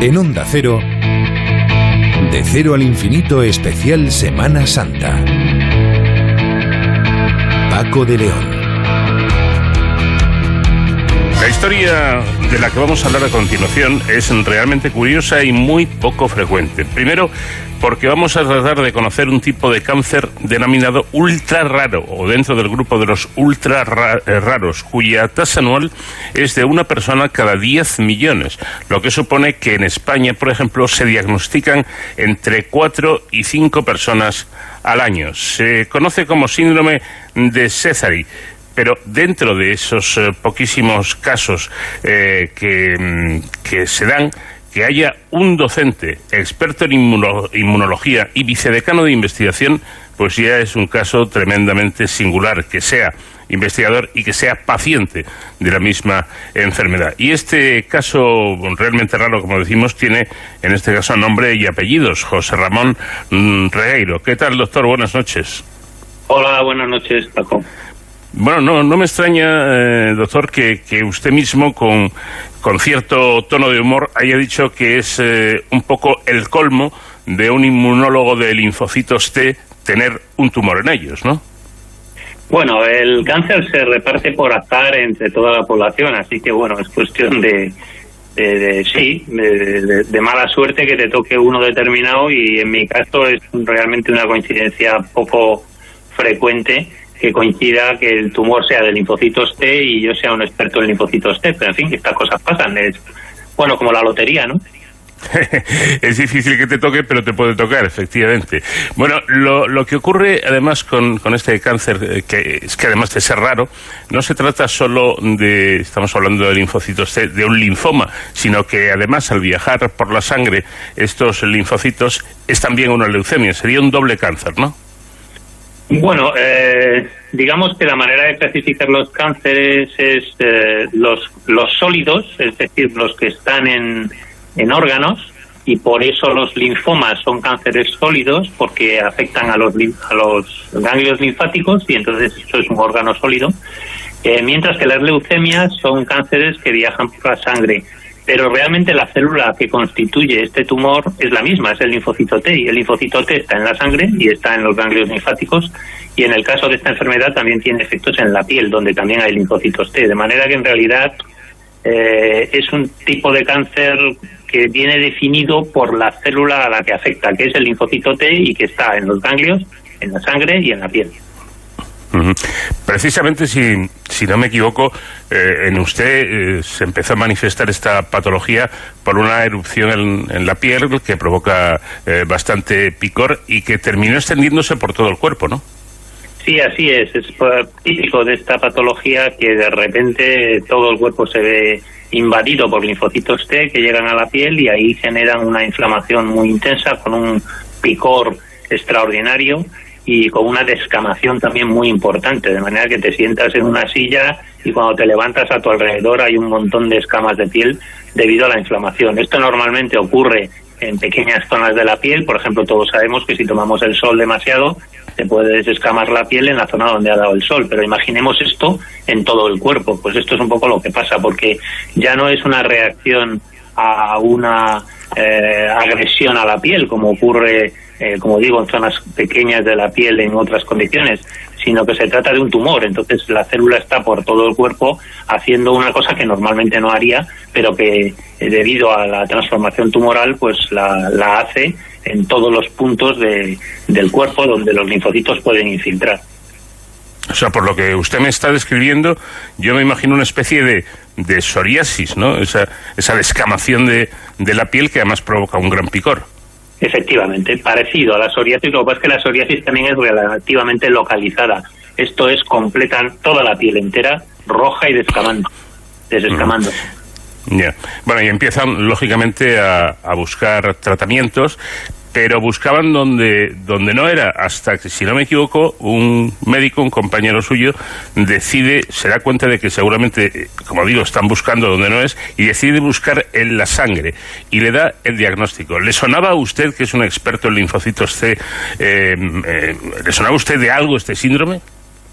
En Onda Cero, de cero al infinito especial Semana Santa. Paco de León. La historia de la que vamos a hablar a continuación es realmente curiosa y muy poco frecuente. Primero, porque vamos a tratar de conocer un tipo de cáncer denominado ultra raro o dentro del grupo de los ultra eh, raros, cuya tasa anual es de una persona cada 10 millones, lo que supone que en España, por ejemplo, se diagnostican entre 4 y 5 personas al año. Se conoce como síndrome de César pero dentro de esos eh, poquísimos casos eh, mm, que, se dan, que haya un docente experto en inmunología y vicedecano de investigación, pues ya es un caso tremendamente singular, que sea investigador y que sea paciente de la misma enfermedad. Y este caso realmente raro, como decimos, tiene en este caso nombre y apellidos, José Ramón mm, Regueiro. ¿Qué tal, doctor? Buenas noches. Hola, buenas noches, Paco. Bueno, no, no me extraña, eh, doctor, que, usted mismo, con, con, cierto tono de humor, haya dicho que es eh, un poco el colmo de un inmunólogo de linfocitos T tener un tumor en ellos, ¿no? Bueno, el cáncer se reparte por azar entre toda la población, así que bueno, es cuestión de, de, sí, de, mala suerte que te toque uno determinado y en mi caso es realmente una coincidencia poco frecuente que coincida que el tumor sea de linfocitos T y yo sea un experto en linfocitos T, pero en fin, estas cosas pasan, es bueno, como la lotería, ¿no? es difícil que te toque, pero te puede tocar, efectivamente. Bueno, lo, lo que ocurre además con, con, este cáncer, eh, que es que además de ser raro, no se trata solo de, estamos hablando de linfocitos T, de un linfoma, sino que además al viajar por la sangre estos linfocitos es también una leucemia, sería un doble cáncer, ¿no? Bueno, eh, digamos que la manera de clasificar los cánceres es eh, los, sólidos, es decir, los que están en, en órganos, y por eso los linfomas son cánceres sólidos, porque afectan a los, a los ganglios linfáticos, y entonces eso es un órgano sólido. Eh, mientras que las leucemias son cánceres que viajan por la sangre pero realmente la célula que constituye este tumor es la misma, es el linfocito T, y el linfocito T está en la sangre y está en los ganglios linfáticos, y en el caso de esta enfermedad también tiene efectos en la piel, donde también hay linfocitos T, de manera que en realidad eh, es un tipo de cáncer que viene definido por la célula a la que afecta, que es el linfocito T y que está en los ganglios, en la sangre y en la piel. Precisamente, si, si no me equivoco, eh, en usted eh, se empezó a manifestar esta patología por una erupción en, la piel que provoca eh, bastante picor y que terminó extendiéndose por todo el cuerpo, ¿no? Sí, así es. Es típico de esta patología que de repente todo el cuerpo se ve invadido por linfocitos T que llegan a la piel y ahí generan una inflamación muy intensa con un picor extraordinario y con una descamación también muy importante, de manera que te sientas en una silla y cuando te levantas a tu alrededor hay un montón de escamas de piel debido a la inflamación. Esto normalmente ocurre en pequeñas zonas de la piel, por ejemplo, todos sabemos que si tomamos el sol demasiado se puede desescamar la piel en la zona donde ha dado el sol, pero imaginemos esto en todo el cuerpo, pues esto es un poco lo que pasa, porque ya no es una reacción a una eh, agresión a la piel, como ocurre, eh, como digo, en zonas pequeñas de la piel en otras condiciones, sino que se trata de un tumor. Entonces la célula está por todo el cuerpo haciendo una cosa que normalmente no haría, pero que eh, debido a la transformación tumoral, pues la, la hace en todos los puntos de, del cuerpo donde los linfocitos pueden infiltrar. O sea, por lo que usted me está describiendo, yo me imagino una especie de, de psoriasis, ¿no? Esa, esa descamación de, de la piel que además provoca un gran picor. Efectivamente, parecido a la psoriasis, lo que pasa es que la psoriasis también es relativamente localizada. Esto es completa toda la piel entera, roja y descamando, desescamando. Ya. Bueno, y empiezan, lógicamente, a, a buscar tratamientos, pero buscaban donde, donde no era, hasta que, si no me equivoco, un médico, un compañero suyo, decide, se da cuenta de que seguramente, como digo, están buscando donde no es, y decide buscar en la sangre, y le da el diagnóstico. ¿Le sonaba a usted, que es un experto en linfocitos C, eh, eh, ¿le sonaba a usted de algo este síndrome?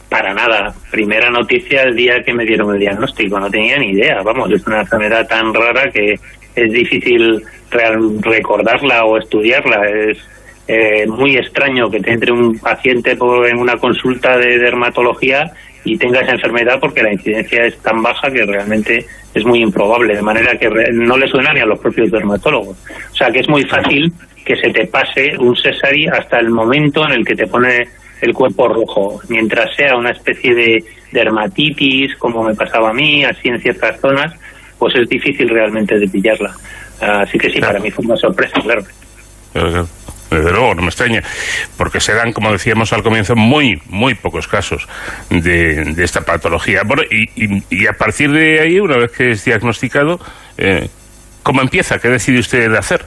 Para nada. Primera noticia el día que me dieron el diagnóstico. No tenía ni idea. Vamos, es una enfermedad tan rara que es difícil recordarla o estudiarla. Es eh, muy extraño que te entre un paciente por, en una consulta de dermatología y tenga esa enfermedad porque la incidencia es tan baja que realmente es muy improbable, de manera que no le suena ni a los propios dermatólogos. O sea que es muy fácil que se te pase un cesari hasta el momento en el que te pone el cuerpo rojo, mientras sea una especie de dermatitis, como me pasaba a mí, así en ciertas zonas, pues es difícil realmente de pillarla. Así que sí, para mí fue una sorpresa, claro. Desde luego, no me extraña, porque se dan, como decíamos al comienzo, muy, muy pocos casos de, esta patología. Bueno, y, a partir de ahí, una vez que es diagnosticado, eh, ¿cómo empieza? ¿Qué decide usted de hacer?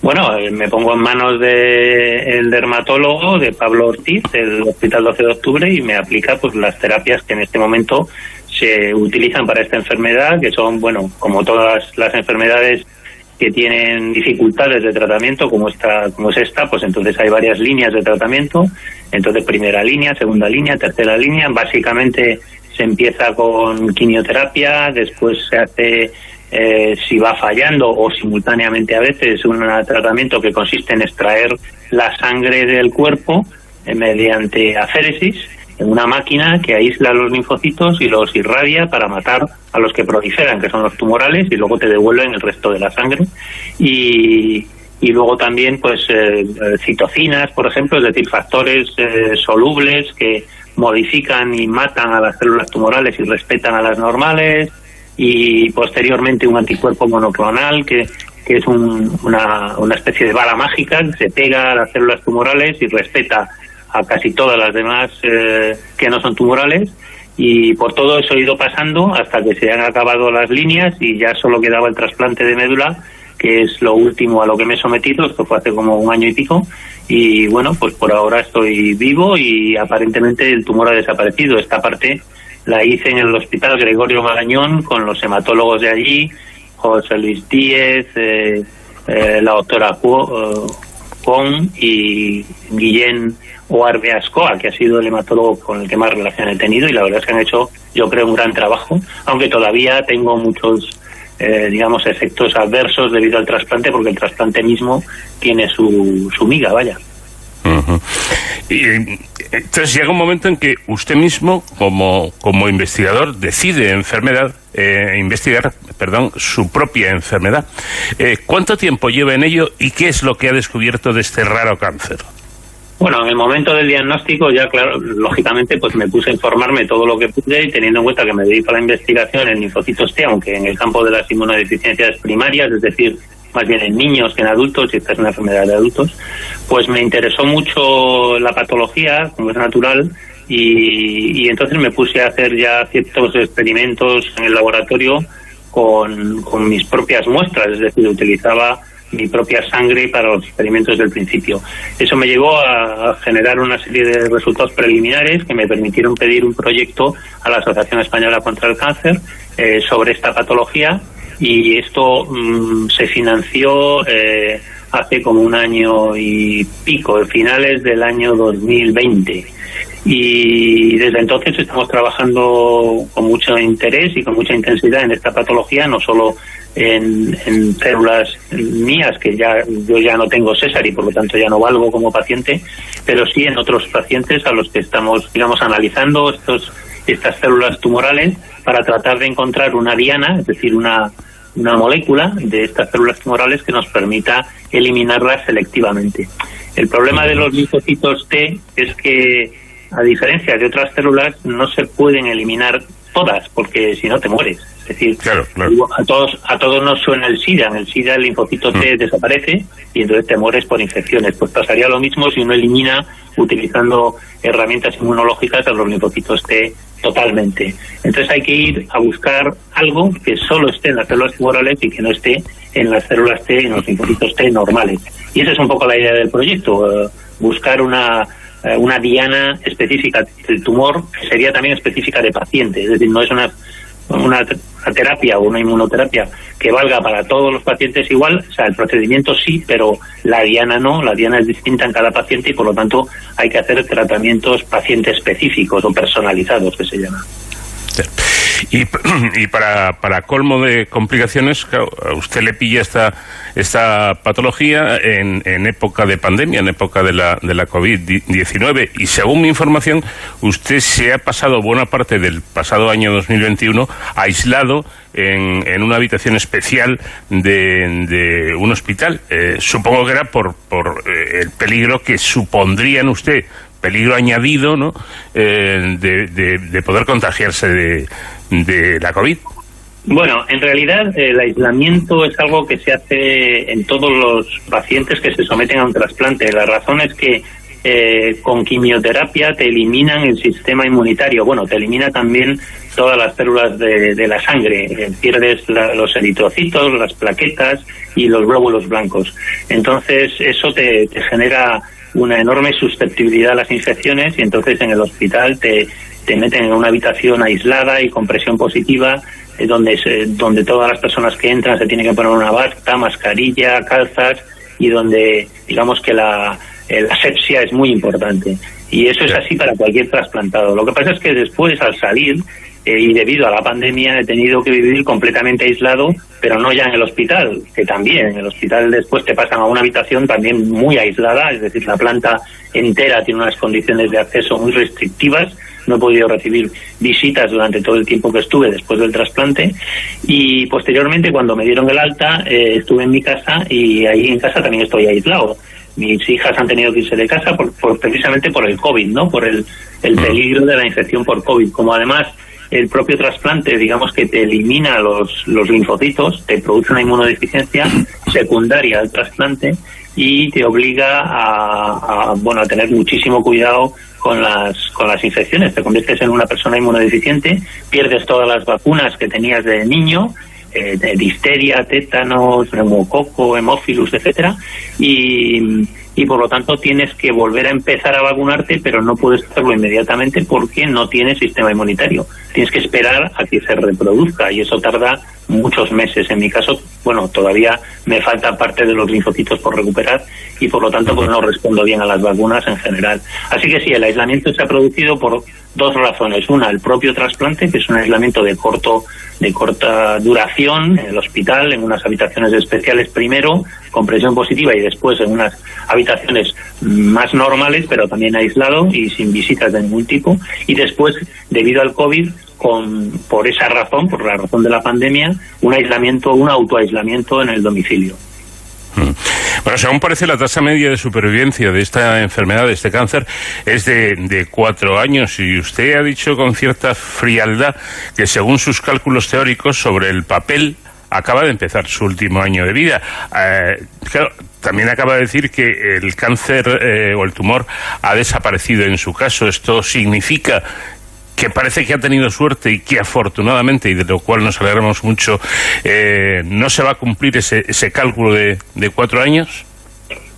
Bueno, eh, me pongo en manos del dermatólogo, de Pablo Ortiz, del Hospital 12 de Octubre, y me aplica pues las terapias que en este momento se utilizan para esta enfermedad, que son, bueno, como todas las enfermedades que tienen dificultades de tratamiento, como esta, como es esta, pues entonces hay varias líneas de tratamiento. Entonces, primera línea, segunda línea, tercera línea. Básicamente se empieza con quimioterapia, después se hace eh, si va fallando o simultáneamente a veces un tratamiento que consiste en extraer la sangre del cuerpo eh, mediante aféresis en una máquina que aísla los linfocitos y los irradia para matar a los que proliferan, que son los tumorales, y luego te devuelven el resto de la sangre. Y, y luego también pues eh, citocinas, por ejemplo, es decir, factores solubles que modifican y matan a las células tumorales y respetan a las normales, y posteriormente un anticuerpo monoclonal que, que es una, una especie de bala mágica que se pega a las células tumorales y respeta a casi todas las demás eh, que no son tumorales y por todo eso he ido pasando hasta que se han acabado las líneas y ya solo quedaba el trasplante de médula que es lo último a lo que me he sometido, esto fue hace como un año y pico, y bueno, pues por ahora estoy vivo y aparentemente el tumor ha desaparecido. Esta parte la hice en el Hospital Gregorio Marañón con los hematólogos de allí, José Luis Díez, eh, eh, la doctora Juan y Guillén Oarbe Ascoa, que ha sido el hematólogo con el que más relación he tenido y la verdad es que han hecho, yo creo, un gran trabajo, aunque todavía tengo muchos, eh, digamos, efectos adversos debido al trasplante, porque el trasplante mismo tiene su, su miga, vaya. Y, entonces llega un momento en que usted mismo, como, como investigador, decide enfermedad, eh, investigar, perdón, su propia enfermedad. Eh, ¿Cuánto tiempo lleva en ello y qué es lo que ha descubierto de este raro cáncer? Bueno, en el momento del diagnóstico ya, claro, lógicamente, pues me puse a informarme todo lo que pude y teniendo en cuenta que me dedico a la investigación en linfocitos T, aunque en el campo de las inmunodeficiencias primarias, es decir, más bien en niños que en adultos, y esta es una enfermedad de adultos, pues me interesó mucho la patología, como es natural, y, entonces me puse a hacer ya ciertos experimentos en el laboratorio con, con mis propias muestras, es decir, utilizaba mi propia sangre para los experimentos del principio. Eso me llevó a generar una serie de resultados preliminares que me permitieron pedir un proyecto a la Asociación Española contra el Cáncer eh, sobre esta patología y esto mm, se financió eh, hace como un año y pico, finales del año 2020. Y desde entonces estamos trabajando con mucho interés y con mucha intensidad en esta patología, no solo en, células mías, que ya yo ya no tengo César y por lo tanto ya no valgo como paciente, pero sí en otros pacientes a los que estamos, digamos, analizando estos, estas células tumorales para tratar de encontrar una diana, es decir, una, una molécula de estas células tumorales que nos permita eliminarlas selectivamente. El problema de los linfocitos T es que, a diferencia de otras células, no se pueden eliminar todas, porque si no te mueres. Es decir, a todos a todos nos suena el SIDA. En el SIDA el linfocito T mm. desaparece y entonces te mueres por infecciones. Pues pasaría lo mismo si uno elimina, utilizando herramientas inmunológicas, a los linfocitos T totalmente. Entonces hay que ir a buscar algo que solo esté en las células tumorales y que no esté en las células T, en los linfocitos T normales. Y esa es un poco la idea del proyecto, eh, buscar una eh, una diana específica del tumor que sería también específica de paciente, es decir, no es una una, terapia o una inmunoterapia que valga para todos los pacientes igual, o sea, el procedimiento sí, pero la diana no, la diana es distinta en cada paciente y por lo tanto hay que hacer tratamientos paciente específicos o personalizados que se Y, y para, para, colmo de complicaciones, a usted le pilla esta, esta patología en, en, época de pandemia, en época de la, de la COVID-19. Y según mi información, usted se ha pasado buena parte del pasado año 2021 aislado en, en una habitación especial de, de un hospital. Eh, supongo que era por, por eh, el peligro que supondría en usted peligro añadido ¿no? Eh, de, de, de, poder contagiarse de, de la COVID. Bueno, en realidad el aislamiento es algo que se hace en todos los pacientes que se someten a un trasplante. La razón es que eh, con quimioterapia te eliminan el sistema inmunitario. Bueno, te elimina también todas las células de, la sangre. Eh, pierdes la, los eritrocitos, las plaquetas y los glóbulos blancos. Entonces, eso te genera una enorme susceptibilidad a las infecciones y entonces en el hospital te, te meten en una habitación aislada y con presión positiva eh, donde se, donde todas las personas que entran se tienen que poner una bata, mascarilla, calzas y donde digamos que la, eh, la asepsia es muy importante y eso es así para cualquier trasplantado. Lo que pasa es que después al salir eh, y debido a la pandemia he tenido que vivir completamente aislado, pero no ya en el hospital, que también en el hospital después te pasan a una habitación también muy aislada, es decir, la planta entera tiene unas condiciones de acceso muy restrictivas no he podido recibir visitas durante todo el tiempo que estuve después del trasplante y posteriormente cuando me dieron el alta eh, estuve en mi casa y ahí en casa también estoy aislado. Mis hijas han tenido que irse de casa por, por precisamente por el COVID, ¿no? Por el, el mm. peligro de la infección por COVID. Como además el propio trasplante, digamos que te elimina los, los linfocitos, te produce una inmunodeficiencia secundaria al trasplante y te obliga a, a, bueno a tener muchísimo cuidado con las con las infecciones. Te conviertes en una persona inmunodeficiente pierdes todas las vacunas que tenías de niño eh, de difteria tétanos neumococo hemófilus etcétera y y por lo tanto tienes que volver a empezar a vacunarte, pero no puedes hacerlo inmediatamente porque no tienes sistema inmunitario. Tienes que esperar a que se reproduzca y eso tarda muchos meses. En mi caso, bueno, todavía me falta parte de los linfocitos por recuperar y por lo tanto pues no respondo bien a las vacunas en general. Así que sí, el aislamiento se ha producido por dos razones. Una, el propio trasplante, que es un aislamiento de corto de corta duración en el hospital, en unas habitaciones especiales primero, con presión positiva y después en unas habitaciones más normales, pero también aislado y sin visitas de ningún tipo. Y después, debido al COVID, con, por esa razón, por la razón de la pandemia, un aislamiento, un autoaislamiento en el domicilio. Mm. Bueno, según parece, la tasa media de supervivencia de esta enfermedad, de este cáncer, es de, cuatro años. Y usted ha dicho con cierta frialdad que, según sus cálculos teóricos sobre el papel, acaba de empezar su último año de vida. Eh, claro, también acaba de decir que el cáncer eh, o el tumor ha desaparecido en su caso. Esto significa que parece que ha tenido suerte y que afortunadamente, y de lo cual nos alegramos mucho, eh, no se va a cumplir ese, ese cálculo de, de cuatro años?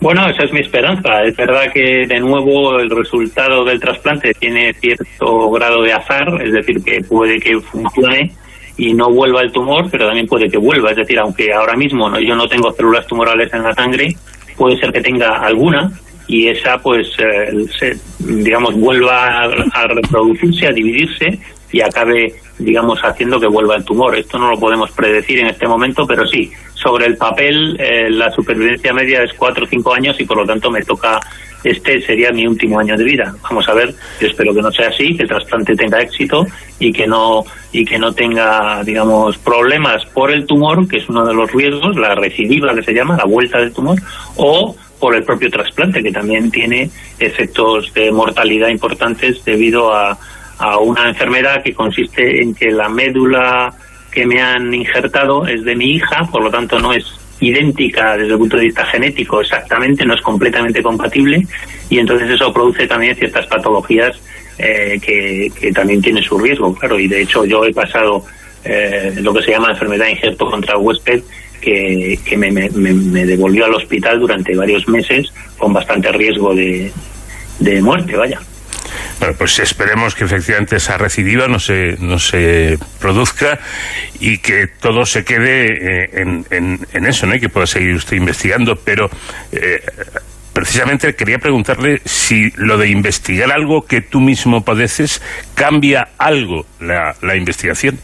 Bueno, esa es mi esperanza. Es verdad que de nuevo el resultado del trasplante tiene cierto grado de azar, es decir, que puede que funcione y no vuelva el tumor, pero también puede que vuelva. Es decir, aunque ahora mismo no, yo no tengo células tumorales en la sangre, puede ser que tenga alguna, y esa pues eh, se, digamos vuelva a, reproducirse, a dividirse y acabe digamos haciendo que vuelva el tumor. Esto no lo podemos predecir en este momento, pero sí, sobre el papel eh, la supervivencia media es cuatro o cinco años y por lo tanto me toca este sería mi último año de vida. Vamos a ver, yo espero que no sea así, que el trasplante tenga éxito y que no y que no tenga, digamos, problemas por el tumor, que es uno de los riesgos, la recidiva que se llama, la vuelta del tumor, o por el propio trasplante, que también tiene efectos de mortalidad importantes debido a, a una enfermedad que consiste en que la médula que me han injertado es de mi hija, por lo tanto no es idéntica desde el punto de vista genético exactamente, no es completamente compatible y entonces eso produce también ciertas patologías eh, que, también tienen su riesgo, claro, y de hecho yo he pasado eh, lo que se llama enfermedad injerto contra huésped que, me, me, me, devolvió al hospital durante varios meses con bastante riesgo de, muerte, vaya. Bueno, pues esperemos que efectivamente esa recidiva no se, no se produzca y que todo se quede eh, en, eso, ¿no? Y que pueda seguir usted investigando, pero eh, precisamente quería preguntarle si lo de investigar algo que tú mismo padeces cambia algo la, la investigación.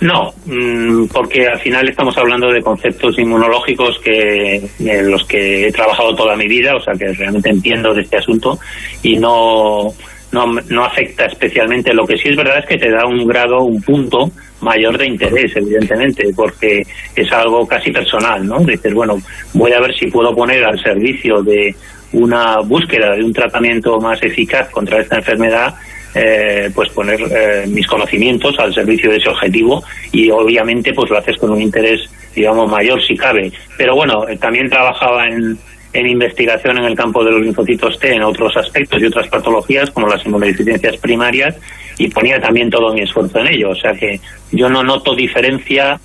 No, mm, porque al final estamos hablando de conceptos inmunológicos que en los que he trabajado toda mi vida, o sea que realmente entiendo de este asunto y no, no, no afecta especialmente. Lo que sí es verdad es que te da un grado, un punto mayor de interés, evidentemente, porque es algo casi personal, ¿no? Dices, bueno, voy a ver si puedo poner al servicio de una búsqueda de un tratamiento más eficaz contra esta enfermedad eh, pues poner eh, mis conocimientos al servicio de ese objetivo y obviamente pues lo haces con un interés digamos mayor si cabe. Pero bueno eh, también trabajaba en, en investigación en el campo de los linfocitos T en otros aspectos y otras patologías como las inmunodeficiencias primarias y ponía también todo mi esfuerzo en ello. O sea que yo no noto diferencia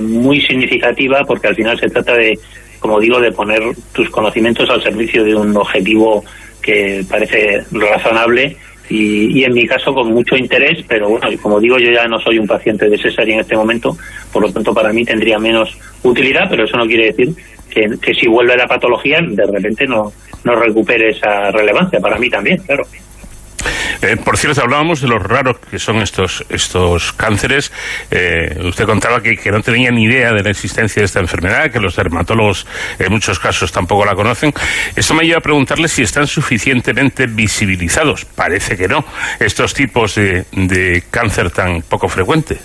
muy significativa porque al final se trata de como digo de poner tus conocimientos al servicio de un objetivo que parece razonable y, en mi caso con mucho interés, pero bueno, como digo, yo ya no soy un paciente de cesárea en este momento, por lo tanto para mí tendría menos utilidad, pero eso no quiere decir que, que si vuelve la patología de repente no, no recupere esa relevancia, para mí también, claro. Eh, por cierto, hablábamos de los raros que son estos estos cánceres. Eh, usted contaba que, no tenía ni idea de la existencia de esta enfermedad, que los dermatólogos en muchos casos tampoco la conocen. Esto me lleva a preguntarle si están suficientemente visibilizados. Parece que no, estos tipos de, de cáncer tan poco frecuente.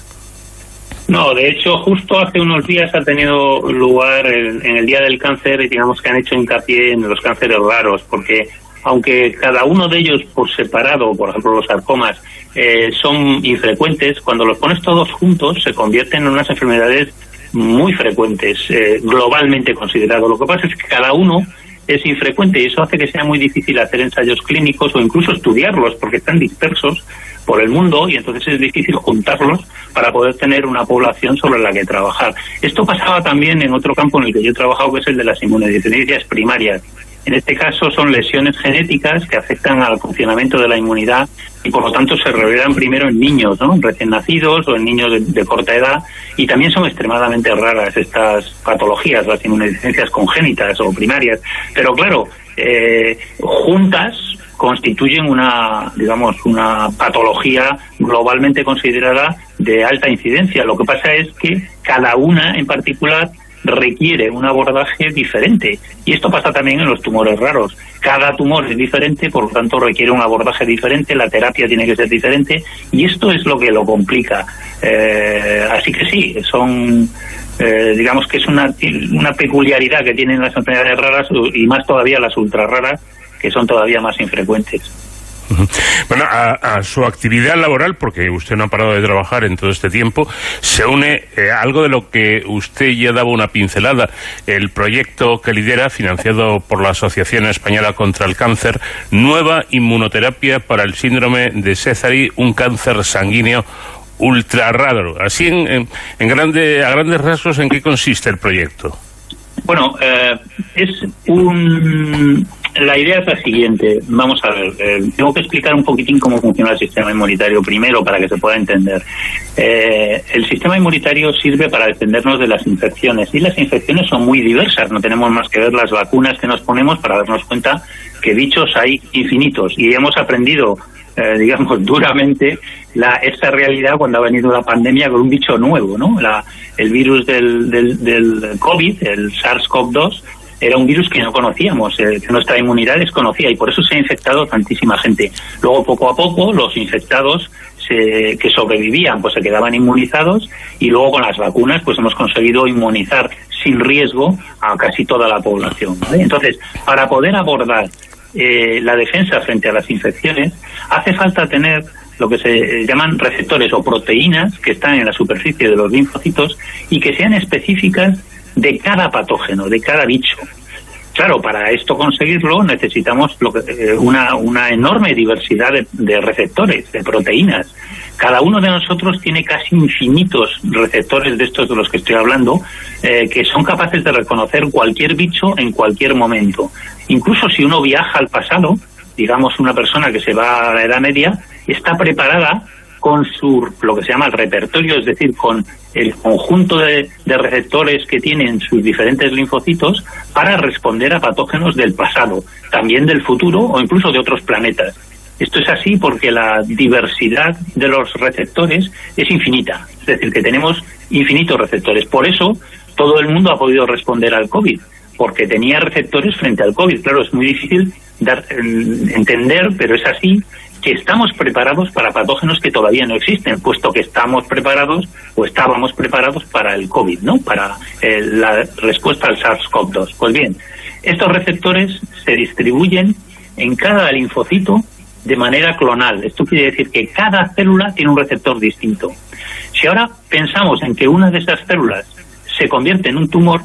No, de hecho, justo hace unos días ha tenido lugar en el Día del Cáncer y digamos que han hecho hincapié en los cánceres raros, porque aunque cada uno de ellos por separado, por ejemplo los sarcomas, eh, son infrecuentes, cuando los pones todos juntos se convierten en unas enfermedades muy frecuentes, eh, globalmente considerado. Lo que pasa es que cada uno es infrecuente y eso hace que sea muy difícil hacer ensayos clínicos o incluso estudiarlos porque están dispersos por el mundo y entonces es difícil juntarlos para poder tener una población sobre la que trabajar. Esto pasaba también en otro campo en el que yo he trabajado, que es el de las inmunodeficiencias primarias. En este caso son lesiones genéticas que afectan al funcionamiento de la inmunidad y por lo tanto se revelan primero en niños, ¿no? recién nacidos o en niños de, corta edad y también son extremadamente raras estas patologías, las inmunodeficiencias congénitas o primarias. Pero claro, eh, juntas constituyen una, digamos, una patología globalmente considerada de alta incidencia. Lo que pasa es que cada una en particular requiere un abordaje diferente. Y esto pasa también en los tumores raros. Cada tumor es diferente, por lo tanto requiere un abordaje diferente, la terapia tiene que ser diferente, y esto es lo que lo complica. Eh, así que sí, son, eh, digamos que es una, una peculiaridad que tienen las enfermedades raras y más todavía las ultra raras, que son todavía más infrecuentes. Bueno, a, su actividad laboral, porque usted no ha parado de trabajar en todo este tiempo, se une eh, algo de lo que usted ya daba una pincelada, el proyecto que lidera, financiado por la Asociación Española contra el Cáncer, Nueva Inmunoterapia para el Síndrome de César, un cáncer sanguíneo ultra raro. Así, en, en, grande, a grandes rasgos, ¿en qué consiste el proyecto? Bueno, eh, es un, la idea es la siguiente. Vamos a ver, eh, tengo que explicar un poquitín cómo funciona el sistema inmunitario primero para que se pueda entender. Eh, el sistema inmunitario sirve para defendernos de las infecciones y las infecciones son muy diversas. No tenemos más que ver las vacunas que nos ponemos para darnos cuenta que bichos hay infinitos y hemos aprendido eh, digamos, duramente la, esta realidad cuando ha venido la pandemia con un bicho nuevo, ¿no? La, el virus del, del, del COVID, el SARS-CoV-2, era un virus que no conocíamos, eh, que nuestra inmunidad desconocía y por eso se ha infectado tantísima gente. Luego, poco a poco, los infectados se, que sobrevivían pues se quedaban inmunizados y luego con las vacunas pues hemos conseguido inmunizar sin riesgo a casi toda la población. Entonces, para poder abordar eh, la defensa frente a las infecciones, hace falta tener lo que se llaman receptores o proteínas que están en la superficie de los linfocitos y que sean específicas de cada patógeno, de cada bicho. Claro, para esto conseguirlo necesitamos lo que, eh, una, una enorme diversidad de, receptores, de proteínas. Cada uno de nosotros tiene casi infinitos receptores de estos de los que estoy hablando, eh, que son capaces de reconocer cualquier bicho en cualquier momento. Incluso si uno viaja al pasado, digamos una persona que se va a la Edad Media, está preparada con su, lo que se llama el repertorio, es decir, con el conjunto de, receptores que tienen sus diferentes linfocitos para responder a patógenos del pasado, también del futuro o incluso de otros planetas. Esto es así porque la diversidad de los receptores es infinita, es decir, que tenemos infinitos receptores. Por eso todo el mundo ha podido responder al COVID, porque tenía receptores frente al COVID. Claro, es muy difícil dar, entender, pero es así estamos preparados para patógenos que todavía no existen, puesto que estamos preparados o estábamos preparados para el COVID, ¿no? Para eh, la respuesta al SARS-CoV-2. Pues bien, estos receptores se distribuyen en cada linfocito de manera clonal. Esto quiere decir que cada célula tiene un receptor distinto. Si ahora pensamos en que una de esas células se convierte en un tumor,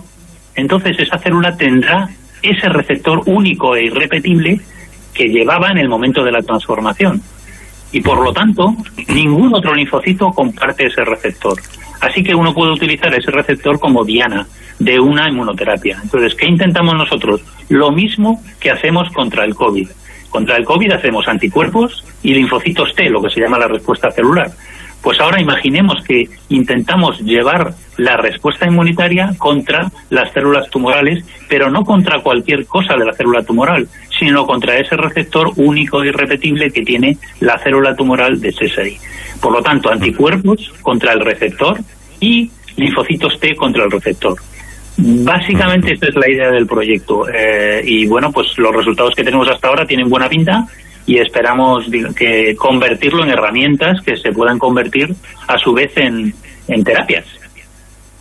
entonces esa célula tendrá ese receptor único e irrepetible que llevaba en el momento de la transformación. Y por lo tanto, ningún otro linfocito comparte ese receptor. Así que uno puede utilizar ese receptor como diana de una inmunoterapia. Entonces, ¿qué intentamos nosotros? Lo mismo que hacemos contra el COVID. Contra el COVID hacemos anticuerpos y linfocitos T, lo que se llama la respuesta celular. Pues ahora imaginemos que intentamos llevar la respuesta inmunitaria contra las células tumorales, pero no contra cualquier cosa de la célula tumoral, sino contra ese receptor único y repetible que tiene la célula tumoral de CSI. Por lo tanto, anticuerpos contra el receptor y linfocitos T contra el receptor. Básicamente esta es la idea del proyecto eh, y bueno, pues los resultados que tenemos hasta ahora tienen buena pinta y esperamos que convertirlo en herramientas que se puedan convertir a su vez en, terapias.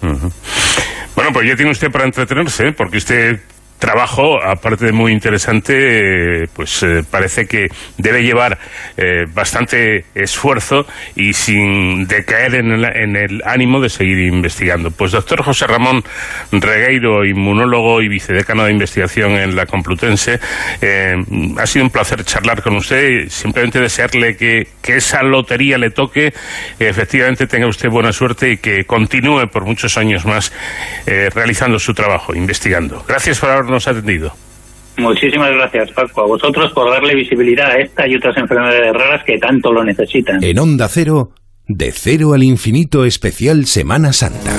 Bueno, pues ya tiene usted para entretenerse, ¿eh? porque usted trabajo, aparte de muy interesante, pues eh, parece que debe llevar eh, bastante esfuerzo y sin decaer en el, en el, ánimo de seguir investigando. Pues doctor José Ramón Regueiro, inmunólogo y vicedecano de investigación en la Complutense, eh, ha sido un placer charlar con usted y simplemente desearle que, que esa lotería le toque, efectivamente tenga usted buena suerte y que continúe por muchos años más realizando su trabajo, investigando. Gracias por habernos nos ha atendido. Muchísimas gracias, Paco, a vosotros por darle visibilidad a esta y otras enfermedades raras que tanto lo necesitan. En Onda Cero, de cero al infinito especial Semana Santa.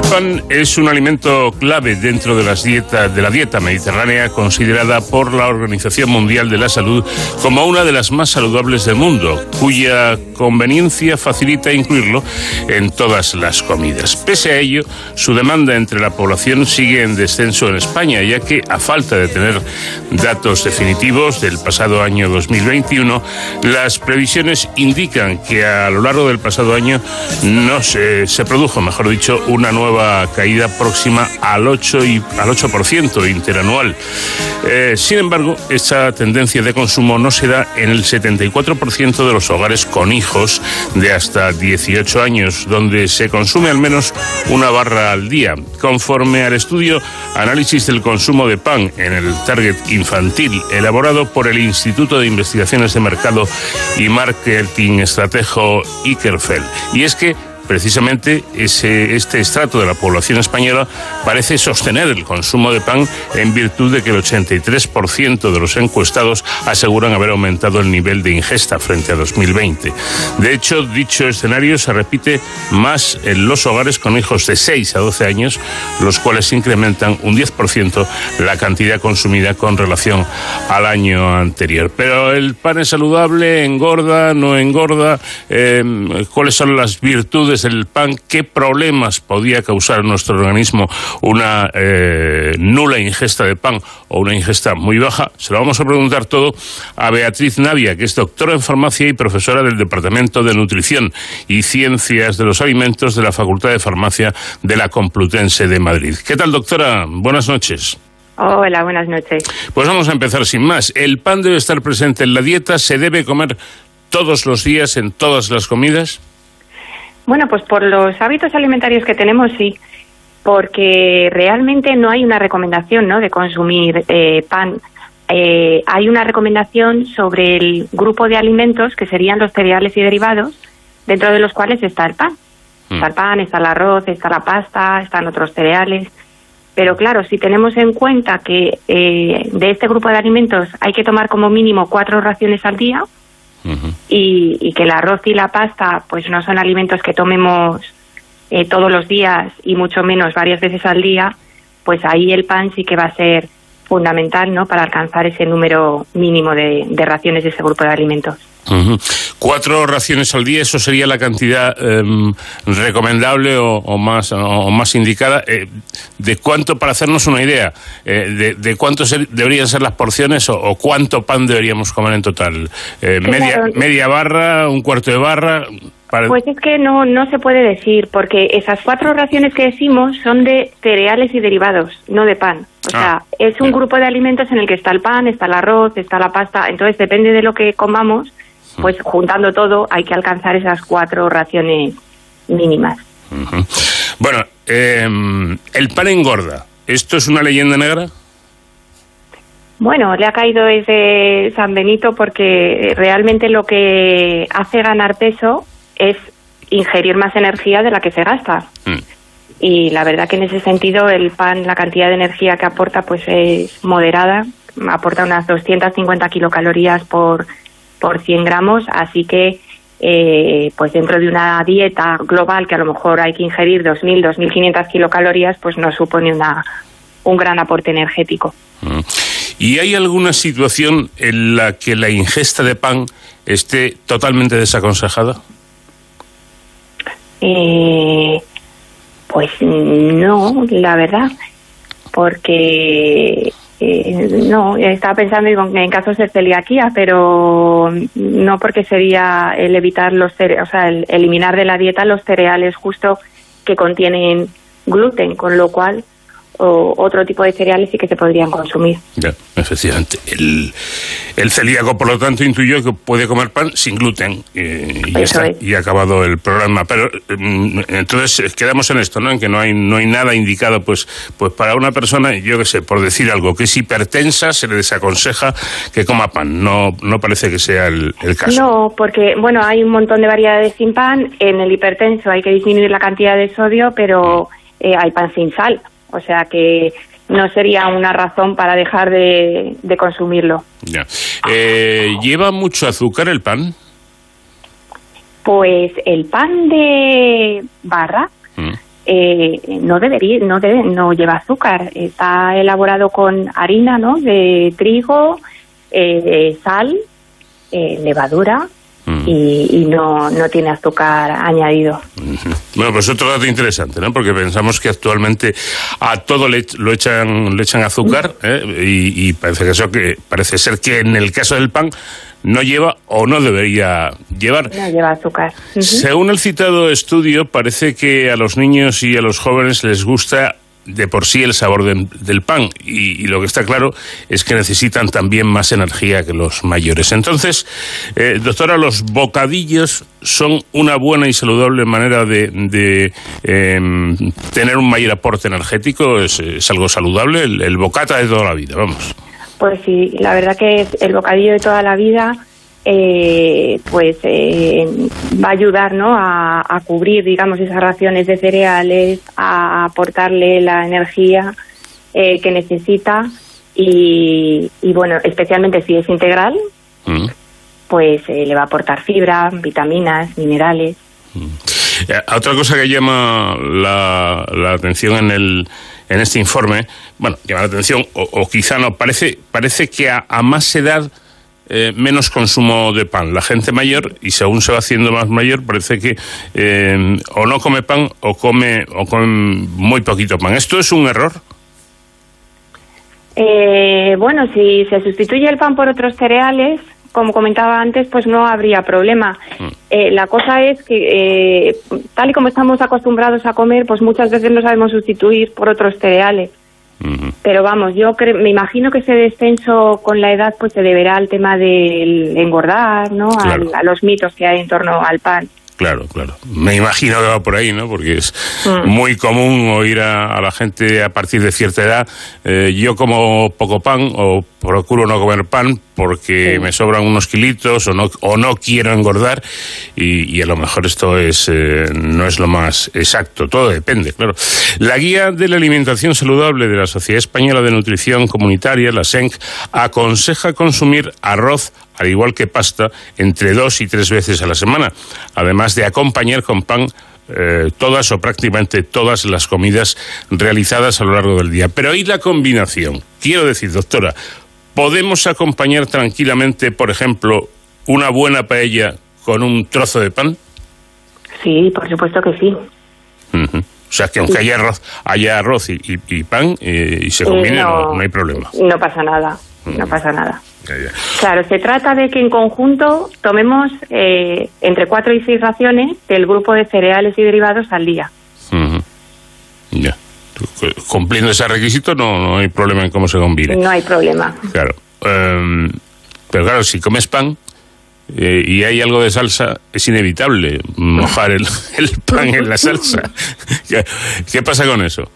Pan es un alimento clave dentro de, las dietas, de la dieta mediterránea, considerada por la Organización Mundial de la Salud como una de las más saludables del mundo, cuya conveniencia facilita incluirlo en todas las comidas. Pese a ello, su demanda entre la población sigue en descenso en España, ya que, a falta de tener datos definitivos del pasado año 2021, las previsiones indican que a lo largo del pasado año no se, se produjo, mejor dicho, una nueva caída próxima al 8%, y, al 8% interanual. Eh, sin embargo, esta tendencia de consumo no se da en el 74% de los hogares con hijos de hasta 18 años, donde se consume al menos una barra al día. Conforme al estudio Análisis del consumo de pan en el target infantil, elaborado por el Instituto de Investigaciones de Mercado y Marketing Estratejo Ikerfeld. Y es que precisamente ese, este estrato de la población española parece sostener el consumo de pan en virtud de que el 83% de los encuestados aseguran haber aumentado el nivel de ingesta frente a 2020. De hecho, dicho escenario se repite más en los hogares con hijos de 6 a 12 años, los cuales incrementan un 10% la cantidad consumida con relación al año anterior. Pero el pan es saludable, engorda, no engorda, eh, ¿cuáles son las virtudes del pan, qué problemas podía causar nuestro organismo una eh, nula ingesta de pan o una ingesta muy baja, se lo vamos a preguntar todo a Beatriz Navia, que es doctora en farmacia y profesora del Departamento de Nutrición y Ciencias de los Alimentos de la Facultad de Farmacia de la Complutense de Madrid. ¿Qué tal, doctora? Buenas noches. Hola, buenas noches. Pues vamos a empezar sin más. ¿El pan debe estar presente en la dieta? ¿Se debe comer todos los días en todas las comidas? Bueno, pues por los hábitos alimentarios que tenemos, sí, porque realmente no hay una recomendación ¿no? de consumir eh, pan. Eh, hay una recomendación sobre el grupo de alimentos que serían los cereales y derivados, dentro de los cuales está el pan. Mm. Está el pan, está el arroz, está la pasta, están otros cereales. Pero claro, si tenemos en cuenta que eh, de este grupo de alimentos hay que tomar como mínimo cuatro raciones al día, y, que el arroz y la pasta pues no son alimentos que tomemos eh, todos los días y mucho menos varias veces al día, pues ahí el pan sí que va a ser fundamental ¿no? para alcanzar ese número mínimo de, raciones de ese grupo de alimentos. Cuatro raciones al día, eso sería la cantidad em, recomendable o, más o más indicada. Eh, ¿De cuánto, para hacernos una idea, eh, de, cuánto deberían ser las porciones o, cuánto pan deberíamos comer en total? Eh, media, ¿Media barra, un cuarto de barra? Pues es que no, no se puede decir, porque esas cuatro raciones que decimos son de cereales y derivados, no de pan. O sea, ah, es un grupo de alimentos en el que está el pan, está el arroz, está la pasta. Entonces, depende de lo que comamos, pues juntando todo, hay que alcanzar esas cuatro raciones mínimas. Bueno, em, el pan engorda. ¿Esto es una leyenda negra? Bueno, le ha caído desde San Benito porque realmente lo que hace ganar peso es ingerir más energía de la que se gasta. Mm. Y la verdad que en ese sentido el pan, la cantidad de energía que aporta pues es moderada, aporta unas 250 kilocalorías por, por 100 gramos, así que eh, pues dentro de una dieta global que a lo mejor hay que ingerir 2.000, 2.500 kilocalorías, pues no supone una, un gran aporte energético. Mm. ¿Y hay alguna situación en la que la ingesta de pan esté totalmente desaconsejada? Eh, pues no, la verdad, porque eh, no, estaba pensando en casos de celiaquía, pero no porque sería el evitar los o sea, el eliminar de la dieta los cereales justo que contienen gluten, con lo cual o otro tipo de cereales sí que se podrían consumir. Ya, efectivamente. El, el celíaco, por lo tanto, intuyó que puede comer pan sin gluten eh, y, ya está, y ha acabado el programa. Pero mm, entonces eh, quedamos en esto, ¿no? En que no hay no hay nada indicado, pues pues para una persona, yo qué sé, por decir algo, que es hipertensa, se le desaconseja que coma pan. No no parece que sea el, el caso. No, porque bueno, hay un montón de variedades sin pan. En el hipertenso hay que disminuir la cantidad de sodio, pero eh, hay pan sin sal. O sea que no sería una razón para dejar de, consumirlo. Ya. Eh, ¿Lleva mucho azúcar el pan? Pues el pan de barra mm. eh, no debería, no debe, no lleva azúcar. Está elaborado con harina, ¿no? De trigo, eh, sal, levadura Mm. y, no, no tiene azúcar añadido. Bueno, pues otro dato interesante, ¿no? Porque pensamos que actualmente a todo le, lo echan, le echan azúcar ¿eh? y, parece, que eso que, parece ser que en el caso del pan no lleva o no debería llevar. No lleva azúcar. Según el citado estudio, parece que a los niños y a los jóvenes les gusta de por sí el sabor del pan y, lo que está claro es que necesitan también más energía que los mayores. Entonces, eh, doctora, los bocadillos son una buena y saludable manera de, em, tener un mayor aporte energético, es, algo saludable, el, el bocata de toda la vida, vamos. Pues sí, la verdad que el bocadillo de toda la vida eh, pues eh, va a ayudar ¿no? a, cubrir digamos esas raciones de cereales a aportarle la energía eh, que necesita y, bueno especialmente si es integral mm. pues eh, le va a aportar fibra vitaminas minerales mm. otra cosa que llama la, la atención en el en este informe bueno llama la atención o, quizá no parece parece que a más edad eh, menos consumo de pan. La gente mayor, y según se va haciendo más mayor, parece que eh, o no come pan o come, o come muy poquito pan. ¿Esto es un error? Eh, bueno, si se sustituye el pan por otros cereales, como comentaba antes, pues no habría problema. Mm. la cosa es que, tal y como estamos acostumbrados a comer, pues muchas veces no sabemos sustituir por otros cereales. Pero vamos, yo me imagino que ese descenso con la edad pues se deberá al tema del engordar, ¿no? a los mitos que hay en torno al pan. Claro, claro. Me imagino que va por ahí, ¿no? Porque es mm. muy común oír a, la gente a partir de cierta edad, eh, yo como poco pan o procuro no comer pan porque me sobran unos kilitos o no, o no quiero engordar y, a lo mejor esto es eh, no es lo más exacto, todo depende, claro. La guía de la alimentación saludable de la Sociedad Española de Nutrición Comunitaria, la SENC, aconseja consumir arroz al igual que pasta, entre dos y tres veces a la semana, además de acompañar con pan eh, todas o prácticamente todas las comidas realizadas a lo largo del día. Pero ahí la combinación. Quiero decir, doctora, ¿podemos acompañar tranquilamente, por ejemplo, una buena paella con un trozo de pan? Sí, por supuesto que sí. O sea, que aunque haya arroz, haya arroz y, pan eh, y se combine, eh, no, hay problema. No pasa nada, no pasa nada. Claro, se trata de que en conjunto tomemos eh, entre cuatro y seis raciones del grupo de cereales y derivados al día. Ya. Cumpliendo ese requisito no, no hay problema en cómo se combine. No hay problema. Claro. Em, pero claro, si comes pan, eh, y hay algo de salsa, es inevitable mojar el, pan en la salsa. ¿Qué, pasa con eso?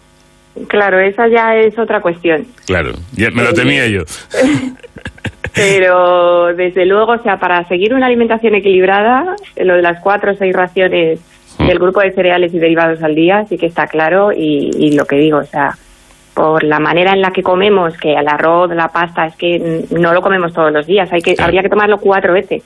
Claro, esa ya es otra cuestión. Claro, ya me lo temía yo. Pero desde luego, o sea, para seguir una alimentación equilibrada, lo de las cuatro o seis raciones mm. del grupo de cereales y derivados al día sí que está claro y, y lo que digo, o sea, por la manera en la que comemos, que el arroz, la pasta, es que no lo comemos todos los días, hay que habría que tomarlo cuatro veces.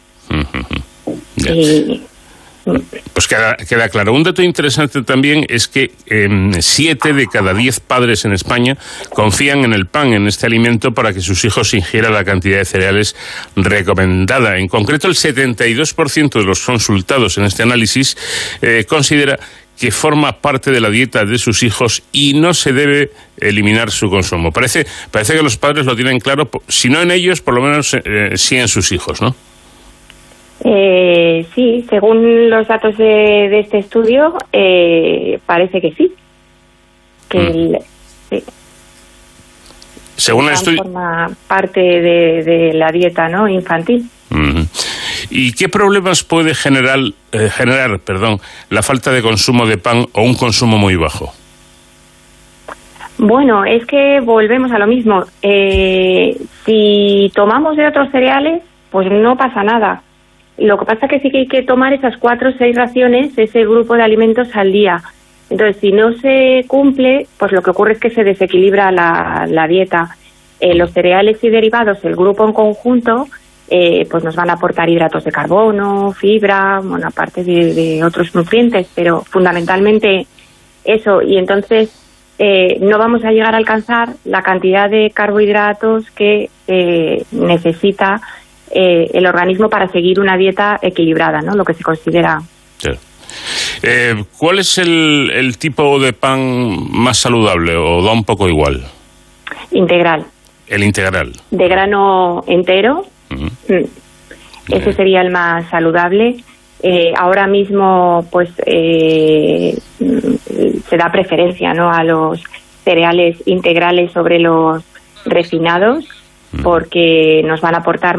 Pues queda, queda, claro. Un dato interesante también es que em, siete de cada diez padres en España confían en el pan, en este alimento, para que sus hijos ingieran la cantidad de cereales recomendada. En concreto, el 72% de los consultados en este análisis eh, considera que forma parte de la dieta de sus hijos y no se debe eliminar su consumo. Parece, parece que los padres lo tienen claro, si no en ellos, por lo menos eh, sí en sus hijos, ¿no? Eh, sí, según los datos de, este estudio, eh, parece que sí. Que mm. el, según el estudio. Forma parte de, la dieta ¿no? infantil. ¿Y qué problemas puede generar, eh, generar perdón, la falta de consumo de pan o un consumo muy bajo? Bueno, es que volvemos a lo mismo. Eh, si tomamos de otros cereales, pues no pasa nada. Lo que pasa es que sí que hay que tomar esas cuatro o seis raciones, ese grupo de alimentos al día. Entonces, si no se cumple, pues lo que ocurre es que se desequilibra la, dieta. Eh, los cereales y derivados, el grupo en conjunto, eh, pues nos van a aportar hidratos de carbono, fibra, bueno, aparte de, otros nutrientes, pero fundamentalmente eso. Y entonces eh, no vamos a llegar a alcanzar la cantidad de carbohidratos que necesita eh, el organismo para seguir una dieta equilibrada, ¿no? Lo que se considera. Eh, ¿Cuál es el, tipo de pan más saludable o da un poco igual? Integral. El integral. De grano entero. Mm. Ese sería el más saludable. Eh, ahora mismo, pues, se da preferencia, ¿no? A los cereales integrales sobre los refinados porque nos van a aportar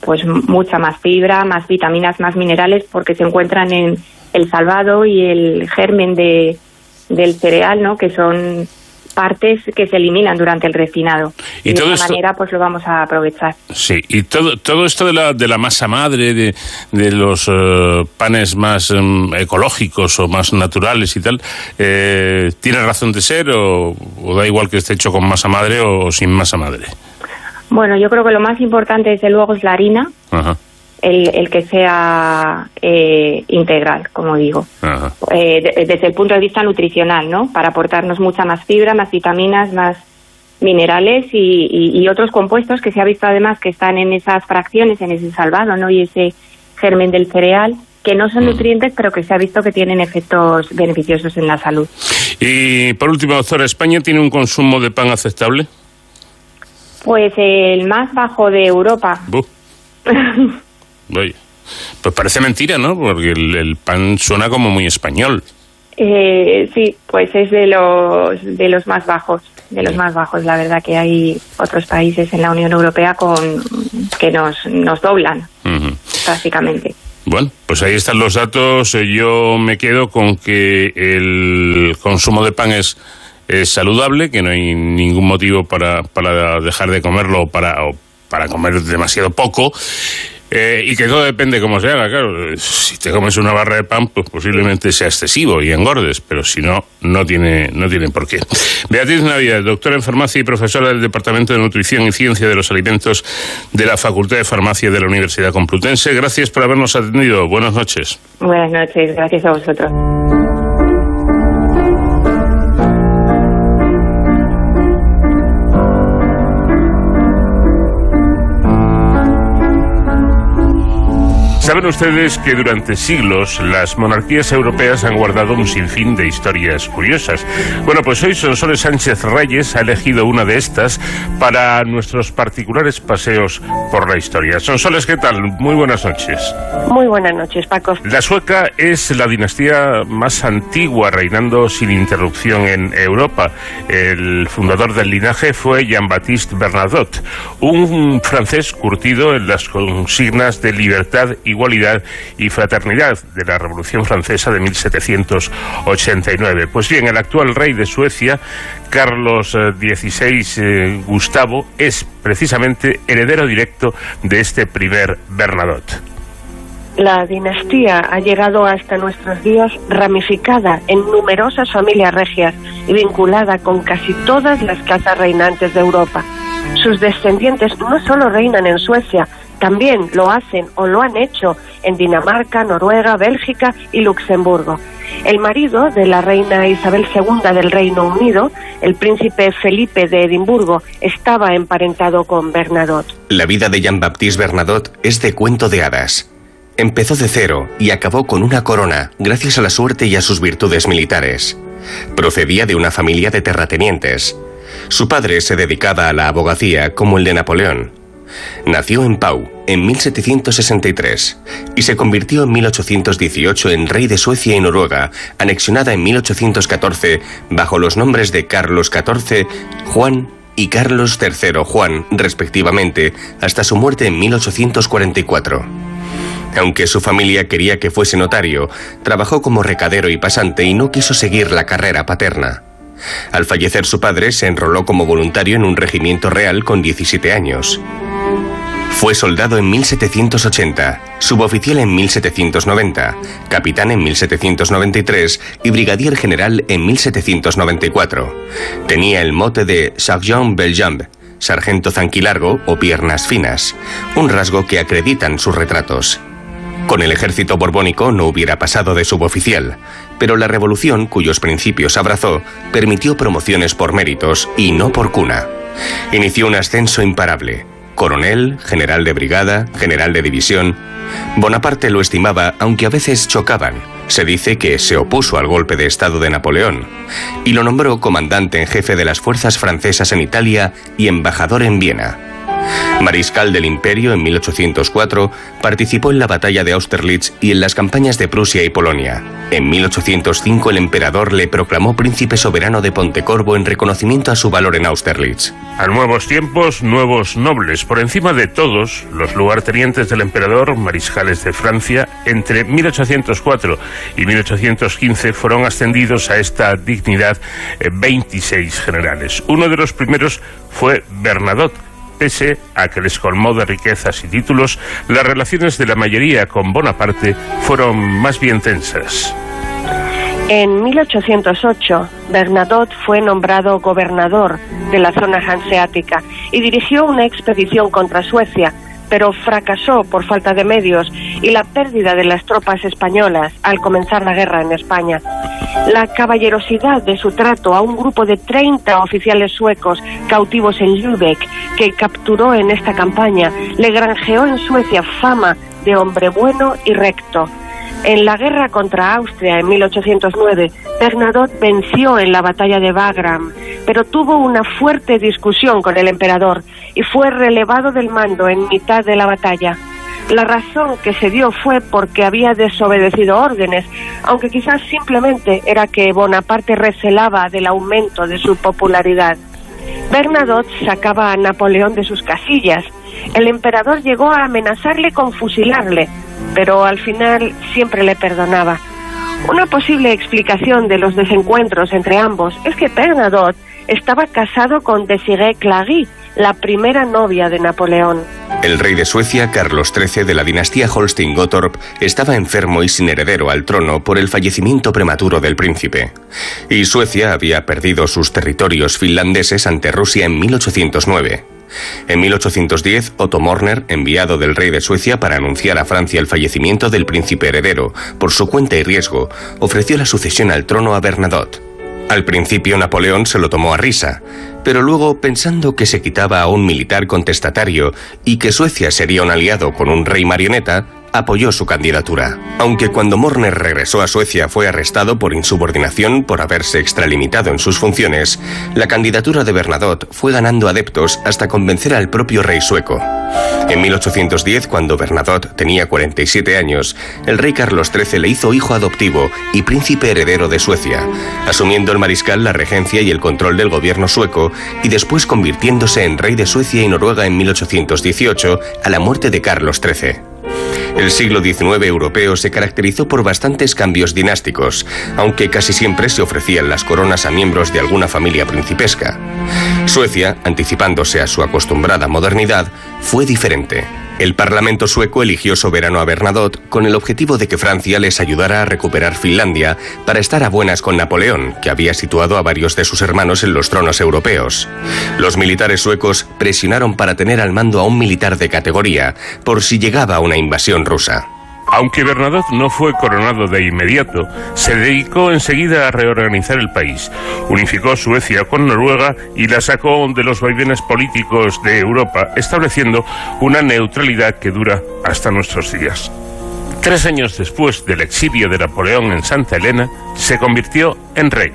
pues mucha más fibra, más vitaminas, más minerales, porque se encuentran en el salvado y el germen de, del cereal, ¿no? Que son partes que se eliminan durante el refinado. Y, de esta manera pues lo vamos a aprovechar. Sí, y todo, todo esto de la, de la masa madre, de, de los eh, panes más em, ecológicos o más naturales y tal, eh, ¿tiene razón de ser o, o, da igual que esté hecho con masa madre o sin masa madre? Bueno, yo creo que lo más importante, desde luego, es la harina. El, que sea eh, integral, como digo, eh, desde el punto de vista nutricional, ¿no? Para aportarnos mucha más fibra, más vitaminas, más minerales y, otros compuestos que se ha visto además que están en esas fracciones, en ese salvado, ¿no? Y ese germen del cereal, que no son nutrientes, pero que se ha visto que tienen efectos beneficiosos en la salud. Y por último, doctora, ¿España tiene un consumo de pan aceptable? Pues el más bajo de Europa. Pues parece mentira, ¿no? Porque el, pan suena como muy español. Eh, sí, pues es de los de los más bajos, de los más bajos. La verdad que hay otros países en la Unión Europea con que nos nos doblan, básicamente. Bueno, pues ahí están los datos. Yo me quedo con que el consumo de pan es es saludable, que no hay ningún motivo para, para dejar de comerlo o para, para comer demasiado poco. Eh, y que todo depende cómo se haga, claro. Si te comes una barra de pan, pues posiblemente sea excesivo y engordes, pero si no, no tiene, no tiene por qué. Beatriz Navidad, doctora en farmacia y profesora del Departamento de Nutrición y Ciencia de los Alimentos de la Facultad de Farmacia de la Universidad Complutense. Gracias por habernos atendido. Buenas noches. Buenas noches, gracias a vosotros. Saben ustedes que durante siglos las monarquías europeas han guardado un sinfín de historias curiosas. Bueno, pues hoy Sonsoles Sánchez Reyes ha elegido una de estas para nuestros particulares paseos por la historia. Sonsoles, ¿qué tal? Muy buenas noches. Muy buenas noches, Paco. La sueca es la dinastía más antigua reinando sin interrupción en Europa. El fundador del linaje fue Jean-Baptiste Bernadotte, un francés curtido en las consignas de libertad y igualdad y fraternidad de la Revolución Francesa de 1789. Pues bien, el actual rey de Suecia, Carlos XVI eh, Gustavo, es precisamente heredero directo de este primer Bernadotte. La dinastía ha llegado hasta nuestros días ramificada en numerosas familias regias y vinculada con casi todas las casas reinantes de Europa. Sus descendientes no solo reinan en Suecia, también lo hacen o lo han hecho en Dinamarca, Noruega, Bélgica y Luxemburgo. El marido de la reina Isabel II del Reino Unido, el príncipe Felipe de Edimburgo, estaba emparentado con Bernadotte. La vida de Jean-Baptiste Bernadotte es de cuento de hadas. Empezó de cero y acabó con una corona gracias a la suerte y a sus virtudes militares. Procedía de una familia de terratenientes. Su padre se dedicaba a la abogacía como el de Napoleón. Nació en Pau en 1763 y se convirtió en 1818 en rey de Suecia y Noruega, anexionada en 1814 bajo los nombres de Carlos XIV, Juan y Carlos III Juan, respectivamente, hasta su muerte en 1844. Aunque su familia quería que fuese notario, trabajó como recadero y pasante y no quiso seguir la carrera paterna. Al fallecer su padre, se enroló como voluntario en un regimiento real con 17 años. Fue soldado en 1780, suboficial en 1790, capitán en 1793 y brigadier general en 1794. Tenía el mote de Sergeant Beljambe, sargento zanquilargo o piernas finas, un rasgo que acreditan sus retratos. Con el ejército borbónico no hubiera pasado de suboficial, pero la revolución, cuyos principios abrazó, permitió promociones por méritos y no por cuna. Inició un ascenso imparable coronel, general de brigada, general de división. Bonaparte lo estimaba, aunque a veces chocaban. Se dice que se opuso al golpe de Estado de Napoleón y lo nombró comandante en jefe de las fuerzas francesas en Italia y embajador en Viena. Mariscal del Imperio en 1804, participó en la batalla de Austerlitz y en las campañas de Prusia y Polonia. En 1805 el emperador le proclamó príncipe soberano de Pontecorvo en reconocimiento a su valor en Austerlitz. A nuevos tiempos, nuevos nobles. Por encima de todos, los lugartenientes del emperador, mariscales de Francia, entre 1804 y 1815 fueron ascendidos a esta dignidad 26 eh, generales. Uno de los primeros fue Bernadotte Pese a que les colmó de riquezas y títulos, las relaciones de la mayoría con Bonaparte fueron más bien tensas. En 1808, Bernadotte fue nombrado gobernador de la zona hanseática y dirigió una expedición contra Suecia, pero fracasó por falta de medios y la pérdida de las tropas españolas al comenzar la guerra en España. La caballerosidad de su trato a un grupo de 30 oficiales suecos cautivos en Lübeck que capturó en esta campaña le granjeó en Suecia fama de hombre bueno y recto. En la guerra contra Austria en 1809, Bernadotte venció en la batalla de Wagram, pero tuvo una fuerte discusión con el emperador y fue relevado del mando en mitad de la batalla. La razón que se dio fue porque había desobedecido órdenes, aunque quizás simplemente era que Bonaparte recelaba del aumento de su popularidad. Bernadotte sacaba a Napoleón de sus casillas. El emperador llegó a amenazarle con fusilarle, pero al final siempre le perdonaba. Una posible explicación de los desencuentros entre ambos es que Bernadotte estaba casado con Desirée Clary, la primera novia de Napoleón. El rey de Suecia, Carlos XIII de la dinastía Holstein-Gottorp, estaba enfermo y sin heredero al trono por el fallecimiento prematuro del príncipe. Y Suecia había perdido sus territorios finlandeses ante Rusia en 1809. En 1810, Otto Morner, enviado del rey de Suecia para anunciar a Francia el fallecimiento del príncipe heredero, por su cuenta y riesgo, ofreció la sucesión al trono a Bernadotte. Al principio Napoleón se lo tomó a risa, pero luego, pensando que se quitaba a un militar contestatario y que Suecia sería un aliado con un rey marioneta, apoyó su candidatura. Aunque cuando Morner regresó a Suecia fue arrestado por insubordinación por haberse extralimitado en sus funciones, la candidatura de Bernadotte fue ganando adeptos hasta convencer al propio rey sueco. En 1810, cuando Bernadotte tenía 47 años, el rey Carlos XIII le hizo hijo adoptivo y príncipe heredero de Suecia, asumiendo el mariscal la regencia y el control del gobierno sueco y después convirtiéndose en rey de Suecia y Noruega en 1818 a la muerte de Carlos XIII. El siglo XIX europeo se caracterizó por bastantes cambios dinásticos, aunque casi siempre se ofrecían las coronas a miembros de alguna familia principesca. Suecia, anticipándose a su acostumbrada modernidad, fue diferente. El Parlamento sueco eligió soberano a Bernadotte con el objetivo de que Francia les ayudara a recuperar Finlandia para estar a buenas con Napoleón, que había situado a varios de sus hermanos en los tronos europeos. Los militares suecos presionaron para tener al mando a un militar de categoría, por si llegaba una invasión rusa. Aunque Bernadotte no fue coronado de inmediato, se dedicó enseguida a reorganizar el país. Unificó Suecia con Noruega y la sacó de los vaivenes políticos de Europa, estableciendo una neutralidad que dura hasta nuestros días. Tres años después del exilio de Napoleón en Santa Elena, se convirtió en rey.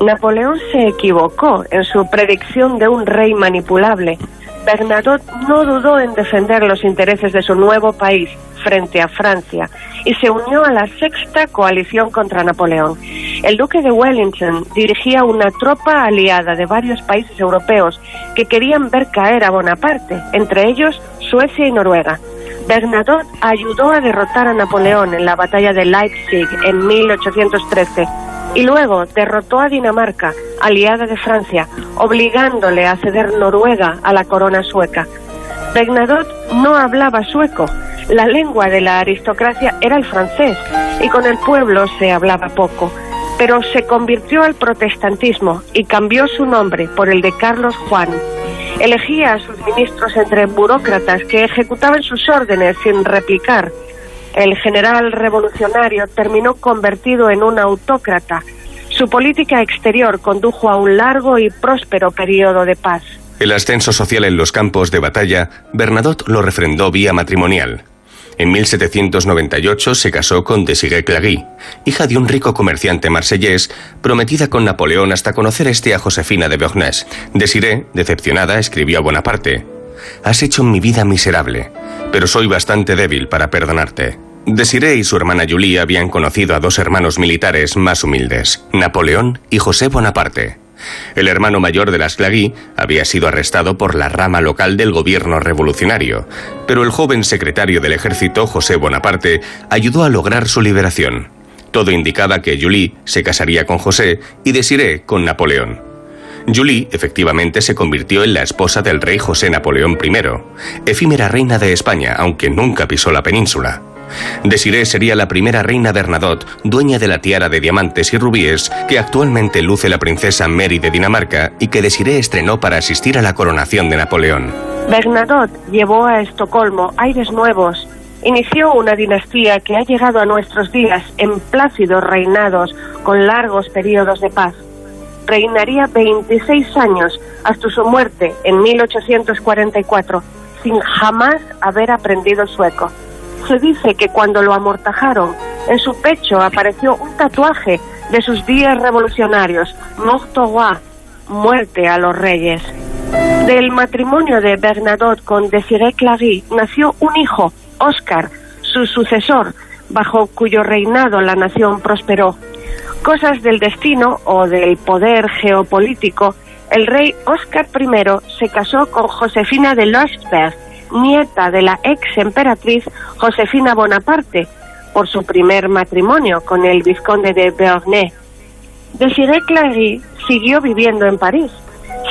Napoleón se equivocó en su predicción de un rey manipulable. Bernadotte no dudó en defender los intereses de su nuevo país frente a Francia y se unió a la sexta coalición contra Napoleón. El duque de Wellington dirigía una tropa aliada de varios países europeos que querían ver caer a Bonaparte, entre ellos Suecia y Noruega. Bernadotte ayudó a derrotar a Napoleón en la batalla de Leipzig en 1813 y luego derrotó a Dinamarca, aliada de Francia, obligándole a ceder Noruega a la corona sueca. Bernadotte no hablaba sueco, la lengua de la aristocracia era el francés y con el pueblo se hablaba poco, pero se convirtió al protestantismo y cambió su nombre por el de Carlos Juan. Elegía a sus ministros entre burócratas que ejecutaban sus órdenes sin replicar. El general revolucionario terminó convertido en un autócrata. Su política exterior condujo a un largo y próspero periodo de paz. El ascenso social en los campos de batalla, Bernadotte lo refrendó vía matrimonial. En 1798 se casó con Desirée Clary, hija de un rico comerciante marsellés, prometida con Napoleón hasta conocer este a Josefina de Beauharnais. Desirée, decepcionada, escribió a Bonaparte: Has hecho mi vida miserable, pero soy bastante débil para perdonarte. Desirée y su hermana Julie habían conocido a dos hermanos militares más humildes, Napoleón y José Bonaparte. El hermano mayor de las Clary había sido arrestado por la rama local del gobierno revolucionario, pero el joven secretario del ejército, José Bonaparte, ayudó a lograr su liberación. Todo indicaba que Julie se casaría con José y Desiré con Napoleón. Julie efectivamente se convirtió en la esposa del rey José Napoleón I, efímera reina de España, aunque nunca pisó la península. Desiré sería la primera reina Bernadotte, dueña de la tiara de diamantes y rubíes que actualmente luce la princesa Mary de Dinamarca y que Desiré estrenó para asistir a la coronación de Napoleón. Bernadotte llevó a Estocolmo aires nuevos. Inició una dinastía que ha llegado a nuestros días en plácidos reinados con largos periodos de paz. Reinaría 26 años hasta su muerte en 1844, sin jamás haber aprendido sueco se dice que cuando lo amortajaron, en su pecho apareció un tatuaje de sus días revolucionarios, Mort roi, muerte a los reyes. Del matrimonio de Bernadotte con Desiré Clary nació un hijo, Oscar, su sucesor, bajo cuyo reinado la nación prosperó. Cosas del destino o del poder geopolítico, el rey Oscar I se casó con Josefina de Losberg, nieta de la ex emperatriz Josefina Bonaparte, por su primer matrimonio con el vizconde de Beauharnais. Desiré Clary siguió viviendo en París.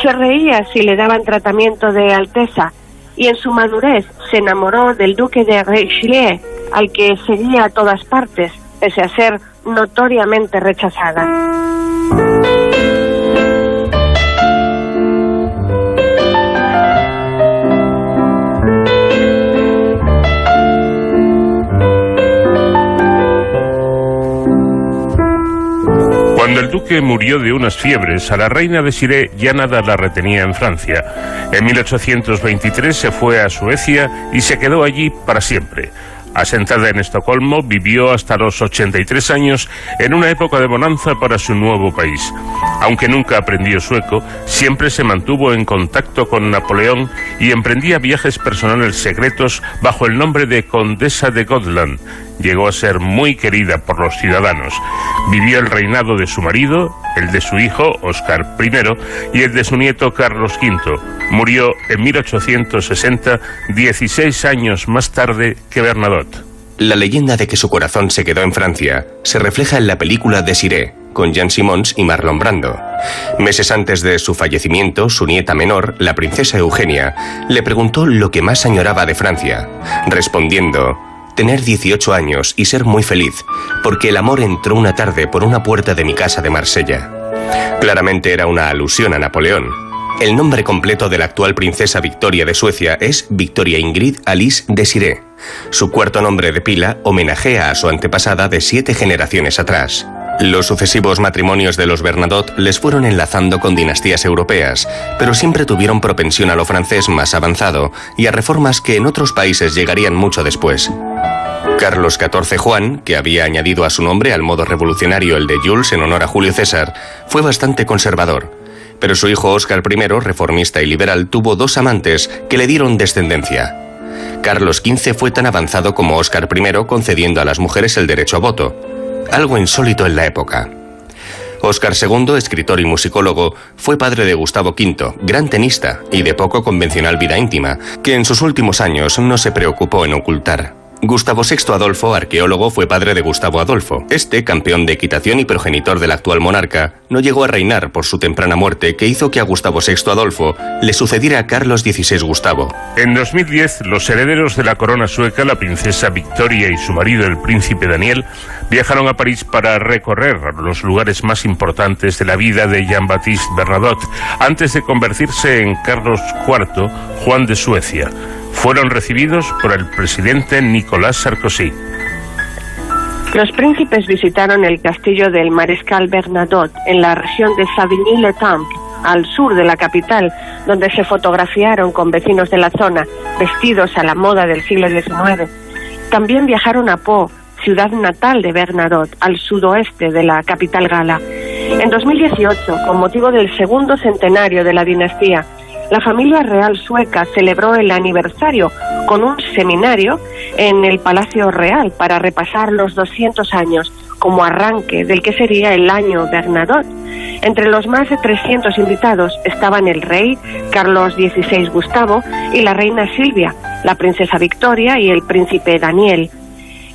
Se reía si le daban tratamiento de alteza y en su madurez se enamoró del duque de Richelieu, al que seguía a todas partes, pese a ser notoriamente rechazada. Cuando el duque murió de unas fiebres, a la reina de Siré ya nada la retenía en Francia. En 1823 se fue a Suecia y se quedó allí para siempre. Asentada en Estocolmo, vivió hasta los 83 años en una época de bonanza para su nuevo país. Aunque nunca aprendió sueco, siempre se mantuvo en contacto con Napoleón y emprendía viajes personales secretos bajo el nombre de Condesa de Gotland. Llegó a ser muy querida por los ciudadanos. Vivió el reinado de su marido, el de su hijo, Oscar I, y el de su nieto, Carlos V. Murió en 1860, 16 años más tarde que Bernadotte. La leyenda de que su corazón se quedó en Francia se refleja en la película Desiree, con Jean Simons y Marlon Brando. Meses antes de su fallecimiento, su nieta menor, la princesa Eugenia, le preguntó lo que más añoraba de Francia, respondiendo, tener 18 años y ser muy feliz, porque el amor entró una tarde por una puerta de mi casa de Marsella. Claramente era una alusión a Napoleón. El nombre completo de la actual princesa Victoria de Suecia es Victoria Ingrid Alice Desiree. Su cuarto nombre de pila homenajea a su antepasada de siete generaciones atrás. Los sucesivos matrimonios de los Bernadotte les fueron enlazando con dinastías europeas, pero siempre tuvieron propensión a lo francés más avanzado y a reformas que en otros países llegarían mucho después. Carlos XIV Juan, que había añadido a su nombre al modo revolucionario el de Jules en honor a Julio César, fue bastante conservador. Pero su hijo Óscar I, reformista y liberal, tuvo dos amantes que le dieron descendencia. Carlos XV fue tan avanzado como Óscar I, concediendo a las mujeres el derecho a voto algo insólito en la época. Óscar II, escritor y musicólogo, fue padre de Gustavo V, gran tenista y de poco convencional vida íntima, que en sus últimos años no se preocupó en ocultar. Gustavo VI Adolfo, arqueólogo, fue padre de Gustavo Adolfo. Este, campeón de equitación y progenitor del actual monarca, no llegó a reinar por su temprana muerte que hizo que a Gustavo VI Adolfo le sucediera a Carlos XVI Gustavo. En 2010, los herederos de la corona sueca, la princesa Victoria y su marido, el príncipe Daniel, viajaron a París para recorrer los lugares más importantes de la vida de Jean-Baptiste Bernadotte antes de convertirse en Carlos IV, Juan de Suecia fueron recibidos por el presidente Nicolás Sarkozy. Los príncipes visitaron el castillo del Mariscal Bernadotte en la región de Savigny-le-Temple, al sur de la capital, donde se fotografiaron con vecinos de la zona, vestidos a la moda del siglo XIX. También viajaron a Pau, ciudad natal de Bernadotte, al sudoeste de la capital gala. En 2018, con motivo del segundo centenario de la dinastía, la familia real sueca celebró el aniversario con un seminario en el Palacio Real para repasar los 200 años como arranque del que sería el año Bernadotte. Entre los más de 300 invitados estaban el rey Carlos XVI Gustavo y la reina Silvia, la princesa Victoria y el príncipe Daniel.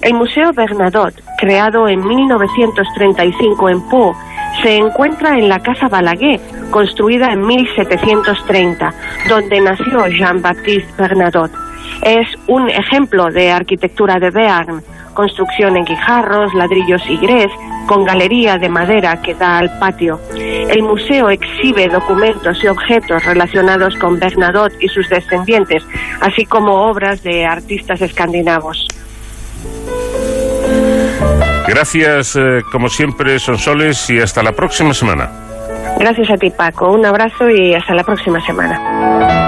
El Museo Bernadotte, creado en 1935 en Pau, se encuentra en la Casa Balaguer, construida en 1730, donde nació Jean-Baptiste Bernadotte. Es un ejemplo de arquitectura de Bearn, construcción en guijarros, ladrillos y grés, con galería de madera que da al patio. El museo exhibe documentos y objetos relacionados con Bernadotte y sus descendientes, así como obras de artistas escandinavos. Gracias, eh, como siempre, Sonsoles, y hasta la próxima semana. Gracias a ti, Paco. Un abrazo y hasta la próxima semana.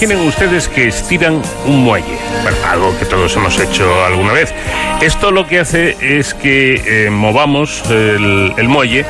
Imaginen ustedes que estiran un muelle, bueno, algo que todos hemos hecho alguna vez. Esto lo que hace es que eh, movamos el, el muelle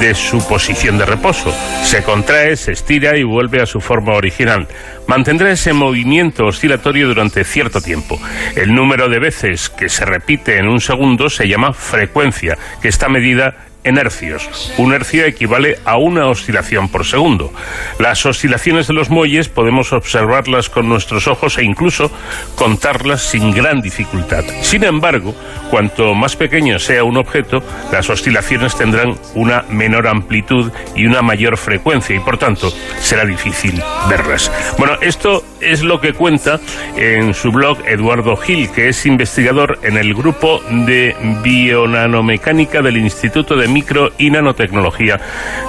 de su posición de reposo. Se contrae, se estira y vuelve a su forma original. Mantendrá ese movimiento oscilatorio durante cierto tiempo. El número de veces que se repite en un segundo se llama frecuencia, que está medida en hercios. Un hercio equivale a una oscilación por segundo. Las oscilaciones de los muelles podemos observarlas con nuestros ojos e incluso contarlas sin gran dificultad. Sin embargo, cuanto más pequeño sea un objeto, las oscilaciones tendrán una menor amplitud y una mayor frecuencia y por tanto será difícil verlas. Bueno, esto es lo que cuenta en su blog Eduardo Gil, que es investigador en el grupo de bionanomecánica del Instituto de Micro y Nanotecnología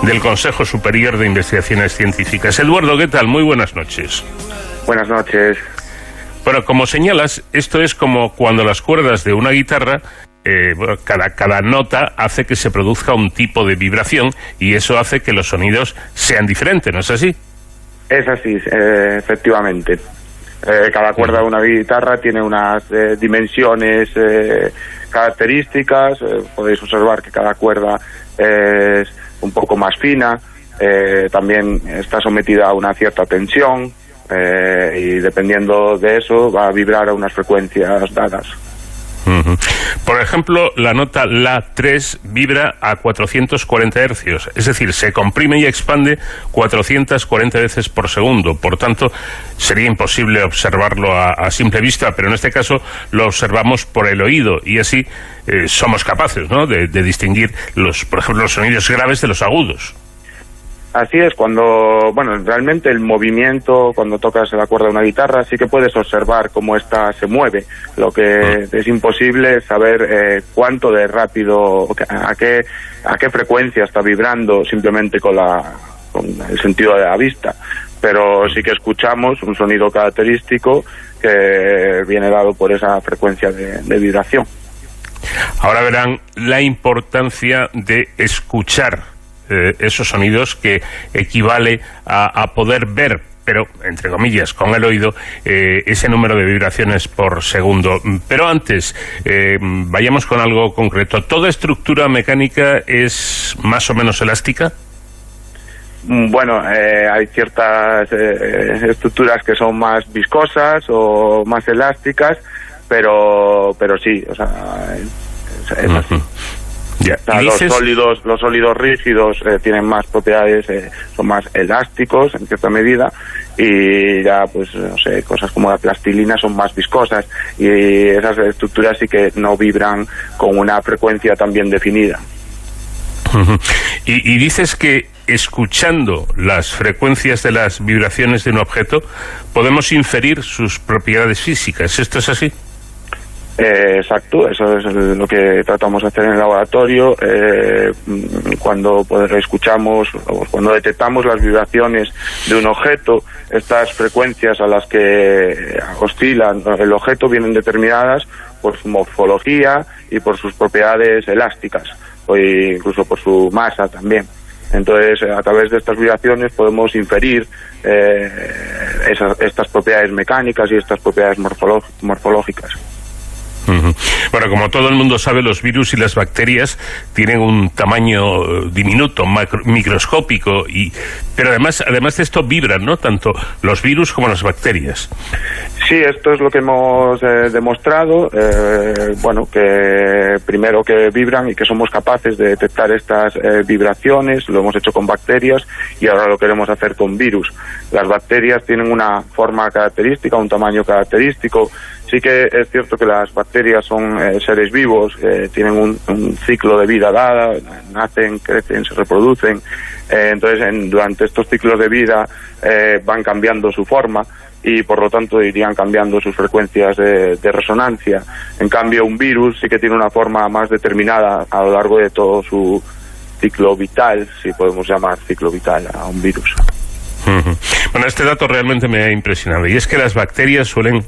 del Consejo Superior de Investigaciones Científicas. Eduardo, ¿qué tal? Muy buenas noches. Buenas noches. Bueno, como señalas, esto es como cuando las cuerdas de una guitarra eh, cada, cada nota hace que se produzca un tipo de vibración y eso hace que los sonidos sean diferentes, ¿no es así? Es así, eh, efectivamente. Eh, cada cuerda de una guitarra tiene unas eh, dimensiones eh, características. eh, podéis observar que cada cuerda es un poco más fina. eh, también está sometida a una cierta tensión. eh, y dependiendo de eso va a vibrar a unas frecuencias dadas. Por ejemplo, la nota La3 vibra a 440 hercios, es decir, se comprime y expande 440 veces por segundo. Por tanto, sería imposible observarlo a, a simple vista, pero en este caso lo observamos por el oído y así eh, somos capaces ¿no? de, de distinguir, los, por ejemplo, los sonidos graves de los agudos. Así es, cuando, bueno, realmente el movimiento, cuando tocas la cuerda de una guitarra, sí que puedes observar cómo ésta se mueve. Lo que es imposible es saber eh, cuánto de rápido, a qué, a qué frecuencia está vibrando simplemente con la, con el sentido de la vista. Pero sí que escuchamos un sonido característico que viene dado por esa frecuencia de, de vibración. Ahora verán la importancia de escuchar eh, esos sonidos que equivale a, a poder ver, pero entre comillas, con el oído, eh, ese número de vibraciones por segundo. Pero antes, eh, vayamos con algo concreto. ¿Toda estructura mecánica es más o menos elástica? Mm, Bueno, eh, hay ciertas eh, estructuras que son más viscosas o más elásticas, pero pero sí, o sea, es, es así. O sea, los sólidos, los sólidos rígidos eh, tienen más propiedades, eh, son más elásticos en cierta medida y ya pues no sé, cosas como la plastilina son más viscosas y esas estructuras sí que no vibran con una frecuencia tan bien definida. Y, y dices que escuchando las frecuencias de las vibraciones de un objeto podemos inferir sus propiedades físicas. ¿Esto es así? Eh, exacto, eso es lo que tratamos de hacer en el laboratorio. eh, cuando pues, escuchamos cuando detectamos las vibraciones de un objeto, estas frecuencias a las que oscilan el objeto vienen determinadas por su morfología y por sus propiedades elásticas, o incluso por su masa también. Entonces, eh, a través de estas vibraciones podemos inferir eh, esas- estas propiedades mecánicas y estas propiedades morfolo- Bueno, como todo el mundo sabe, los virus y las bacterias tienen un tamaño eh, diminuto, macro- microscópico, y pero además, además de esto vibran, ¿no? Tanto los virus como las bacterias. Sí, esto es lo que hemos eh, demostrado. eh, bueno, que primero que vibran y que somos capaces de detectar estas eh, vibraciones, lo hemos hecho con bacterias y ahora lo queremos hacer con virus. Las bacterias tienen una forma característica, un tamaño característico. Sí que es cierto que las bacterias son eh, seres vivos, tienen un, un ciclo de vida dada, nacen, crecen, se reproducen. Eh, entonces, en- durante estos ciclos de vida eh, van cambiando su forma y por lo tanto irían cambiando sus frecuencias de, resonancia. En cambio, un virus sí que tiene una forma más determinada a lo largo de todo su ciclo vital, si podemos llamar ciclo vital a un virus. Bueno, este dato realmente me ha impresionado, y es que las bacterias suelen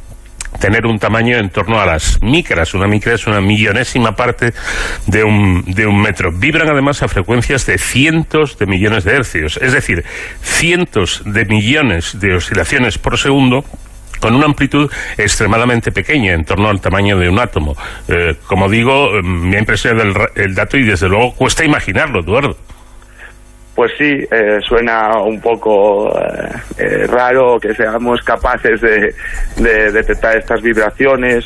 tener un tamaño en torno a las micras. Una micra es una millonésima parte de un, de un metro. Vibran además a frecuencias de cientos de millones de hercios, es decir, cientos de millones de oscilaciones por segundo con una amplitud extremadamente pequeña, en torno al tamaño de un átomo. Eh, como digo, me ha impresionado el, dato y desde luego cuesta imaginarlo, Eduardo. Pues sí, eh, suena un poco eh, raro que seamos capaces de, detectar estas vibraciones,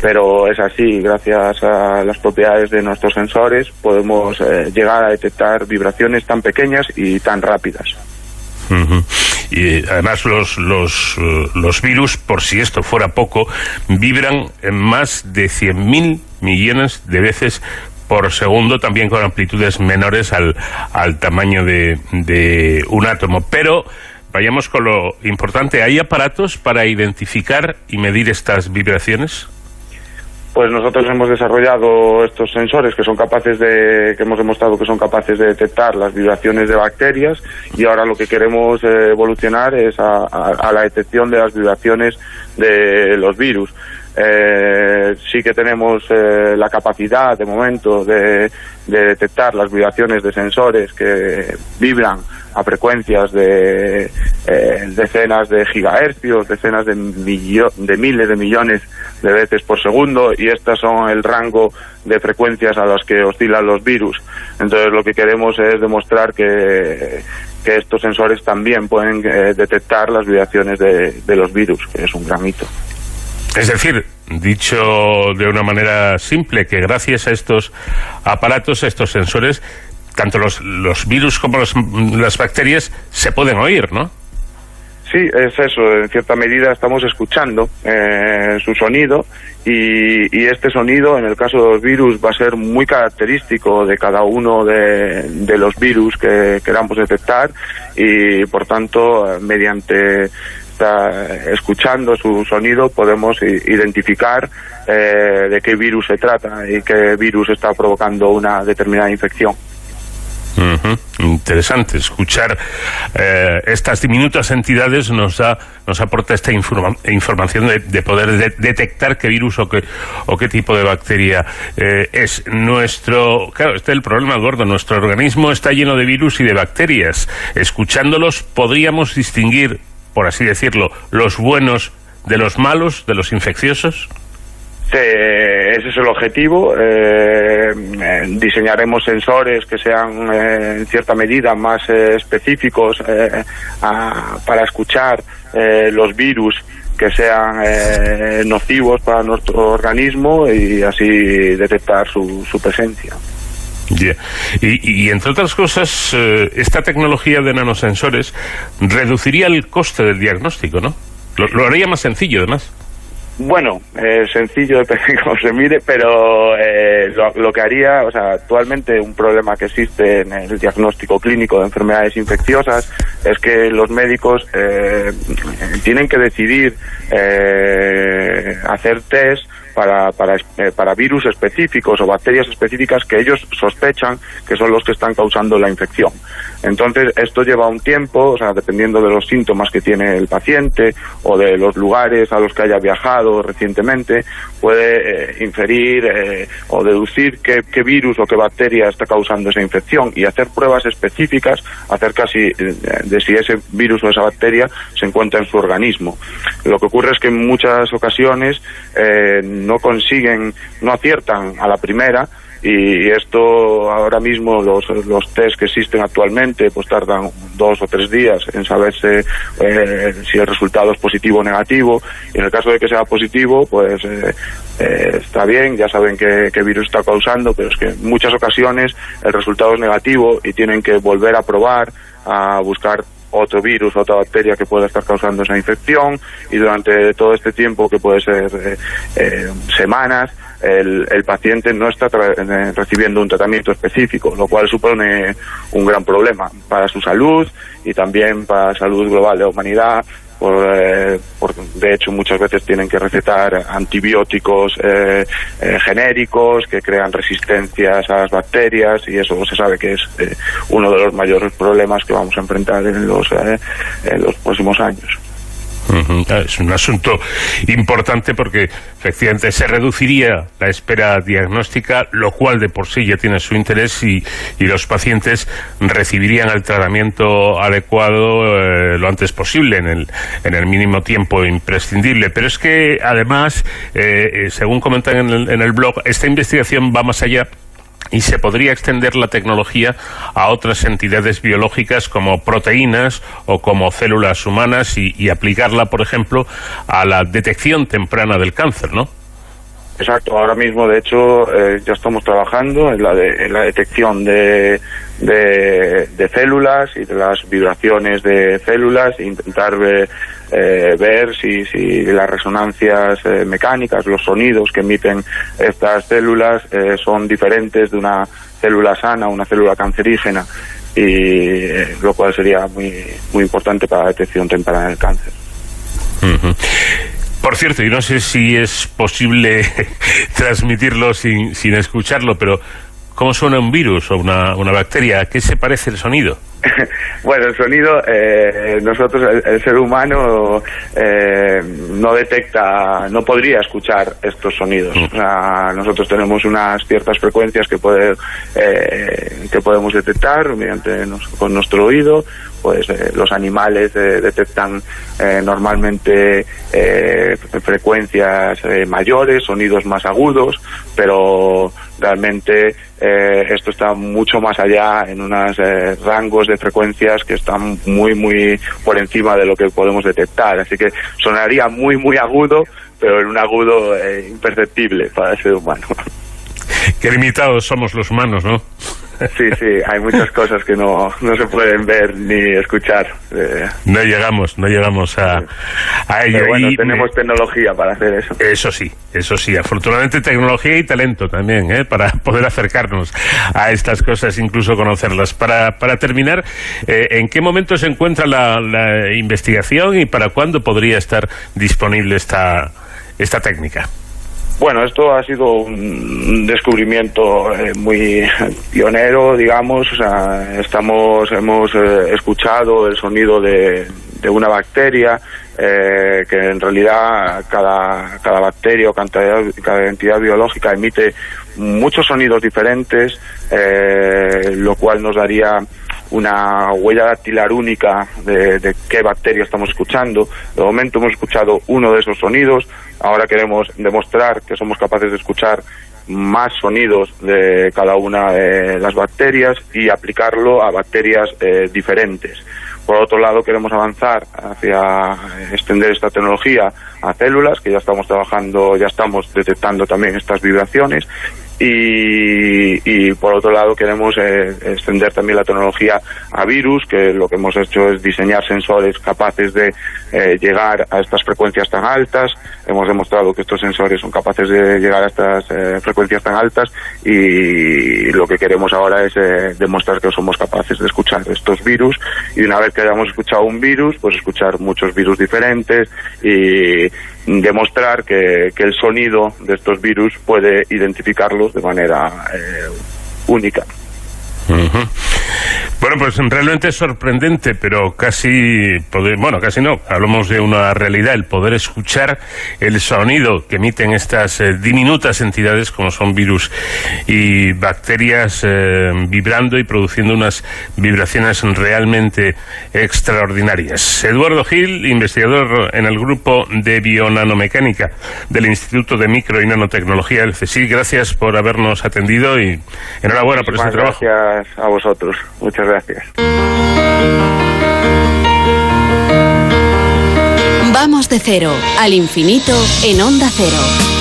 pero es así, gracias a las propiedades de nuestros sensores podemos llegar a detectar vibraciones tan pequeñas y tan rápidas. Y además los, los, eh, los virus, por si esto fuera poco, vibran en más de 100.000 millones de veces por segundo, también con amplitudes menores al, al tamaño de, de un átomo. Pero vayamos con lo importante, ¿hay aparatos para identificar y medir estas vibraciones? pues nosotros hemos desarrollado estos sensores que son capaces de, que hemos demostrado que son capaces de detectar las vibraciones de bacterias y ahora lo que queremos eh, evolucionar es a, la detección de las vibraciones de los virus. Eh, sí que tenemos eh, la capacidad de momento de, detectar las vibraciones de sensores que vibran a frecuencias de decenas de gigahercios, decenas de, de miles de millones de veces por segundo y estas son el rango de frecuencias a las que oscilan los virus. Entonces lo que queremos es demostrar que, que estos sensores también pueden eh, detectar las vibraciones de, de los virus, que es un gran hito. Es decir, dicho de una manera simple, que gracias a estos aparatos, a estos sensores, tanto los, los virus como las bacterias se pueden oír, ¿no? Sí, es eso. En cierta medida estamos escuchando eh, su sonido y, este sonido, en el caso de los virus, va a ser muy característico de cada uno de, los virus que queramos detectar y, por tanto, mediante escuchando su sonido podemos identificar eh, de qué virus se trata y qué virus está provocando una determinada infección. Interesante escuchar eh, estas diminutas entidades nos da nos aporta esta información de, poder detectar qué virus o qué o qué tipo de bacteria eh, es nuestro claro este es el problema gordo nuestro organismo está lleno de virus y de bacterias escuchándolos podríamos distinguir por así decirlo los buenos de los malos de los infecciosos ese es el objetivo. Eh, eh, diseñaremos sensores que sean eh, en cierta medida más específicos para escuchar los virus que sean nocivos para nuestro organismo y así detectar su, presencia. Y, entre otras cosas, esta tecnología de nanosensores reduciría el coste del diagnóstico, ¿no? lo haría más sencillo, además. Bueno, eh, sencillo, depende de cómo se mire, pero eh, lo, que haría, o sea, actualmente un problema que existe en el diagnóstico clínico de enfermedades infecciosas es que los médicos eh, tienen que decidir eh, hacer test para, para, eh, para virus específicos o bacterias específicas que ellos sospechan que son los que están causando la infección. Entonces, esto lleva un tiempo, o sea, dependiendo de los síntomas que tiene el paciente o de los lugares a los que haya viajado recientemente, puede eh, inferir eh, o deducir qué, qué, virus o qué bacteria está causando esa infección y hacer pruebas específicas acerca si, de si ese virus o esa bacteria se encuentra en su organismo. Lo que ocurre es que en muchas ocasiones eh, no consiguen, no aciertan a la primera y esto ahora mismo los, los test que existen actualmente pues tardan dos o tres días en saberse eh, si el resultado es positivo o negativo. Y en el caso de que sea positivo pues eh, eh, está bien ya saben qué, qué virus está causando pero es que en muchas ocasiones el resultado es negativo y tienen que volver a probar a buscar otro virus, otra bacteria que pueda estar causando esa infección y durante todo este tiempo, que puede ser eh, eh, semanas, el, el, paciente no está eh, recibiendo un tratamiento específico, lo cual supone un gran problema para su salud y también para la salud global de la humanidad, eh, por, de hecho muchas veces tienen que recetar antibióticos eh, eh, genéricos que crean resistencias a las bacterias y eso se sabe que es uno de los mayores problemas que vamos a enfrentar en los, en los próximos años. Es un asunto importante porque efectivamente se reduciría la espera diagnóstica, lo cual de por sí ya tiene su interés y, los pacientes recibirían el tratamiento adecuado eh, lo antes posible, en el, en el mínimo tiempo imprescindible. Pero es que además, eh, eh, según comentan en el, en el blog, esta investigación va más allá y se podría extender la tecnología a otras entidades biológicas como proteínas o como células humanas y, aplicarla, por ejemplo, a la detección temprana del cáncer, ¿no? Exacto, ahora mismo de hecho eh, ya estamos trabajando en la, en la detección de, de, células y de las vibraciones de células e intentar eh, ver si, si, las resonancias eh, mecánicas, los sonidos que emiten estas células eh, son diferentes de una célula sana, una célula cancerígena, y lo cual sería muy, muy importante para la detección temprana del cáncer. Por cierto, y no sé si es posible transmitirlo sin, sin escucharlo, pero ¿Cómo suena un virus o una, una bacteria? ¿A qué se parece el sonido? bueno, el sonido, eh, nosotros, el, ser humano, eh, no detecta, no podría escuchar estos sonidos. Mm. nosotros tenemos unas ciertas frecuencias que, puede, eh, que podemos detectar mediante con nuestro oído. Pues los animales detectan normalmente frecuencias mayores, sonidos más agudos, pero realmente esto está mucho más allá en unos rangos de frecuencias que están muy, muy por encima de lo que podemos detectar. Así que sonaría muy, muy agudo, pero en un agudo eh, imperceptible para el ser humano. Qué limitados somos los humanos, ¿no? Sí, sí, hay muchas cosas que no, no se pueden ver ni escuchar. Eh. No llegamos, no llegamos a, a ello. Pero bueno, tenemos tecnología para hacer eso. Eso sí, eso sí. Afortunadamente tecnología y talento también, ¿eh? para poder acercarnos a estas cosas, incluso conocerlas. Para, para terminar, eh, ¿en qué momento se encuentra la, la investigación y para cuándo podría estar disponible esta, esta técnica? Bueno, esto ha sido un descubrimiento eh, muy pionero, digamos. Estamos, hemos eh, escuchado el sonido de, una bacteria, eh, que en realidad cada, cada bacteria o cada, cada entidad biológica emite muchos sonidos diferentes, lo cual nos daría una huella dactilar única de, qué bacteria estamos escuchando. De momento hemos escuchado uno de esos sonidos, ahora queremos demostrar que somos capaces de escuchar más sonidos de cada una de las bacterias y aplicarlo a bacterias eh, diferentes. Por otro lado, queremos avanzar hacia extender esta tecnología a células, que ya estamos trabajando, ya estamos detectando también estas vibraciones y, por otro lado queremos eh, extender también la tecnología a virus, que lo que hemos hecho es diseñar sensores capaces de eh, llegar a estas frecuencias tan altas. Hemos demostrado que estos sensores son capaces de llegar a estas eh, frecuencias tan altas y lo que queremos ahora es demostrar que somos capaces de escuchar estos virus y una vez que hayamos escuchado un virus, pues escuchar muchos virus diferentes y demostrar que, el sonido de estos virus puede identificarlos de manera eh, única. Bueno, pues realmente es sorprendente, pero casi, bueno, casi no, hablamos de una realidad, el poder escuchar el sonido que emiten estas eh, diminutas entidades como son virus y bacterias eh, vibrando y produciendo unas vibraciones realmente extraordinarias. Eduardo Gil, investigador en el grupo de bionanomecánica del Instituto de Micro y Nanotecnología del CSIC, gracias por habernos atendido y enhorabuena por este trabajo. Gracias a vosotros. Muchas gracias. Vamos de cero al infinito en onda cero.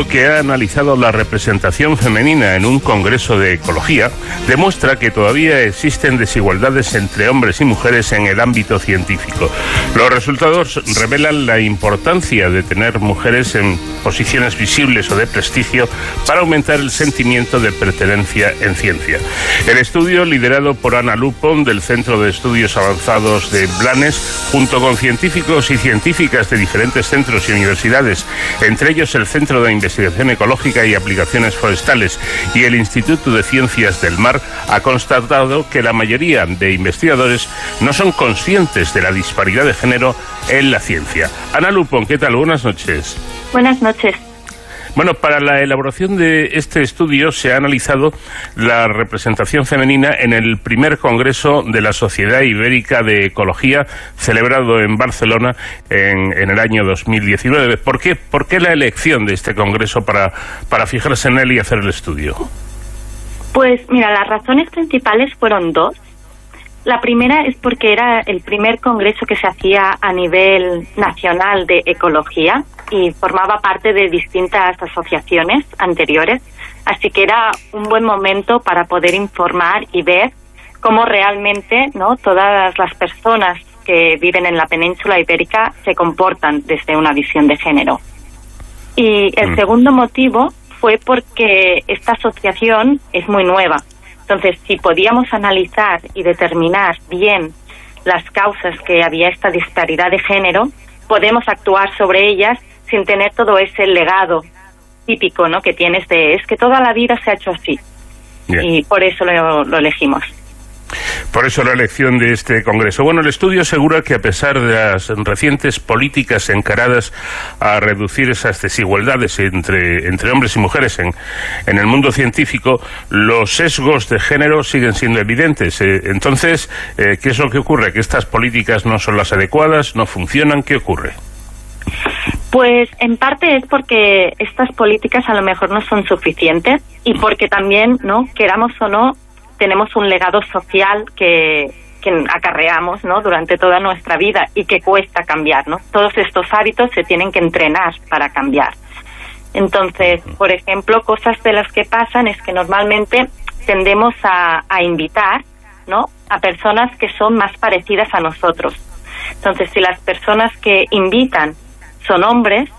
Estudio que ha analizado la representación femenina en un congreso de ecología demuestra que todavía existen desigualdades entre hombres y mujeres en el ámbito científico. Los resultados revelan la importancia de tener mujeres en posiciones visibles o de prestigio para aumentar el sentimiento de pertenencia en ciencia. El estudio, liderado por Ana Lupon del Centro de Estudios Avanzados de Blanes, junto con científicos y científicas de diferentes centros y universidades, entre ellos el Centro de Investigación Ecológica y Aplicaciones Forestales y el Instituto de Ciencias del Mar, ha constatado que la mayoría de investigadores no son conscientes de la disparidad de género en la ciencia. Ana Lupon, ¿qué tal? Buenas noches. Buenas noches. Bueno, para la elaboración de este estudio se ha analizado la representación femenina en el primer Congreso de la Sociedad Ibérica de Ecología celebrado en Barcelona en, el año 2019. ¿Por qué, ¿Por qué la elección de este Congreso para, para fijarse en él y hacer el estudio? Pues mira, las razones principales fueron dos. La primera es porque era el primer congreso que se hacía a nivel nacional de ecología y formaba parte de distintas asociaciones anteriores, así que era un buen momento para poder informar y ver cómo realmente no todas las personas que viven en la península ibérica se comportan desde una visión de género. Y el mm. segundo motivo fue porque esta asociación es muy nueva. Entonces, si podíamos analizar y determinar bien las causas que había esta disparidad de género, podemos actuar sobre ellas sin tener todo ese legado típico ¿no? que tienes de es que toda la vida se ha hecho así. Y por eso lo, lo elegimos. Por eso la elección de este Congreso. Bueno, el estudio asegura que a pesar de las recientes políticas encaradas a reducir esas desigualdades entre, entre hombres y mujeres en, en el mundo científico, los sesgos de género siguen siendo evidentes. Eh, entonces, eh, ¿qué es lo que ocurre? ¿Que estas políticas no son las adecuadas? ¿No funcionan? ¿Qué ocurre? Pues en parte es porque estas políticas a lo mejor no son suficientes y porque también, ¿no? Queramos o no, tenemos un legado social que, acarreamos. Durante toda nuestra vida y que cuesta cambiar, ¿no? Todos estos hábitos se tienen que entrenar para cambiar. Entonces, por ejemplo, cosas de las que pasan es que normalmente tendemos a, a invitar, ¿no? A personas que son más parecidas a nosotros. Entonces, si las personas que invitan son hombres,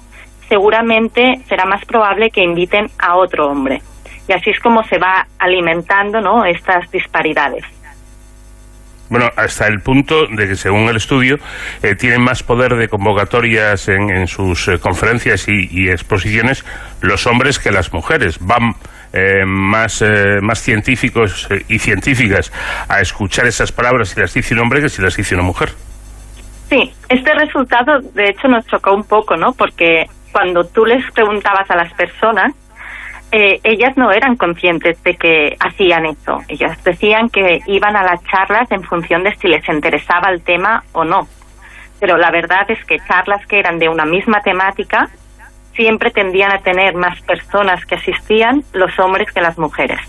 seguramente será más probable que inviten a otro hombre. Y así es como se va alimentando ¿no? estas disparidades. Bueno, hasta el punto de que, según el estudio, eh, tienen más poder de convocatorias en, sus eh, conferencias y, exposiciones los hombres que las mujeres. Van eh, más, más científicos y científicas a escuchar esas palabras si las dice un hombre que si las dice una mujer. Sí, este resultado de hecho nos chocó un poco, ¿no? Porque cuando tú les preguntabas a las personas, eh, ellas no eran conscientes de que hacían eso. Ellas decían que iban a las charlas en función de si les interesaba el tema o no. Pero la verdad es que charlas que eran de una misma temática siempre tendían a tener más personas que asistían los hombres que las mujeres.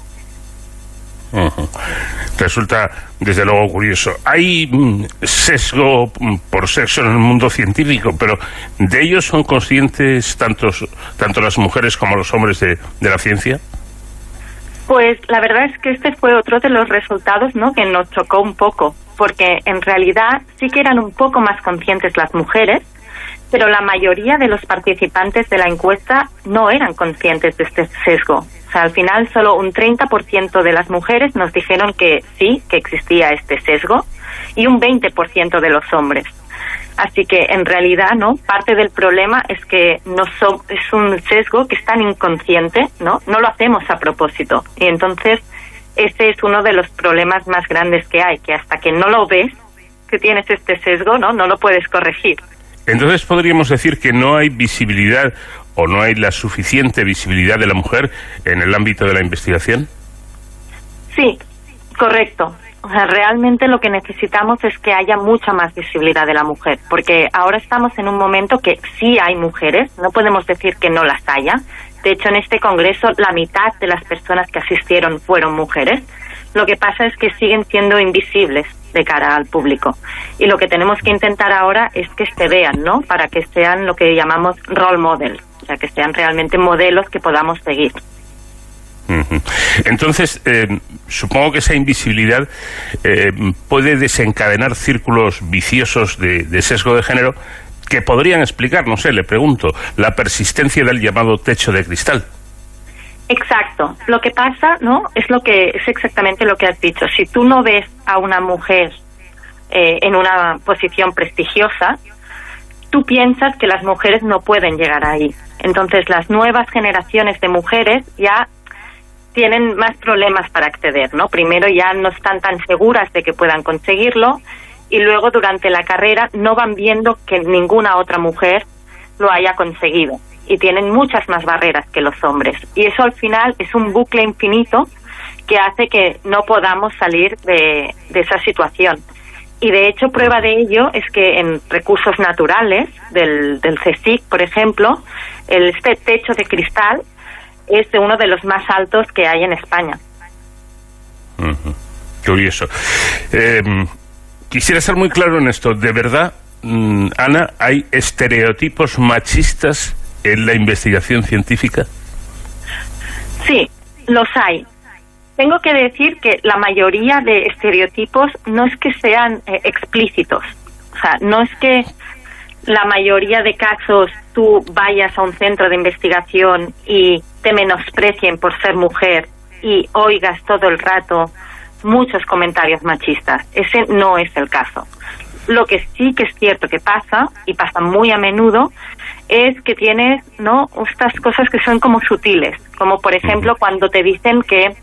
Resulta, desde luego, curioso. Hay mm, sesgo mm, por sexo en el mundo científico, pero ¿de ellos son conscientes tantos, tanto las mujeres como los hombres de, de la ciencia? Pues la verdad es que este fue otro de los resultados ¿no? que nos chocó un poco, porque en realidad sí que eran un poco más conscientes las mujeres, pero la mayoría de los participantes de la encuesta no eran conscientes de este sesgo. O sea, al final solo un 30% de las mujeres nos dijeron que sí, que existía este sesgo, y un 20% de los hombres. Así que en realidad, ¿no? Parte del problema es que no es un sesgo que es tan inconsciente, ¿no? No lo hacemos a propósito. Y entonces, este es uno de los problemas más grandes que hay, que hasta que no lo ves, que tienes este sesgo, ¿no? No lo puedes corregir. Entonces podríamos decir que no hay visibilidad o no hay la suficiente visibilidad de la mujer en el ámbito de la investigación. Sí, correcto. O sea, realmente lo que necesitamos es que haya mucha más visibilidad de la mujer, porque ahora estamos en un momento que sí hay mujeres, no podemos decir que no las haya. De hecho, en este congreso la mitad de las personas que asistieron fueron mujeres. Lo que pasa es que siguen siendo invisibles de cara al público. Y lo que tenemos que intentar ahora es que se vean, ¿no? Para que sean lo que llamamos role model, o sea, que sean realmente modelos que podamos seguir. Entonces, eh, supongo que esa invisibilidad eh, puede desencadenar círculos viciosos de, de, sesgo de género que podrían explicar, no sé, le pregunto, la persistencia del llamado techo de cristal. Exacto. Lo que pasa, ¿no? Es lo que es exactamente lo que has dicho. Si tú no ves a una mujer eh, en una posición prestigiosa, tú piensas que las mujeres no pueden llegar ahí. Entonces, las nuevas generaciones de mujeres ya tienen más problemas para acceder, ¿no? Primero ya no están tan seguras de que puedan conseguirlo y luego durante la carrera no van viendo que ninguna otra mujer lo haya conseguido y tienen muchas más barreras que los hombres. Y eso al final es un bucle infinito que hace que no podamos salir de, esa situación. Y de hecho, prueba de ello es que en recursos naturales del, del CSIC, por ejemplo, el, este techo de cristal es de uno de los más altos que hay en España. Curioso. Eh, quisiera ser muy claro en esto. ¿De verdad, mm, Ana, hay estereotipos machistas en la investigación científica? Sí, los hay. Tengo que decir que la mayoría de estereotipos no es que sean eh, explícitos. O sea, no es que la mayoría de casos tú vayas a un centro de investigación y te menosprecien por ser mujer y oigas todo el rato muchos comentarios machistas. Ese no es el caso. Lo que sí que es cierto que pasa, y pasa muy a menudo, es que tienes, ¿no? Estas cosas que son como sutiles, como por ejemplo cuando te dicen que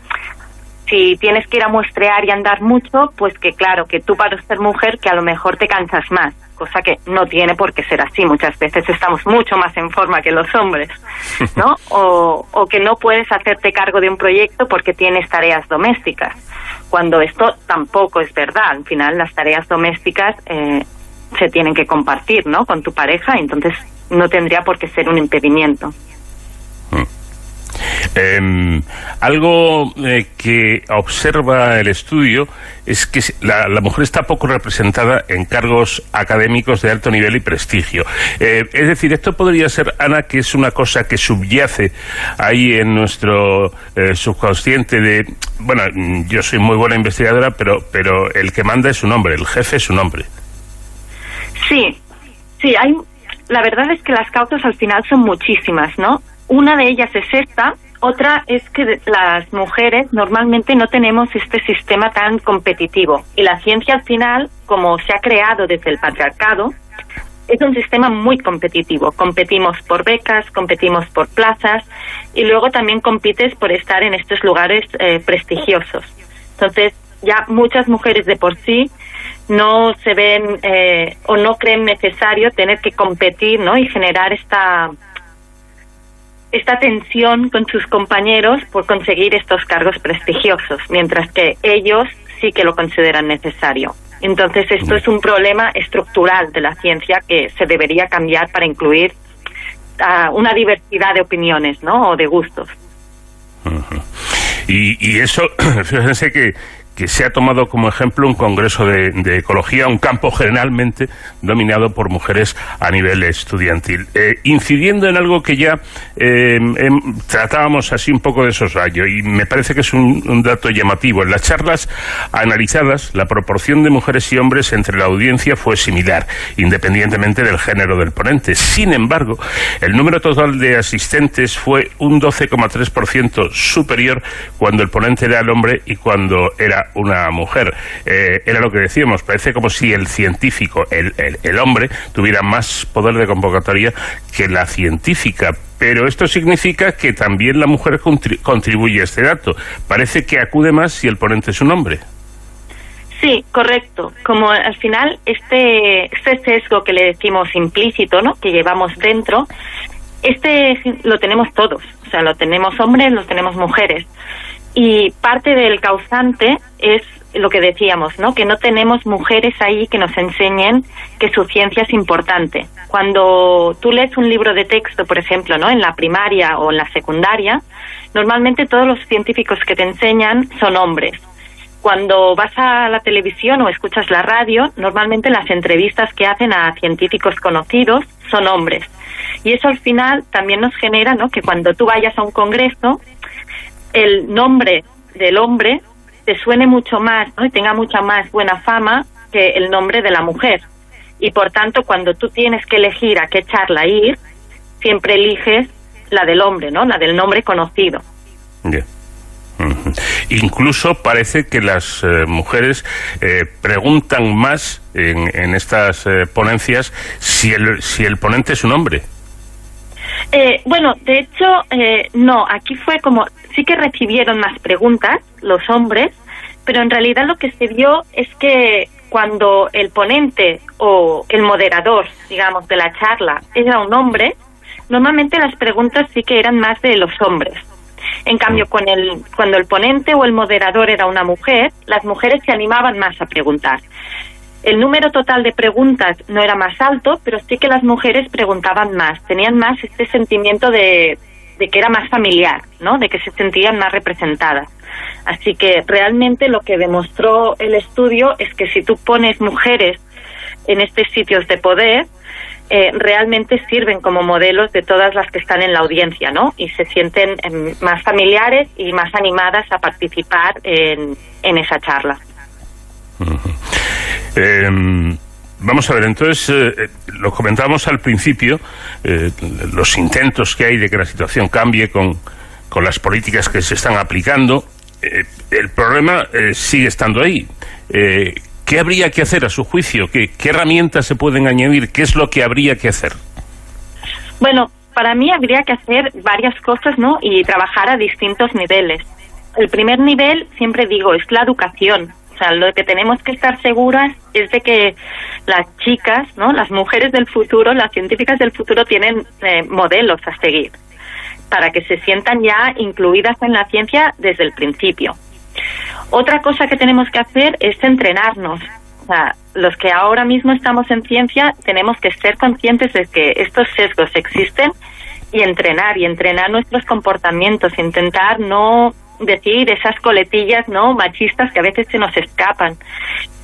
si tienes que ir a muestrear y andar mucho, pues que claro, que tú para ser mujer que a lo mejor te cansas más, cosa que no tiene por qué ser así. Muchas veces estamos mucho más en forma que los hombres, ¿no? O, o que no puedes hacerte cargo de un proyecto porque tienes tareas domésticas, cuando esto tampoco es verdad. Al final las tareas domésticas eh, se tienen que compartir, ¿no? Con tu pareja, entonces no tendría por qué ser un impedimento. Mm. Em, algo eh, que observa el estudio es que la, mujer está poco representada en cargos académicos de alto nivel y prestigio. Eh, es decir, esto podría ser, Ana, que es una cosa que subyace ahí en nuestro eh, subconsciente de, bueno, yo soy muy buena investigadora, pero, pero el que manda es un hombre, el jefe es un hombre. Sí, sí, hay la verdad es que las causas al final son muchísimas, ¿no? Una de ellas es esta, otra es que las mujeres normalmente no tenemos este sistema tan competitivo y la ciencia al final, como se ha creado desde el patriarcado, es un sistema muy competitivo. Competimos por becas, competimos por plazas y luego también compites por estar en estos lugares eh, prestigiosos. Entonces, ya muchas mujeres de por sí no se ven eh, o no creen necesario tener que competir ¿no? y generar esta esta tensión con sus compañeros por conseguir estos cargos prestigiosos, mientras que ellos sí que lo consideran necesario. Entonces, esto es un problema estructural de la ciencia que se debería cambiar para incluir una diversidad de opiniones ¿no? o de gustos. y, y, eso, fíjense que que se ha tomado como ejemplo un congreso de, ecología, un campo generalmente dominado por mujeres a nivel estudiantil. Eh, incidiendo en algo que ya eh, tratábamos así un poco de esos rayos, y me parece que es un, dato llamativo. En las charlas analizadas, la proporción de mujeres y hombres entre la audiencia fue similar, independientemente del género del ponente. Sin embargo, el número total de asistentes fue un 12,3% superior cuando el ponente era el hombre y cuando era una mujer. Eh, era lo que decíamos, parece como si el científico, el, el, hombre, tuviera más poder de convocatoria que la científica, pero esto significa que también la mujer contribuye a este dato. Parece que acude más si el ponente es un hombre. Sí, correcto. Como al final este, este sesgo que le decimos implícito, ¿no? Que llevamos dentro, este lo tenemos todos. O sea, lo tenemos hombres, lo tenemos mujeres. Y parte del causante es lo que decíamos, ¿no? Que no tenemos mujeres ahí que nos enseñen que su ciencia es importante. Cuando tú lees un libro de texto, por ejemplo, ¿no? En la primaria o en la secundaria, normalmente todos los científicos que te enseñan son hombres. Cuando vas a la televisión o escuchas la radio, normalmente las entrevistas que hacen a científicos conocidos son hombres. Y eso al final también nos genera ¿no? que cuando tú vayas a un congreso, el nombre del hombre te suene mucho más ¿no? y tenga mucha más buena fama que el nombre de la mujer. Y por tanto, cuando tú tienes que elegir a qué charla ir, siempre eliges la del hombre, ¿no? La del nombre conocido. Incluso parece que las eh, mujeres eh, preguntan más en, estas eh, ponencias si el, si el ponente es un hombre. Bueno, de hecho, no, aquí fue como, sí que recibieron más preguntas los hombres, pero en realidad lo que se vio es que cuando el ponente o el moderador, digamos, de la charla era un hombre, normalmente las preguntas sí que eran más de los hombres. En cambio, el, cuando el ponente o el moderador era una mujer, las mujeres se animaban más a preguntar. El número total de preguntas no era más alto, pero sí que las mujeres preguntaban más, tenían más este sentimiento de, que era más familiar, ¿no? de que se sentían más representadas. Así que realmente lo que demostró el estudio es que si tú pones mujeres en estos sitios de poder, eh, realmente sirven como modelos de todas las que están en la audiencia, ¿no? Y se sienten em, más familiares y más animadas a participar en, esa charla. Em, vamos a ver, entonces, eh, lo comentábamos al principio, eh, los intentos que hay de que la situación cambie con, con las políticas que se están aplicando. el problema sigue estando ahí. ¿Qué habría que hacer a su juicio? ¿Qué, herramientas se pueden añadir? ¿Qué es lo que habría que hacer? Bueno, para mí habría que hacer varias cosas, ¿no? Y trabajar a distintos niveles. El primer nivel, siempre digo, es la educación. Sea, lo que tenemos que estar seguras es de que las chicas, ¿no? Las mujeres del futuro, las científicas del futuro tienen eh, modelos a seguir para que se sientan ya incluidas en la ciencia desde el principio. Otra cosa que tenemos que hacer es entrenarnos. O sea, los que ahora mismo estamos en ciencia tenemos que ser conscientes de que estos sesgos existen y entrenar y entrenar nuestros comportamientos, intentar no decir esas coletillas no machistas que a veces se nos escapan,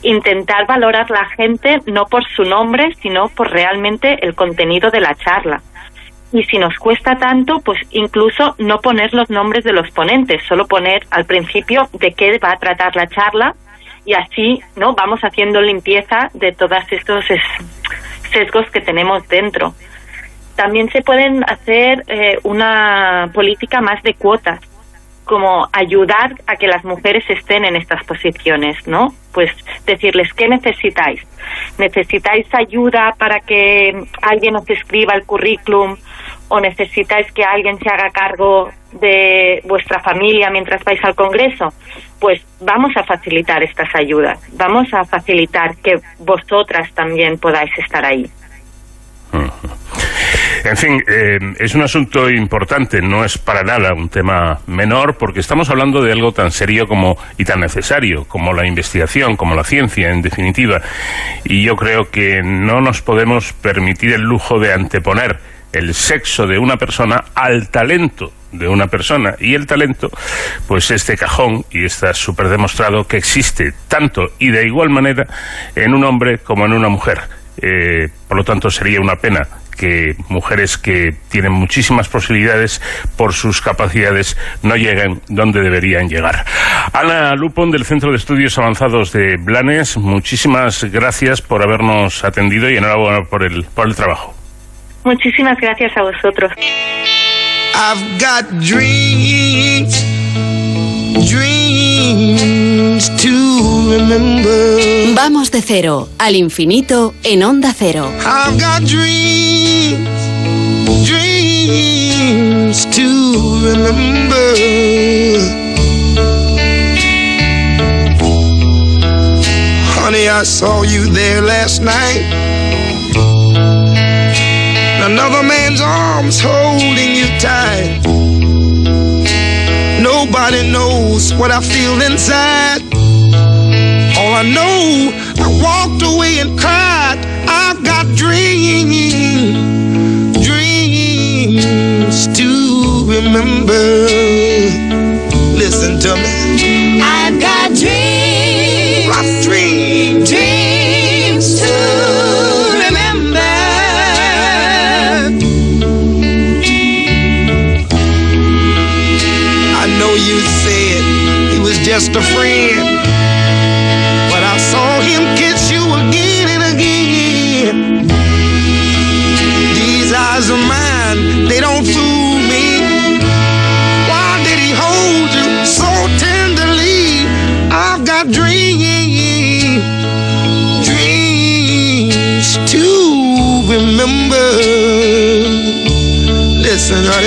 intentar valorar la gente no por su nombre, sino por realmente el contenido de la charla y si nos cuesta tanto, pues incluso no poner los nombres de los ponentes, solo poner al principio de qué va a tratar la charla y así, ¿no? Vamos haciendo limpieza de todos estos sesgos que tenemos dentro. También se pueden hacer eh, una política más de cuotas, como ayudar a que las mujeres estén en estas posiciones, ¿no? Pues decirles, ¿qué necesitáis? ¿Necesitáis ayuda para que alguien os escriba el currículum o necesitáis que alguien se haga cargo de vuestra familia mientras vais al Congreso, pues vamos a facilitar estas ayudas, vamos a facilitar que vosotras también podáis estar ahí. En fin, eh, es un asunto importante, no es para nada un tema menor, porque estamos hablando de algo tan serio como y tan necesario como la investigación, como la ciencia, en definitiva. Y yo creo que no nos podemos permitir el lujo de anteponer el sexo de una persona al talento de una persona y el talento pues este cajón y está súper demostrado que existe tanto y de igual manera en un hombre como en una mujer eh, por lo tanto sería una pena que mujeres que tienen muchísimas posibilidades por sus capacidades no lleguen donde deberían llegar. Ana Lupon del Centro de Estudios Avanzados de Blanes, muchísimas gracias por habernos atendido y enhorabuena por el, por el trabajo. Muchísimas gracias a vosotros. I've got dreams, dreams to remember. Vamos de cero al infinito en onda cero. I've got dreams, dreams to remember. Honey, I saw you there last night. Another man's arms holding you tight. Nobody knows what I feel inside. All I know, I walked away and cried. I've got dreams, dreams to remember. Listen to me. I've got dreams. Rough dreams. Dreams to remember. I know you said he was just a friend. Honey.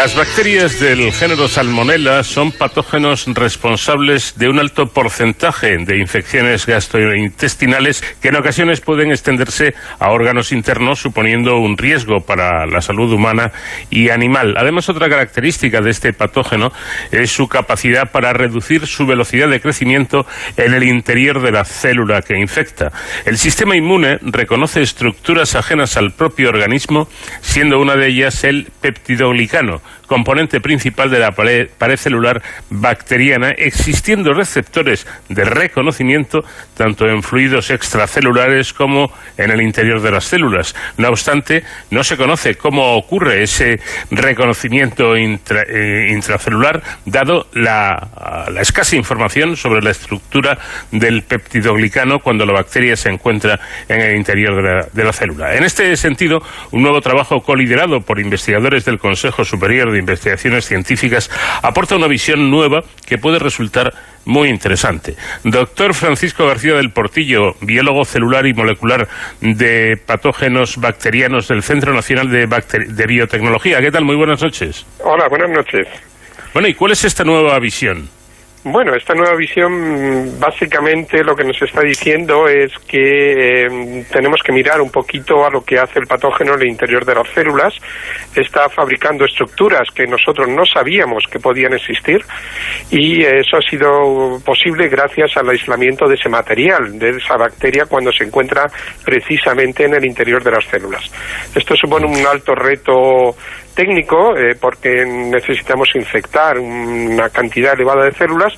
Las bacterias del género Salmonella son patógenos responsables de un alto porcentaje de infecciones gastrointestinales que en ocasiones pueden extenderse a órganos internos, suponiendo un riesgo para la salud humana y animal. Además, otra característica de este patógeno es su capacidad para reducir su velocidad de crecimiento en el interior de la célula que infecta. El sistema inmune reconoce estructuras ajenas al propio organismo, siendo una de ellas el peptidoglicano, componente principal de la pared, celular bacteriana, existiendo receptores de reconocimiento tanto en fluidos extracelulares como en el interior de las células. No obstante, no se conoce cómo ocurre ese reconocimiento eh, intracelular, dado la, escasa información sobre la estructura del peptidoglicano cuando la bacteria se encuentra en el interior de la célula. En este sentido, un nuevo trabajo coliderado por investigadores del Consejo Superior de Investigaciones Científicas aporta una visión nueva que puede resultar muy interesante. Doctor Francisco García del Portillo, biólogo celular y molecular de patógenos bacterianos del Centro Nacional de, Bacteri- de Biotecnología. ¿Qué tal? Muy buenas noches. Hola, buenas noches. Bueno, ¿y cuál es esta nueva visión? Bueno, esta nueva visión básicamente lo que nos está diciendo es que eh, tenemos que mirar un poquito a lo que hace el patógeno en el interior de las células. Está fabricando estructuras que nosotros no sabíamos que podían existir y eso ha sido posible gracias al aislamiento de ese material, de esa bacteria cuando se encuentra precisamente en el interior de las células. Esto supone un alto reto técnico eh, porque necesitamos infectar una cantidad elevada de células,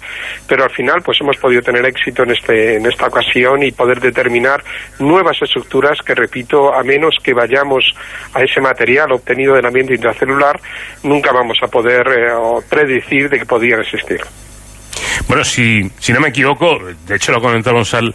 pero al final pues hemos podido tener éxito en este en esta ocasión y poder determinar nuevas estructuras que repito, a menos que vayamos a ese material obtenido del ambiente intracelular, nunca vamos a poder eh, predecir de que podían existir. Bueno, si, si no me equivoco, de hecho lo comentamos al,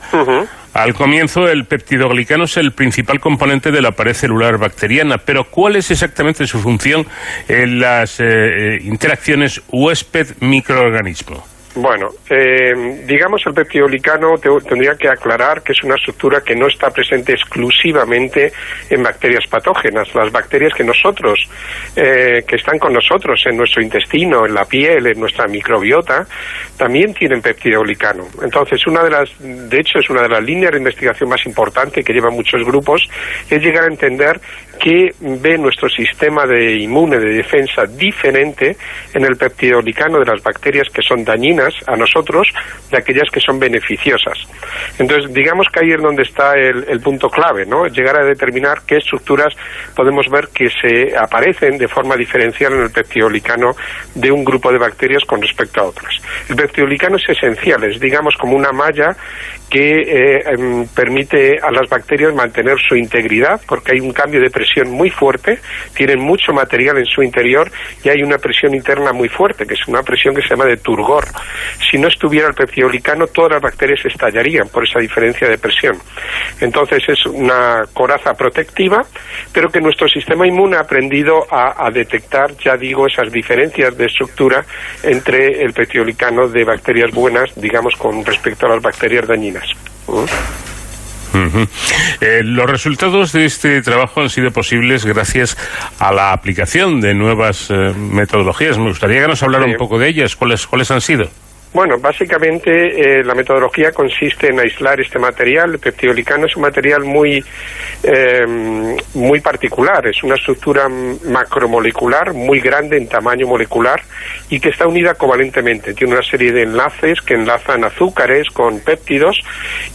al comienzo, el peptidoglicano es el principal componente de la pared celular bacteriana, pero ¿cuál es exactamente su función en las eh, eh, interacciones huésped-microorganismo? Bueno, eh, digamos el peptidoglicano te- tendría que aclarar que es una estructura que no está presente exclusivamente en bacterias patógenas. Las bacterias que nosotros, eh, que están con nosotros en nuestro intestino, en la piel, en nuestra microbiota, también tienen peptidoglicano. Entonces, una de las, de hecho, es una de las líneas de investigación más importantes que llevan muchos grupos, es llegar a entender que ve nuestro sistema de inmune de defensa diferente en el peptidoglicano de las bacterias que son dañinas a nosotros de aquellas que son beneficiosas. Entonces, digamos que ahí es donde está el, punto clave, ¿no? Llegar a determinar qué estructuras podemos ver que se aparecen de forma diferencial en el peptidolicano de un grupo de bacterias con respecto a otras. El peptidolicano es esencial, es digamos como una malla que eh, em, permite a las bacterias mantener su integridad porque hay un cambio de presión muy fuerte, tienen mucho material en su interior y hay una presión interna muy fuerte, que es una presión que se llama de turgor. Si no estuviera el peptidolicano, todas las bacterias estallarían por esa diferencia de presión. Entonces es una coraza protectiva, pero que nuestro sistema inmune ha aprendido a, a detectar, ya digo, esas diferencias de estructura entre el peptidolicano de bacterias buenas, digamos, con respecto a las bacterias dañinas. ¿Mm? Eh, los resultados de este trabajo han sido posibles gracias a la aplicación de nuevas eh, metodologías. Me gustaría que nos hablara Sí. un poco de ellas. ¿Cuáles, cuáles han sido? Bueno, básicamente eh, la metodología consiste en aislar este material. El peptidolicano es un material muy, eh, muy particular. Es una estructura macromolecular muy grande en tamaño molecular y que está unida covalentemente. Tiene una serie de enlaces que enlazan azúcares con péptidos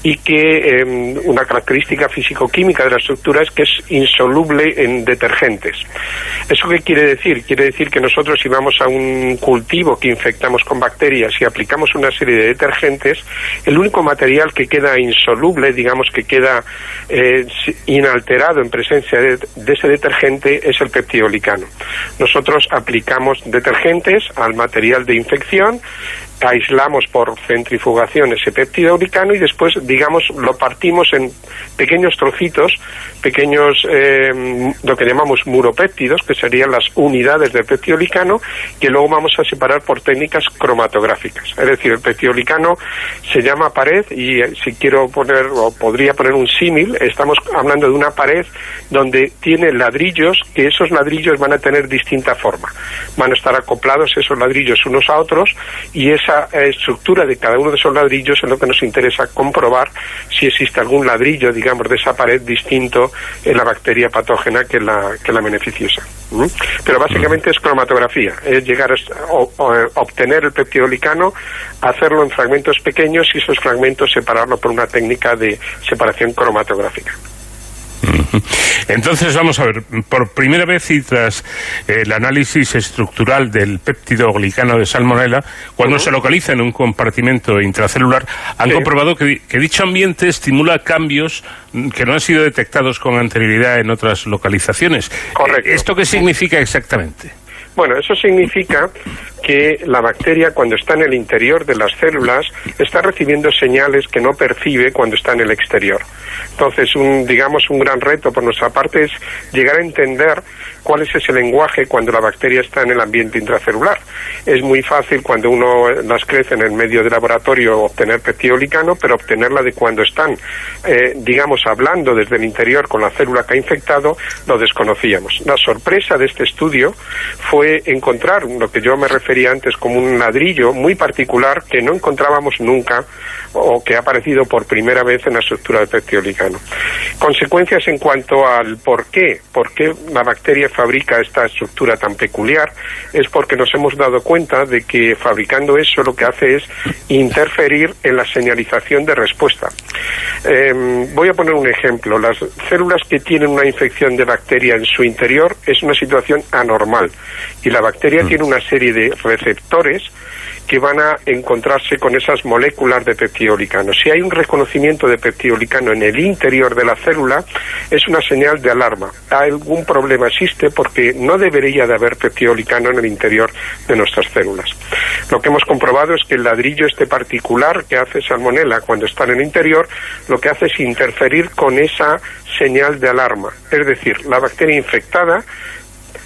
y que eh, una característica físico-química de la estructura es que es insoluble en detergentes. ¿Eso qué quiere decir? Quiere decir que nosotros si vamos a un cultivo que infectamos con bacterias y aplicamos una serie de detergentes, el único material que queda insoluble, digamos que queda eh, inalterado en presencia de, ese detergente es el peptidolicano. Nosotros aplicamos detergentes al material de infección, aislamos por centrifugación ese peptidolicano y después, digamos, lo partimos en pequeños trocitos, pequeños, eh, lo que llamamos muropéptidos, que serían las unidades del peptidolicano, que luego vamos a separar por técnicas cromatográficas. Es decir, el peptidolicano se llama pared y eh, si quiero poner, o podría poner un símil, estamos hablando de una pared donde tiene ladrillos, que esos ladrillos van a tener distinta forma. Van a estar acoplados esos ladrillos unos a otros y esa eh, estructura de cada uno de esos ladrillos es lo que nos interesa comprobar si existe algún ladrillo, digamos, de esa pared distinto en la bacteria patógena que la, que la beneficiosa. ¿Mm? Pero básicamente es cromatografía, es llegar a obtener el peptidolicano, hacerlo en fragmentos pequeños y esos fragmentos separarlo por una técnica de separación cromatográfica. Entonces, vamos a ver, por primera vez y tras eh, el análisis estructural del péptido glicano de salmonella, cuando se localiza en un compartimento intracelular, han Sí. comprobado que, que dicho ambiente estimula cambios que no han sido detectados con anterioridad en otras localizaciones. Correcto. Eh, ¿Esto qué significa exactamente? Bueno, eso significa que la bacteria cuando está en el interior de las células está recibiendo señales que no percibe cuando está en el exterior. Entonces, un, digamos, un gran reto por nuestra parte es llegar a entender cuál es ese lenguaje cuando la bacteria está en el ambiente intracelular. Es muy fácil cuando uno las crece en el medio de laboratorio obtener peptidolicano, pero obtenerla de cuando están, eh, digamos, hablando desde el interior con la célula que ha infectado, lo desconocíamos. La sorpresa de este estudio fue encontrar lo que yo me refería antes como un ladrillo muy particular que no encontrábamos nunca o que ha aparecido por primera vez en la estructura del peptidolicano. Consecuencias en cuanto al por qué, por qué la bacteria fabrica esta estructura tan peculiar, es porque nos hemos dado cuenta de que fabricando eso lo que hace es interferir en la señalización de respuesta. Eh, voy a poner un ejemplo. Las células que tienen una infección de bacteria en su interior es una situación anormal y la bacteria tiene una serie de receptores que van a encontrarse con esas moléculas de peptidolicano. Si hay un reconocimiento de peptidolicano en el interior de la célula, es una señal de alarma. Algún problema existe porque no debería de haber peptidolicano en el interior de nuestras células. Lo que hemos comprobado es que el ladrillo este particular que hace Salmonella cuando está en el interior, lo que hace es interferir con esa señal de alarma. Es decir, la bacteria infectada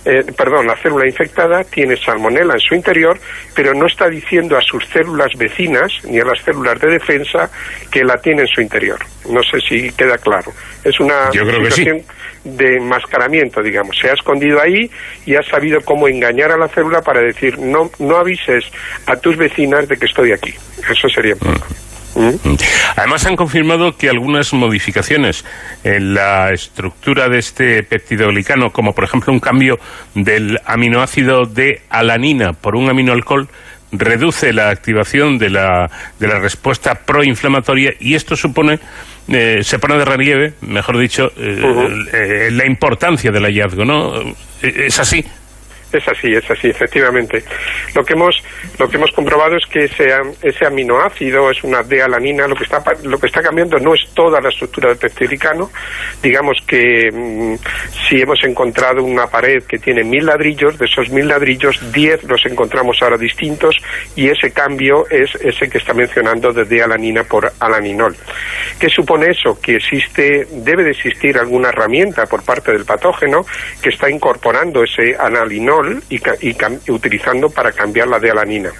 eh, perdón, la célula infectada tiene salmonela en su interior, pero no está diciendo a sus células vecinas ni a las células de defensa que la tiene en su interior. No sé si queda claro. Es una Yo creo que sí. situación de enmascaramiento, digamos. Se ha escondido ahí y ha sabido cómo engañar a la célula para decir no, no avises a tus vecinas de que estoy aquí. Eso sería. Además han confirmado que algunas modificaciones en la estructura de este peptidoglicano, como por ejemplo un cambio del aminoácido de alanina por un aminoalcohol, reduce la activación de la, de la respuesta proinflamatoria y esto supone eh, se pone de relieve, mejor dicho, eh, eh, la importancia del hallazgo, ¿no? Eh, ¿Es así? Es así, es así, efectivamente. Lo que hemos lo que hemos comprobado es que ese, am- ese aminoácido es una D-alanina. Lo que está lo que está cambiando no es toda la estructura del peptidoglicano. Digamos que mm, si hemos encontrado una pared que tiene mil ladrillos, de esos mil ladrillos, diez los encontramos ahora distintos y ese cambio es ese que está mencionando de D-alanina por alaninol. ¿Qué supone eso? Que existe, debe de existir alguna herramienta por parte del patógeno que está incorporando ese y, utilizando para cambiar la de alanina.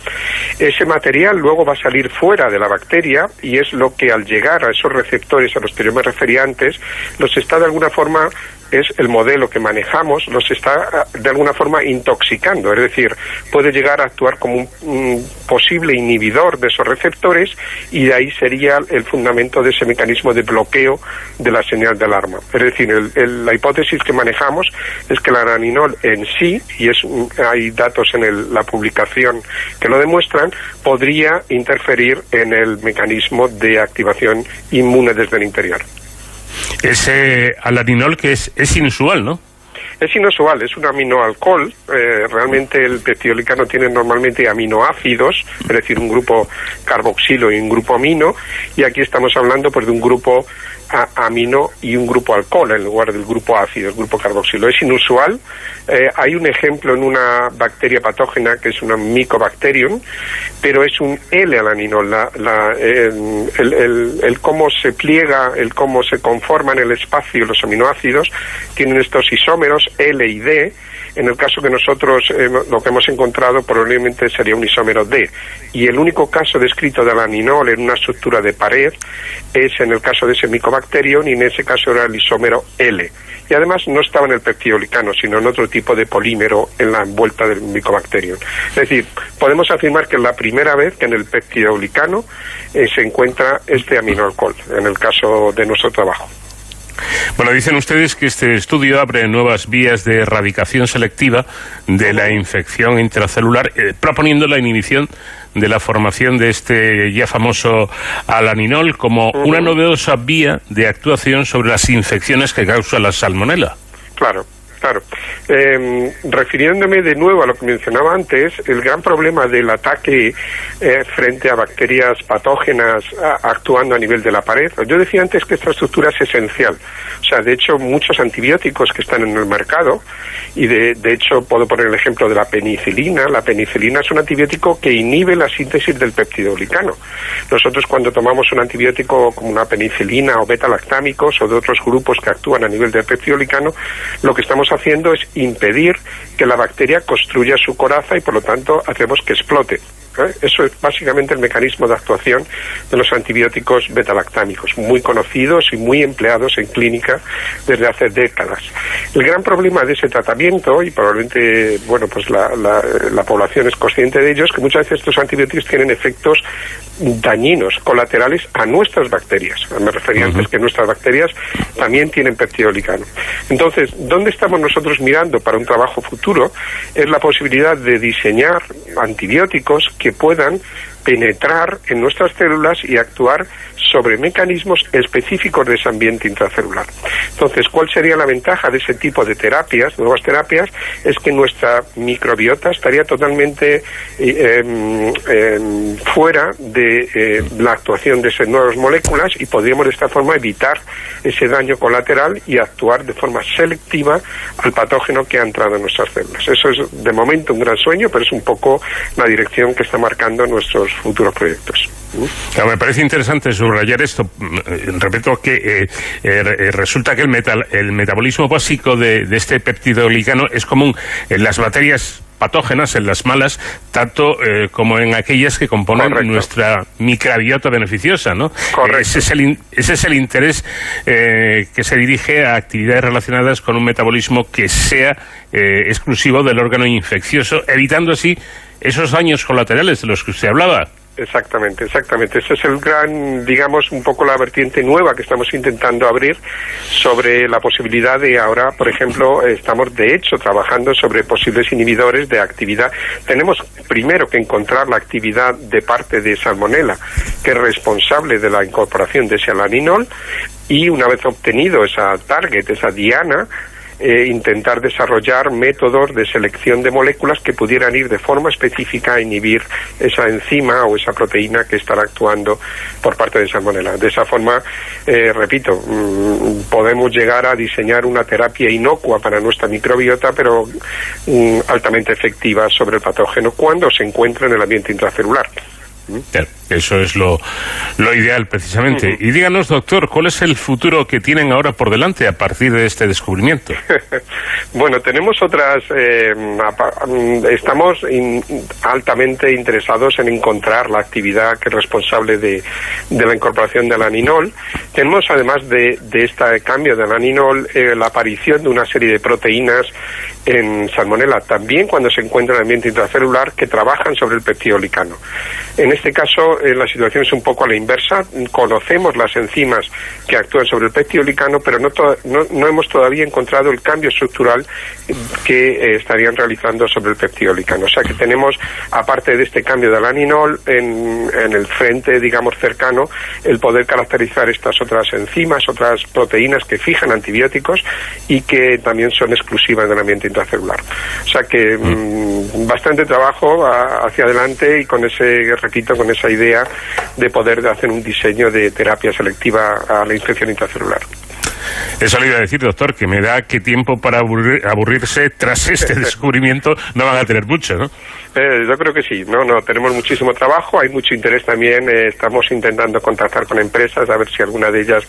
Ese material luego va a salir fuera de la bacteria y es lo que al llegar a esos receptores, a los telomeros referiantes, los está de alguna forma es el modelo que manejamos, los está ah, de alguna forma intoxicando, es decir, puede llegar a actuar como un, posible inhibidor de esos receptores y de ahí sería el fundamento de ese mecanismo de bloqueo de la señal de alarma. Es decir, el- la hipótesis que manejamos es que la araninol en sí, y es hay datos en el- la publicación que lo demuestran, podría interferir en el mecanismo de activación inmune desde el interior. Ese alaninol que es, es inusual, ¿no? Es inusual, es un aminoalcohol. eh, realmente el peptidolicano tiene normalmente aminoácidos, es decir, un grupo carboxilo y un grupo amino, y aquí estamos hablando pues de un grupo a- amino y un grupo alcohol en lugar del grupo ácido, el grupo carboxilo. Es inusual. eh, hay un ejemplo en una bacteria patógena que es una Mycobacterium, pero es un L-alaninol. La, la, el, el- cómo se pliega, el cómo se conforman en el espacio los aminoácidos, tienen estos isómeros L y D. En el caso que nosotros eh, lo que hemos encontrado probablemente sería un isómero D. Y el único caso descrito de alaninol en una estructura de pared es en el caso de ese Mycobacterium y en ese caso era el isómero L. Y además no estaba en el peptidolicano, sino en otro tipo de polímero en la envuelta del Mycobacterium. Es decir, podemos afirmar que es la primera vez que en el peptidolicano eh, se encuentra este aminoalcohol, en el caso de nuestro trabajo. Bueno, dicen ustedes que este estudio abre nuevas vías de erradicación selectiva de la infección intracelular, eh, proponiendo la inhibición de la formación de este ya famoso alaninol como una novedosa vía de actuación sobre las infecciones que causa la salmonela. Claro, claro. Eh, refiriéndome de nuevo a lo que mencionaba antes, el gran problema del ataque eh, frente a bacterias patógenas actuando a nivel de la pared, yo decía antes que esta estructura es esencial. O sea, de hecho, muchos antibióticos que están en el mercado, y de, de hecho puedo poner el ejemplo de la penicilina, la penicilina es un antibiótico que inhibe la síntesis del peptidoglicano. Nosotros cuando tomamos un antibiótico como una penicilina o beta-lactámicos o de otros grupos que actúan a nivel del peptidoglicano, lo que estamos haciendo es impedir que la bacteria construya su coraza y por lo tanto hacemos que explote. ¿Eh? Eso es básicamente el mecanismo de actuación de los antibióticos betalactámicos, muy conocidos y muy empleados en clínica desde hace décadas. El gran problema de ese tratamiento, y probablemente bueno, pues la, la- la población es consciente de ello, es que muchas veces estos antibióticos tienen efectos dañinos, colaterales a nuestras bacterias. Me refería antes que nuestras bacterias también tienen peptidolicano. Entonces, ¿dónde estamos nosotros mirando para un trabajo futuro? Es la posibilidad de diseñar antibióticos que puedan penetrar en nuestras células y actuar sobre mecanismos específicos de ese ambiente intracelular. Entonces, ¿cuál sería la ventaja de ese tipo de terapias, nuevas terapias? Es que nuestra microbiota estaría totalmente eh, em, em, fuera de eh, la actuación de esas nuevas moléculas y podríamos de esta forma evitar ese daño colateral y actuar de forma selectiva al patógeno que ha entrado en nuestras células. Eso es de momento un gran sueño, pero es un poco la dirección que está marcando nuestros futuros proyectos. Me parece interesante subrayar esto. Mm, Repito que eh, eh, eh, resulta que el, metal, el metabolismo básico de, de este peptidoglicano es común en las bacterias patógenas, en las malas, tanto eh, como en aquellas que componen nuestra microbiota beneficiosa, ¿no? Ese es el, in- ese es el interés eh, que se dirige a actividades relacionadas con un metabolismo que sea eh, exclusivo del órgano infeccioso, evitando así esos daños colaterales de los que usted hablaba. Exactamente, exactamente. Ese es el gran, digamos, un poco la vertiente nueva que estamos intentando abrir sobre la posibilidad de ahora, por ejemplo, estamos de hecho trabajando sobre posibles inhibidores de actividad. Tenemos primero que encontrar la actividad de parte de Salmonella, que es responsable de la incorporación de ese alaninol, y una vez obtenido esa target, esa diana, eh, intentar desarrollar métodos de selección de moléculas que pudieran ir de forma específica a inhibir esa enzima o esa proteína que estará actuando por parte de salmonella. De esa forma, eh, repito, mm, podemos llegar a diseñar una terapia inocua para nuestra microbiota, pero mm, altamente efectiva sobre el patógeno cuando se encuentra en el ambiente intracelular. Eso es lo, lo ideal, precisamente. Y díganos, doctor, ¿cuál es el futuro que tienen ahora por delante a partir de este descubrimiento? Bueno, tenemos otras. eh, mm, estamos in- altamente interesados en encontrar la actividad que es responsable de, de la incorporación del aninol. Tenemos, además de, de este cambio del aninol, eh, la aparición de una serie de proteínas en salmonella, también cuando se encuentra en el ambiente intracelular, que trabajan sobre el peptidolicano. En este caso, eh, la situación es un poco a la inversa. Conocemos las enzimas que actúan sobre el peptidolicano, pero no, to- no, no hemos todavía encontrado el cambio estructural que eh, estarían realizando sobre el peptidolicano. O sea que tenemos, aparte de este cambio del aninol, en, en el frente, digamos, cercano, el poder caracterizar estas otras enzimas, otras proteínas que fijan antibióticos y que también son exclusivas del ambiente intracelular. O sea que mm, bastante trabajo a- hacia adelante y con ese, repito, con esa idea de poder hacer un diseño de terapia selectiva a la infección intracelular. Eso le iba a decir, doctor, que me da que tiempo para aburrir- aburrirse tras este descubrimiento no van a tener mucho, ¿no? Eh, yo creo que sí, no, no, tenemos muchísimo trabajo, hay mucho interés también, eh, estamos intentando contactar con empresas a ver si alguna de ellas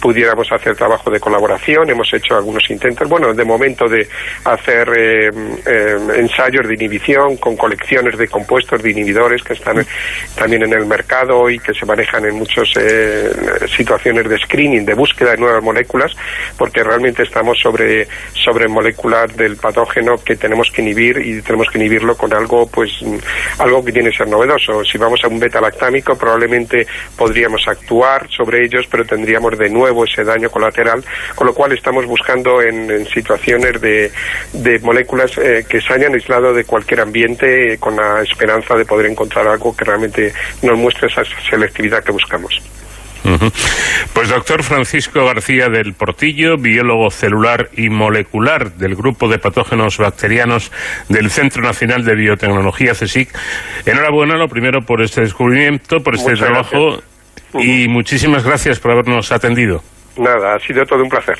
pudiéramos hacer trabajo de colaboración, hemos hecho algunos intentos, bueno, de momento de hacer eh, eh, ensayos de inhibición con colecciones de compuestos de inhibidores que están también en el mercado y que se manejan en muchas situaciones de screening, de búsqueda de nuevas moléculas, porque realmente estamos sobre, sobre moléculas del patógeno que tenemos que inhibir y tenemos que inhibirlo con algo pues algo que tiene que ser novedoso. Si vamos a un beta-lactámico probablemente podríamos actuar sobre ellos, pero tendríamos de nuevo ese daño colateral, con lo cual estamos buscando en, en situaciones de, de moléculas eh, que se hayan aislado de cualquier ambiente eh, con la esperanza de poder encontrar algo que realmente nos muestre esa selectividad que buscamos. Pues doctor Francisco García del Portillo, biólogo celular y molecular del Grupo de Patógenos Bacterianos del Centro Nacional de Biotecnología, CSIC. Enhorabuena, lo primero, por este descubrimiento, por este Muchas trabajo y muchísimas gracias por habernos atendido. Nada, ha sido todo un placer.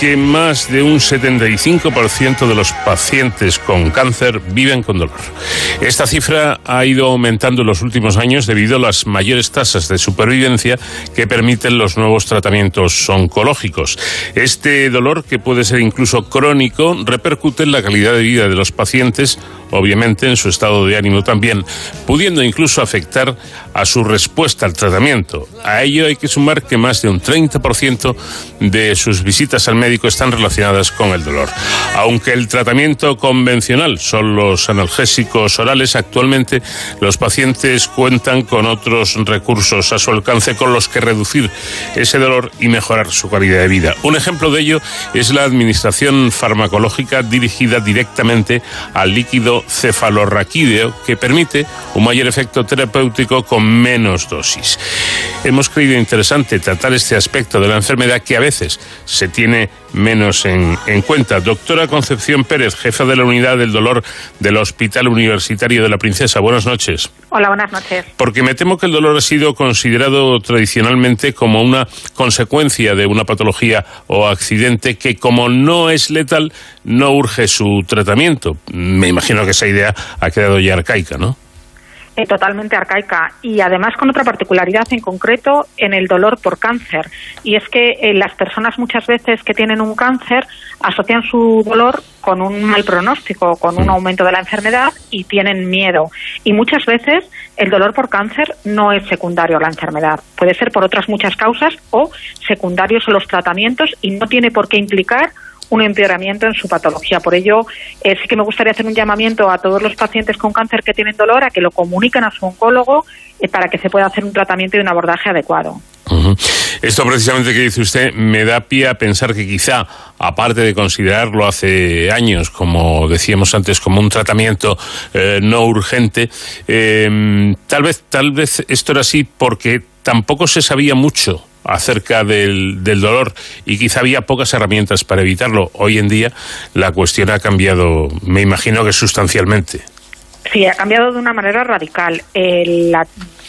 Que más de un 75% de los pacientes con cáncer viven con dolor. Esta cifra ha ido aumentando en los últimos años debido a las mayores tasas de supervivencia que permiten los nuevos tratamientos oncológicos. Este dolor, que puede ser incluso crónico, repercute en la calidad de vida de los pacientes, obviamente en su estado de ánimo también, pudiendo incluso afectar a su respuesta al tratamiento. A ello hay que sumar que más de un 30% de sus visitas al médico están relacionadas con el dolor. Aunque el tratamiento convencional son los analgésicos orales, actualmente los pacientes cuentan con otros recursos a su alcance con los que reducir ese dolor y mejorar su calidad de vida. Un ejemplo de ello es la administración farmacológica dirigida directamente al líquido cefalorraquídeo que permite un mayor efecto terapéutico con menos dosis. Hemos creído interesante tratar este aspecto de la enfermedad que a veces se tiene menos en, en cuenta. Doctora Concepción Pérez, jefa de la unidad del dolor del Hospital Universitario de la Princesa. Buenas noches. Hola, buenas noches. Porque me temo que el dolor ha sido considerado tradicionalmente como una consecuencia de una patología o accidente que como no es letal, no urge su tratamiento. Me imagino que esa idea ha quedado ya arcaica, ¿no? Eh, totalmente arcaica y además con otra particularidad en concreto en el dolor por cáncer. Y es que eh, las personas muchas veces que tienen un cáncer asocian su dolor con un mal pronóstico, con un aumento de la enfermedad y tienen miedo. Y muchas veces el dolor por cáncer no es secundario a la enfermedad. Puede ser por otras muchas causas o secundarios a los tratamientos y no tiene por qué implicar un empeoramiento en su patología. Por ello, eh, sí que me gustaría hacer un llamamiento a todos los pacientes con cáncer que tienen dolor a que lo comuniquen a su oncólogo eh, para que se pueda hacer un tratamiento y un abordaje adecuado. Esto precisamente que dice usted me da pie a pensar que quizá, aparte de considerarlo hace años, como decíamos antes, como un tratamiento eh, no urgente, tal vez, tal vez esto era así porque tampoco se sabía mucho acerca del, del dolor y quizá había pocas herramientas para evitarlo. Hoy en día la cuestión ha cambiado, me imagino que sustancialmente. Sí, ha cambiado de una manera radical. El, la-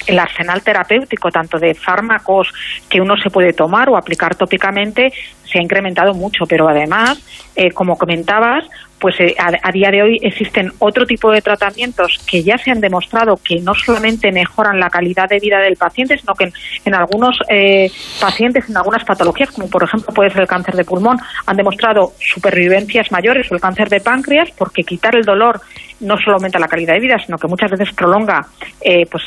el arsenal terapéutico, tanto de fármacos que uno se puede tomar o aplicar tópicamente, se ha incrementado mucho, pero además, eh, como comentabas, pues eh, a, a día de hoy existen otro tipo de tratamientos que ya se han demostrado que no solamente mejoran la calidad de vida del paciente, sino que en, algunos eh, pacientes, en algunas patologías, como por ejemplo puede ser el cáncer de pulmón, han demostrado supervivencias mayores o el cáncer de páncreas, porque quitar el dolor no solo aumenta la calidad de vida, sino que muchas veces prolonga, eh, pues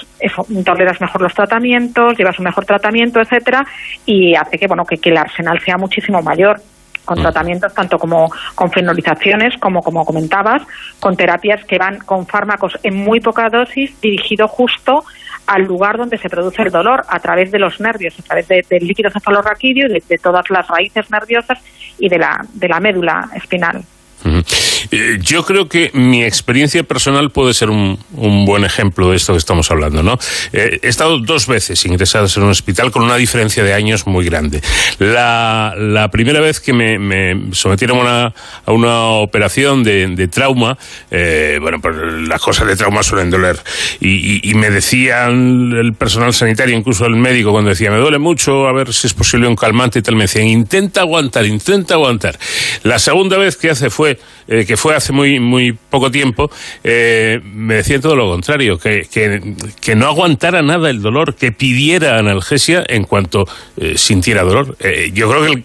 toleras mejor los tratamientos, llevas un mejor tratamiento, etcétera, y hace que bueno que, que el arsenal sea muchísimo mayor con tratamientos tanto como con fenolizaciones como como comentabas con terapias que van con fármacos en muy poca dosis dirigido justo al lugar donde se produce el dolor a través de los nervios a través de- del líquido cefalorraquídeo de, de todas las raíces nerviosas y de la de la médula espinal Ujú. Eh, Yo creo que mi experiencia personal puede ser un, buen ejemplo de esto que estamos hablando, ¿no? Eh, he estado dos veces ingresadas en un hospital con una diferencia de años muy grande. La, primera vez que me, me sometieron a una, operación de, trauma, eh, bueno, pues las cosas de trauma suelen doler. Y- y me decían el personal sanitario, incluso el médico, cuando decía, me duele mucho, a ver si es posible un calmante y tal, me decían, intenta aguantar, intenta aguantar. La segunda vez que hace fue, eh, que fue hace muy, muy poco tiempo, eh, me decían todo lo contrario, que, que, que no aguantara nada el dolor, que pidiera analgesia en cuanto eh, sintiera dolor. Eh, yo creo que el,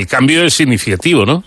el cambio es significativo, ¿no?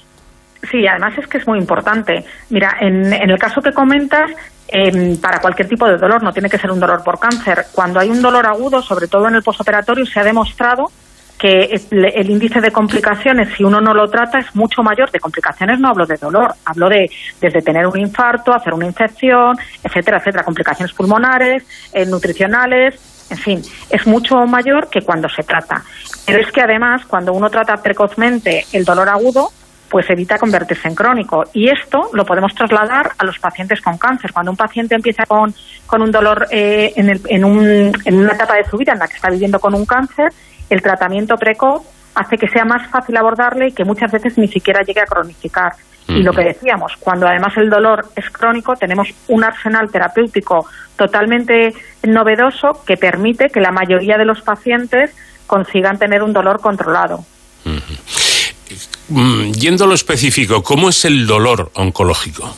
Sí, además es que es muy importante. Mira, en, en el caso que comentas, em, para cualquier tipo de dolor, no tiene que ser un dolor por cáncer. Cuando hay un dolor agudo, sobre todo en el postoperatorio, se ha demostrado que el, índice de complicaciones, si uno no lo trata, es mucho mayor. De complicaciones no hablo de dolor, hablo de desde tener un infarto, hacer una infección, etcétera, etcétera, complicaciones pulmonares, eh, nutricionales, en fin, es mucho mayor que cuando se trata. Pero es que además, cuando uno trata precozmente el dolor agudo, pues evita convertirse en crónico. Y esto lo podemos trasladar a los pacientes con cáncer. Cuando un paciente empieza con, con un dolor eh, en, el- en, un- en una etapa de su vida en la que está viviendo con un cáncer, el tratamiento precoz hace que sea más fácil abordarle y que muchas veces ni siquiera llegue a cronificar. Y lo que decíamos, cuando además el dolor es crónico, tenemos un arsenal terapéutico totalmente novedoso que permite que la mayoría de los pacientes consigan tener un dolor controlado. mm, yendo a lo específico, ¿cómo es el dolor oncológico?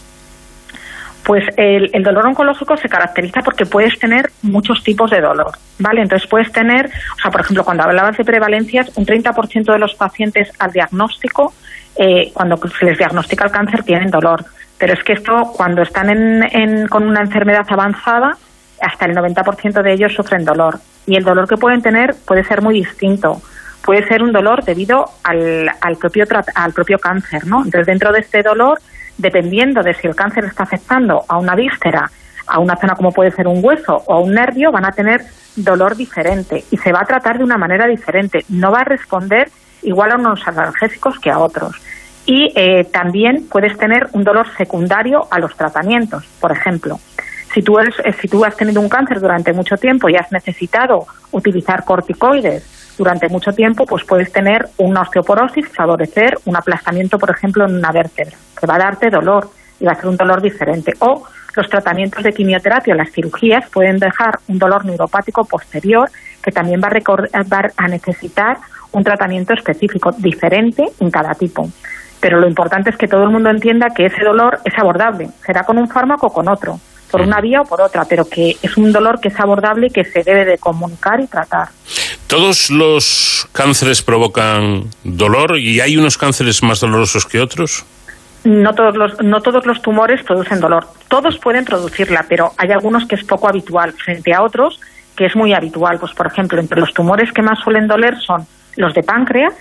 Pues el, el dolor oncológico se caracteriza porque puedes tener muchos tipos de dolor, ¿vale? Entonces puedes tener, o sea, por ejemplo, cuando hablabas de prevalencias, un 30% de los pacientes al diagnóstico, eh, cuando se les diagnostica el cáncer, tienen dolor. Pero es que esto, cuando están en, en- con una enfermedad avanzada, hasta el 90% de ellos sufren dolor. Y el dolor que pueden tener puede ser muy distinto. Puede ser un dolor debido al, al, propio, al propio cáncer, ¿no? Entonces, dentro de este dolor, dependiendo de si el cáncer está afectando a una víscera, a una zona como puede ser un hueso o a un nervio, van a tener dolor diferente y se va a tratar de una manera diferente. No va a responder igual a unos analgésicos que a otros. Y eh, también puedes tener un dolor secundario a los tratamientos. Por ejemplo, si tú, eres, eh, si tú has tenido un cáncer durante mucho tiempo y has necesitado utilizar corticoides durante mucho tiempo, pues puedes tener una osteoporosis, favorecer un aplastamiento, por ejemplo, en una vértebra, que va a darte dolor y va a ser un dolor diferente. O los tratamientos de quimioterapia, las cirugías, pueden dejar un dolor neuropático posterior que también va a, va a necesitar un tratamiento específico, diferente en cada tipo. Pero lo importante es que todo el mundo entienda que ese dolor es abordable, será con un fármaco o con otro, por una vía o por otra, pero que es un dolor que es abordable y que se debe de comunicar y tratar. ¿Todos los cánceres provocan dolor y hay unos cánceres más dolorosos que otros? No todos los no todos los tumores producen dolor. Todos pueden producirla, pero hay algunos que es poco habitual frente a otros que es muy habitual. Pues por ejemplo, entre los tumores que más suelen doler son los de páncreas,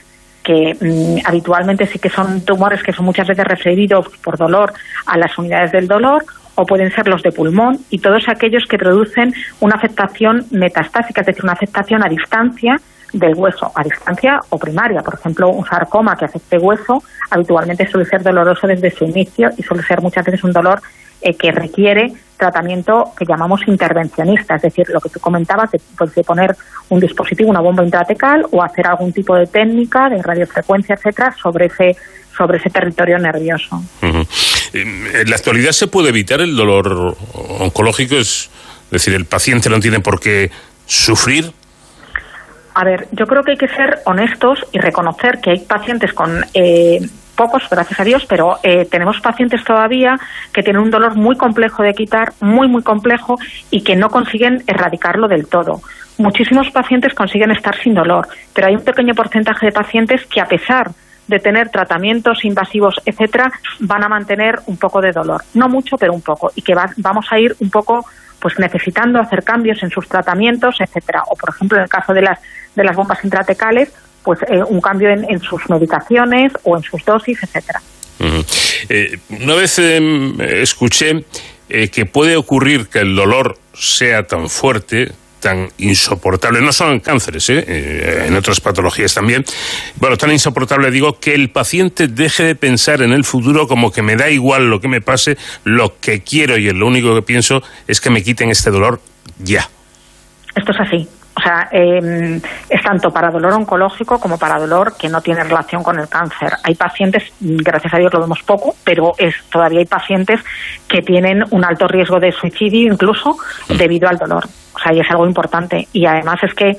que mm, habitualmente sí que son tumores que son muchas veces referidos por dolor a las unidades del dolor, o pueden ser los de pulmón y todos aquellos que producen una afectación metastásica, es decir, una afectación a distancia del hueso, a distancia o primaria. Por ejemplo, un sarcoma que afecte hueso habitualmente suele ser doloroso desde su inicio y suele ser muchas veces un dolor eh, que requiere tratamiento que llamamos intervencionista, es decir, lo que tú comentabas de, pues, de poner un dispositivo, una bomba intratecal o hacer algún tipo de técnica de radiofrecuencia, etcétera, sobre ese sobre ese territorio nervioso. Eh, En la actualidad se puede evitar el dolor oncológico, es decir, el paciente no tiene por qué sufrir. A ver, yo creo que hay que ser honestos y reconocer que hay pacientes con eh, pocos, gracias a Dios, pero eh, tenemos pacientes todavía que tienen un dolor muy complejo de quitar, muy, muy complejo y que no consiguen erradicarlo del todo. Muchísimos pacientes consiguen estar sin dolor, pero hay un pequeño porcentaje de pacientes que a pesar de tener tratamientos invasivos, etcétera, van a mantener un poco de dolor. No mucho, pero un poco. Y que va- vamos a ir un poco pues necesitando hacer cambios en sus tratamientos, etcétera. O, por ejemplo, en el caso de las, de las bombas intratecales, pues eh, un cambio en, sus medicaciones o en sus dosis, etcétera. Eh, una vez em, escuché eh, que puede ocurrir que el dolor sea tan fuerte, tan insoportable, no solo en cánceres, ¿eh? Eh, en otras patologías también, bueno, tan insoportable digo que el paciente deje de pensar en el futuro como que me da igual lo que me pase, lo que quiero y lo único que pienso es que me quiten este dolor ya. Esto es así. O sea, eh, es tanto para dolor oncológico como para dolor que no tiene relación con el cáncer. Hay pacientes, gracias a Dios lo vemos poco, pero es todavía hay pacientes que tienen un alto riesgo de suicidio incluso debido al dolor. O sea, y es algo importante. Y además es que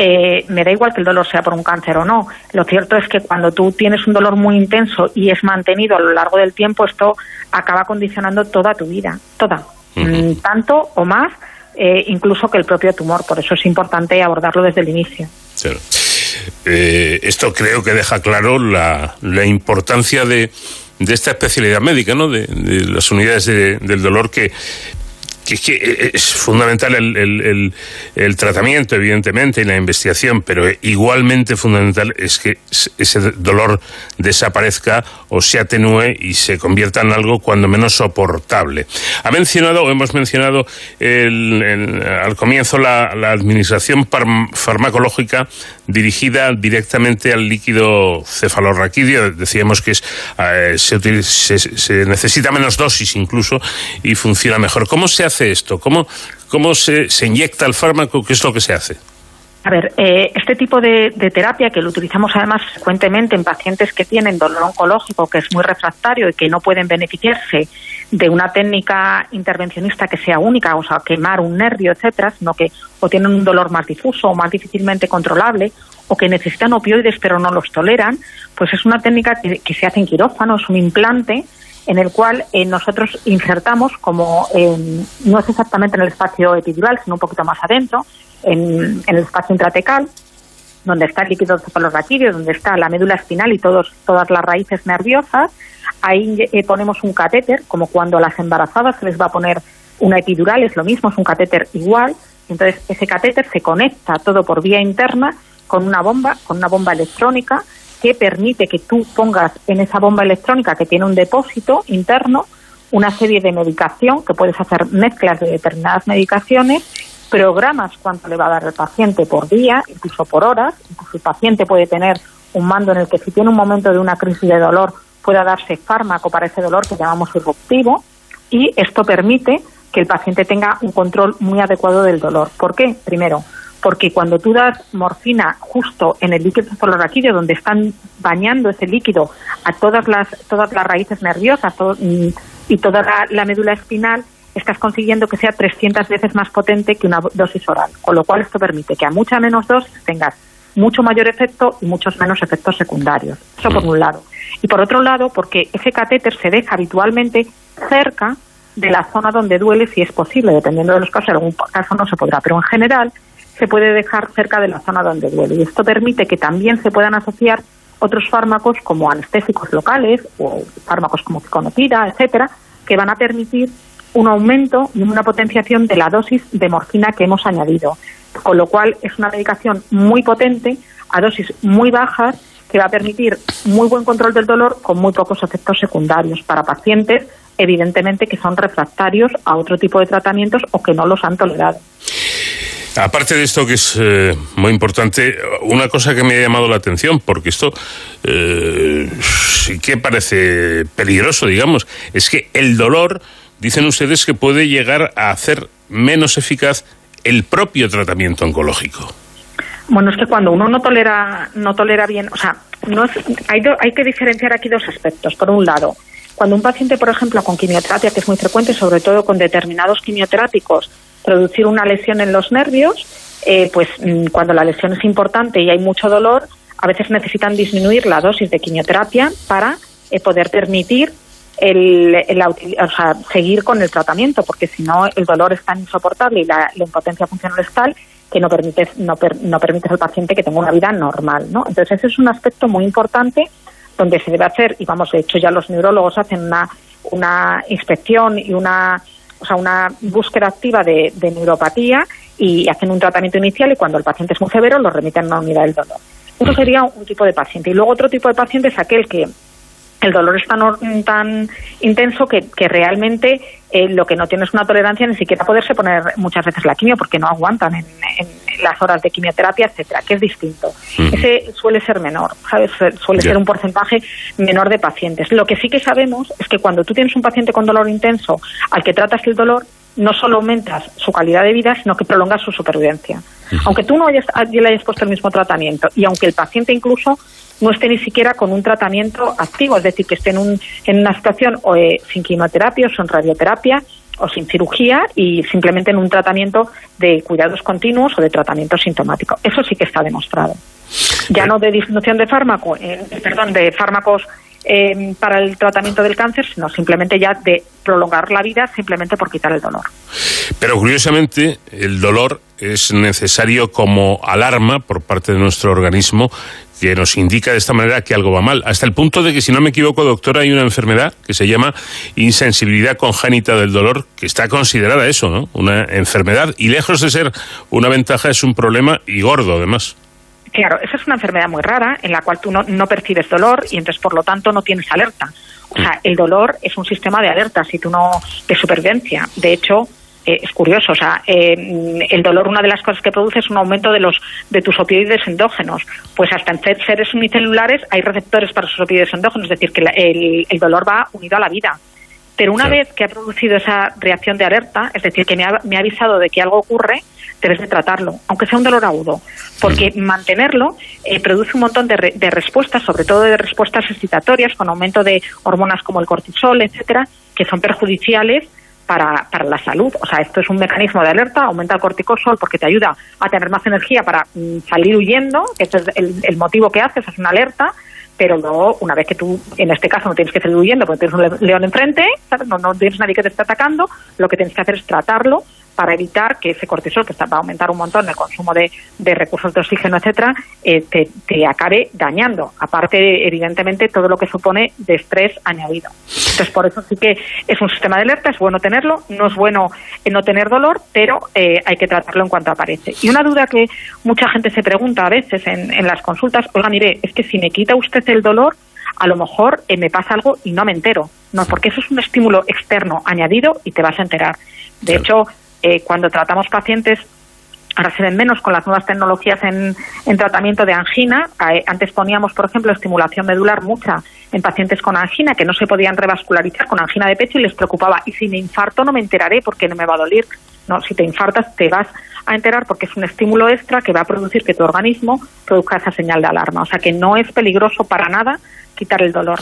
eh, me da igual que el dolor sea por un cáncer o no. Lo cierto es que cuando tú tienes un dolor muy intenso y es mantenido a lo largo del tiempo, esto acaba condicionando toda tu vida, toda. Mm, tanto o más, eh, incluso que el propio tumor. Por eso es importante abordarlo desde el inicio. Eh, esto creo que deja claro la, la importancia de, de esta especialidad médica, ¿no? De, las unidades de- del dolor que es, fundamental el, el- el- tratamiento, evidentemente, y la investigación, pero igualmente fundamental es que ese dolor desaparezca o se atenúe y se convierta en algo cuando menos soportable. Ha mencionado, o hemos mencionado el- al comienzo la, administración farmacológica dirigida directamente al líquido cefalorraquídeo. Decíamos que es, eh, se, utiliza- se- se necesita menos dosis incluso y funciona mejor. ¿Cómo se hace esto? ¿Cómo, cómo se, se inyecta el fármaco? ¿Qué es lo que se hace? A ver, eh, este tipo de, terapia que lo utilizamos además frecuentemente en pacientes que tienen dolor oncológico, que es muy refractario y que no pueden beneficiarse de una técnica intervencionista que sea única, o sea, quemar un nervio, etcétera, sino que o tienen un dolor más difuso o más difícilmente controlable, o que necesitan opioides pero no los toleran, pues es una técnica que, se hace en quirófano, es un implante en el cual eh, nosotros insertamos como en- no es exactamente en el espacio epidural, sino un poquito más adentro, en, el espacio intratecal, donde está el líquido cefalorraquídeo, donde está la médula espinal y todos, todas las raíces nerviosas, ahí eh, ponemos un catéter, como cuando a las embarazadas se les va a poner una epidural, es lo mismo, es un catéter igual, entonces ese catéter se conecta todo por vía interna con una bomba, con una bomba electrónica que permite que tú pongas en esa bomba electrónica que tiene un depósito interno una serie de medicación, que puedes hacer mezclas de determinadas medicaciones, programas cuánto le va a dar el paciente por día, incluso por horas, incluso el paciente puede tener un mando en el que si tiene un momento de una crisis de dolor pueda darse fármaco para ese dolor que llamamos irruptivo y esto permite que el paciente tenga un control muy adecuado del dolor. ¿Por qué? Primero, porque cuando tú das morfina justo en el líquido cefalorraquídeo, donde están bañando ese líquido a todas las, todas las raíces nerviosas todo- y, toda la médula espinal, estás consiguiendo que sea 300 veces más potente que una dosis oral. Con lo cual esto permite que a mucha menos dosis tengas mucho mayor efecto y muchos menos efectos secundarios. Eso por un lado. Y por otro lado, porque ese catéter se deja habitualmente cerca de la zona donde duele si es posible, dependiendo de los casos, en algún caso no se podrá, pero en general se puede dejar cerca de la zona donde duele. Y esto permite que también se puedan asociar otros fármacos como anestésicos locales o fármacos como ciconotida, etcétera, que van a permitir un aumento y una potenciación de la dosis de morfina que hemos añadido. Con lo cual es una medicación muy potente a dosis muy bajas que va a permitir muy buen control del dolor con muy pocos efectos secundarios para pacientes evidentemente que son refractarios a otro tipo de tratamientos o que no los han tolerado. Aparte de esto que es eh, muy importante, una cosa que me ha llamado la atención, porque esto eh, sí que parece peligroso, digamos, es que el dolor, dicen ustedes que puede llegar a hacer menos eficaz el propio tratamiento oncológico. Bueno, es que cuando uno no tolera, no tolera bien, o sea, no es- hay, do- hay que diferenciar aquí dos aspectos. Por un lado, cuando un paciente, por ejemplo, con quimioterapia, que es muy frecuente, sobre todo con determinados quimioterápicos, producir una lesión en los nervios, eh, pues mm, cuando la lesión es importante y hay mucho dolor, a veces necesitan disminuir la dosis de quimioterapia para eh, poder permitir el, o sea, seguir con el tratamiento, porque si no el dolor es tan insoportable y la, la impotencia funcional es tal que no permites, no, per- no permites al paciente que tenga una vida normal, ¿no? Entonces ese es un aspecto muy importante donde se debe hacer, y vamos, de hecho ya los neurólogos hacen una, una inspección y una, o sea, una búsqueda activa de, de neuropatía y hacen un tratamiento inicial y cuando el paciente es muy severo lo remiten a una unidad del dolor. Eso sería un tipo de paciente. Y luego otro tipo de paciente es aquel que el dolor es tan, tan intenso que, que realmente eh, lo que no tiene es una tolerancia ni siquiera poderse poner muchas veces la quimio porque no aguantan en, en las horas de quimioterapia, etcétera, que es distinto. Ese suele ser menor, ¿sabes? Suele ser un porcentaje menor de pacientes. Lo que sí que sabemos es que cuando tú tienes un paciente con dolor intenso al que tratas el dolor, no solo aumentas su calidad de vida, sino que prolongas su supervivencia. Aunque tú no hayas, le hayas puesto el mismo tratamiento y aunque el paciente incluso no esté ni siquiera con un tratamiento activo, es decir, que esté en, un- en una situación o, eh, sin quimioterapia o sin radioterapia o sin cirugía y simplemente en un tratamiento de cuidados continuos o de tratamiento sintomático. Eso sí que está demostrado. Ya no de disminución de fármaco, eh, perdón, de fármacos eh, para el tratamiento del cáncer, sino simplemente ya de prolongar la vida simplemente por quitar el dolor. Pero curiosamente, el dolor es necesario como alarma por parte de nuestro organismo que nos indica de esta manera que algo va mal. Hasta el punto de que, si no me equivoco, doctora, hay una enfermedad que se llama insensibilidad congénita del dolor, que está considerada eso, ¿no? Una enfermedad. Y lejos de ser una ventaja, es un problema y gordo, además. Claro, esa es una enfermedad muy rara en la cual tú no, no percibes dolor y entonces por lo tanto no tienes alerta. O sea, el dolor es un sistema de alertas y tú no de supervivencia. De hecho, eh, es curioso, o sea, eh, el dolor una de las cosas que produce es un aumento de los de tus opioides endógenos. Pues hasta en seres unicelulares hay receptores para esos opioides endógenos, es decir, que la- el, el dolor va unido a la vida. Pero una vez que ha producido esa reacción de alerta, es decir, que me ha, me ha avisado de que algo ocurre, debes de tratarlo, aunque sea un dolor agudo, porque mantenerlo eh, produce un montón de, re- de respuestas, sobre todo de respuestas excitatorias, con aumento de hormonas como el cortisol, etcétera, que son perjudiciales para, para la salud. O sea, esto es un mecanismo de alerta, aumenta el corticosol porque te ayuda a tener más energía para mm, salir huyendo, ese es el, el motivo que haces, es una alerta, pero luego, una vez que tú, en este caso, no tienes que salir huyendo porque tienes un le- león enfrente. No, no tienes nadie que te esté atacando, lo que tienes que hacer es tratarlo para evitar que ese cortisol, que está- va a aumentar un montón el consumo de, de recursos de oxígeno, etcétera, eh, te, te acabe dañando. Aparte, evidentemente, todo lo que supone de estrés añadido. Entonces, por eso sí que es un sistema de alerta, es bueno tenerlo, no es bueno eh, no tener dolor, pero eh, hay que tratarlo en cuanto aparece. Y una duda que mucha gente se pregunta a veces en, en las consultas, oiga, mire, es que si me quita usted el dolor, a lo mejor eh, me pasa algo y no me entero. No, porque eso es un estímulo externo añadido y te vas a enterar. De hecho, eh, cuando tratamos pacientes Ahora se ven menos con las nuevas tecnologías en, en tratamiento de angina. Eh, Antes poníamos, por ejemplo, estimulación medular mucha en pacientes con angina que no se podían revascularizar con angina de pecho y les preocupaba. Y si me infarto no me enteraré porque no me va a doler. No, si te infartas te vas a enterar porque es un estímulo extra que va a producir que tu organismo produzca esa señal de alarma. O sea que no es peligroso para nada quitar el dolor.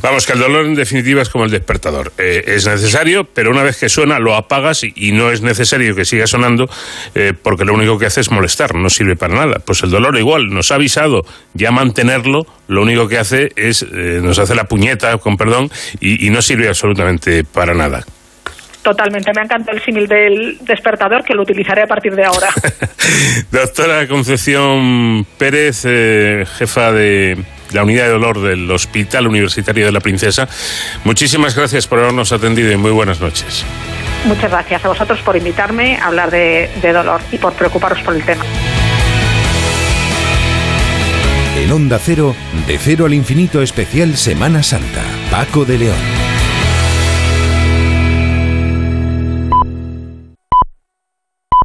Vamos, que el dolor en definitiva es como el despertador. Eh, es necesario, pero una vez que suena lo apagas y, no es necesario que siga sonando eh, porque lo único que hace es molestar, no sirve para nada. Pues el dolor igual, nos ha avisado ya mantenerlo, lo único que hace es, eh, nos hace la puñeta, con perdón, y no sirve absolutamente para nada. Totalmente. Me ha encantado el símil del despertador que lo utilizaré a partir de ahora. Doctora Concepción Pérez, eh, jefa de la unidad de dolor del Hospital Universitario de la Princesa, muchísimas gracias por habernos atendido y muy buenas noches. Muchas gracias a vosotros por invitarme a hablar de, de dolor y por preocuparos por el tema. En Onda Cero, de cero al infinito especial Semana Santa. Paco de León.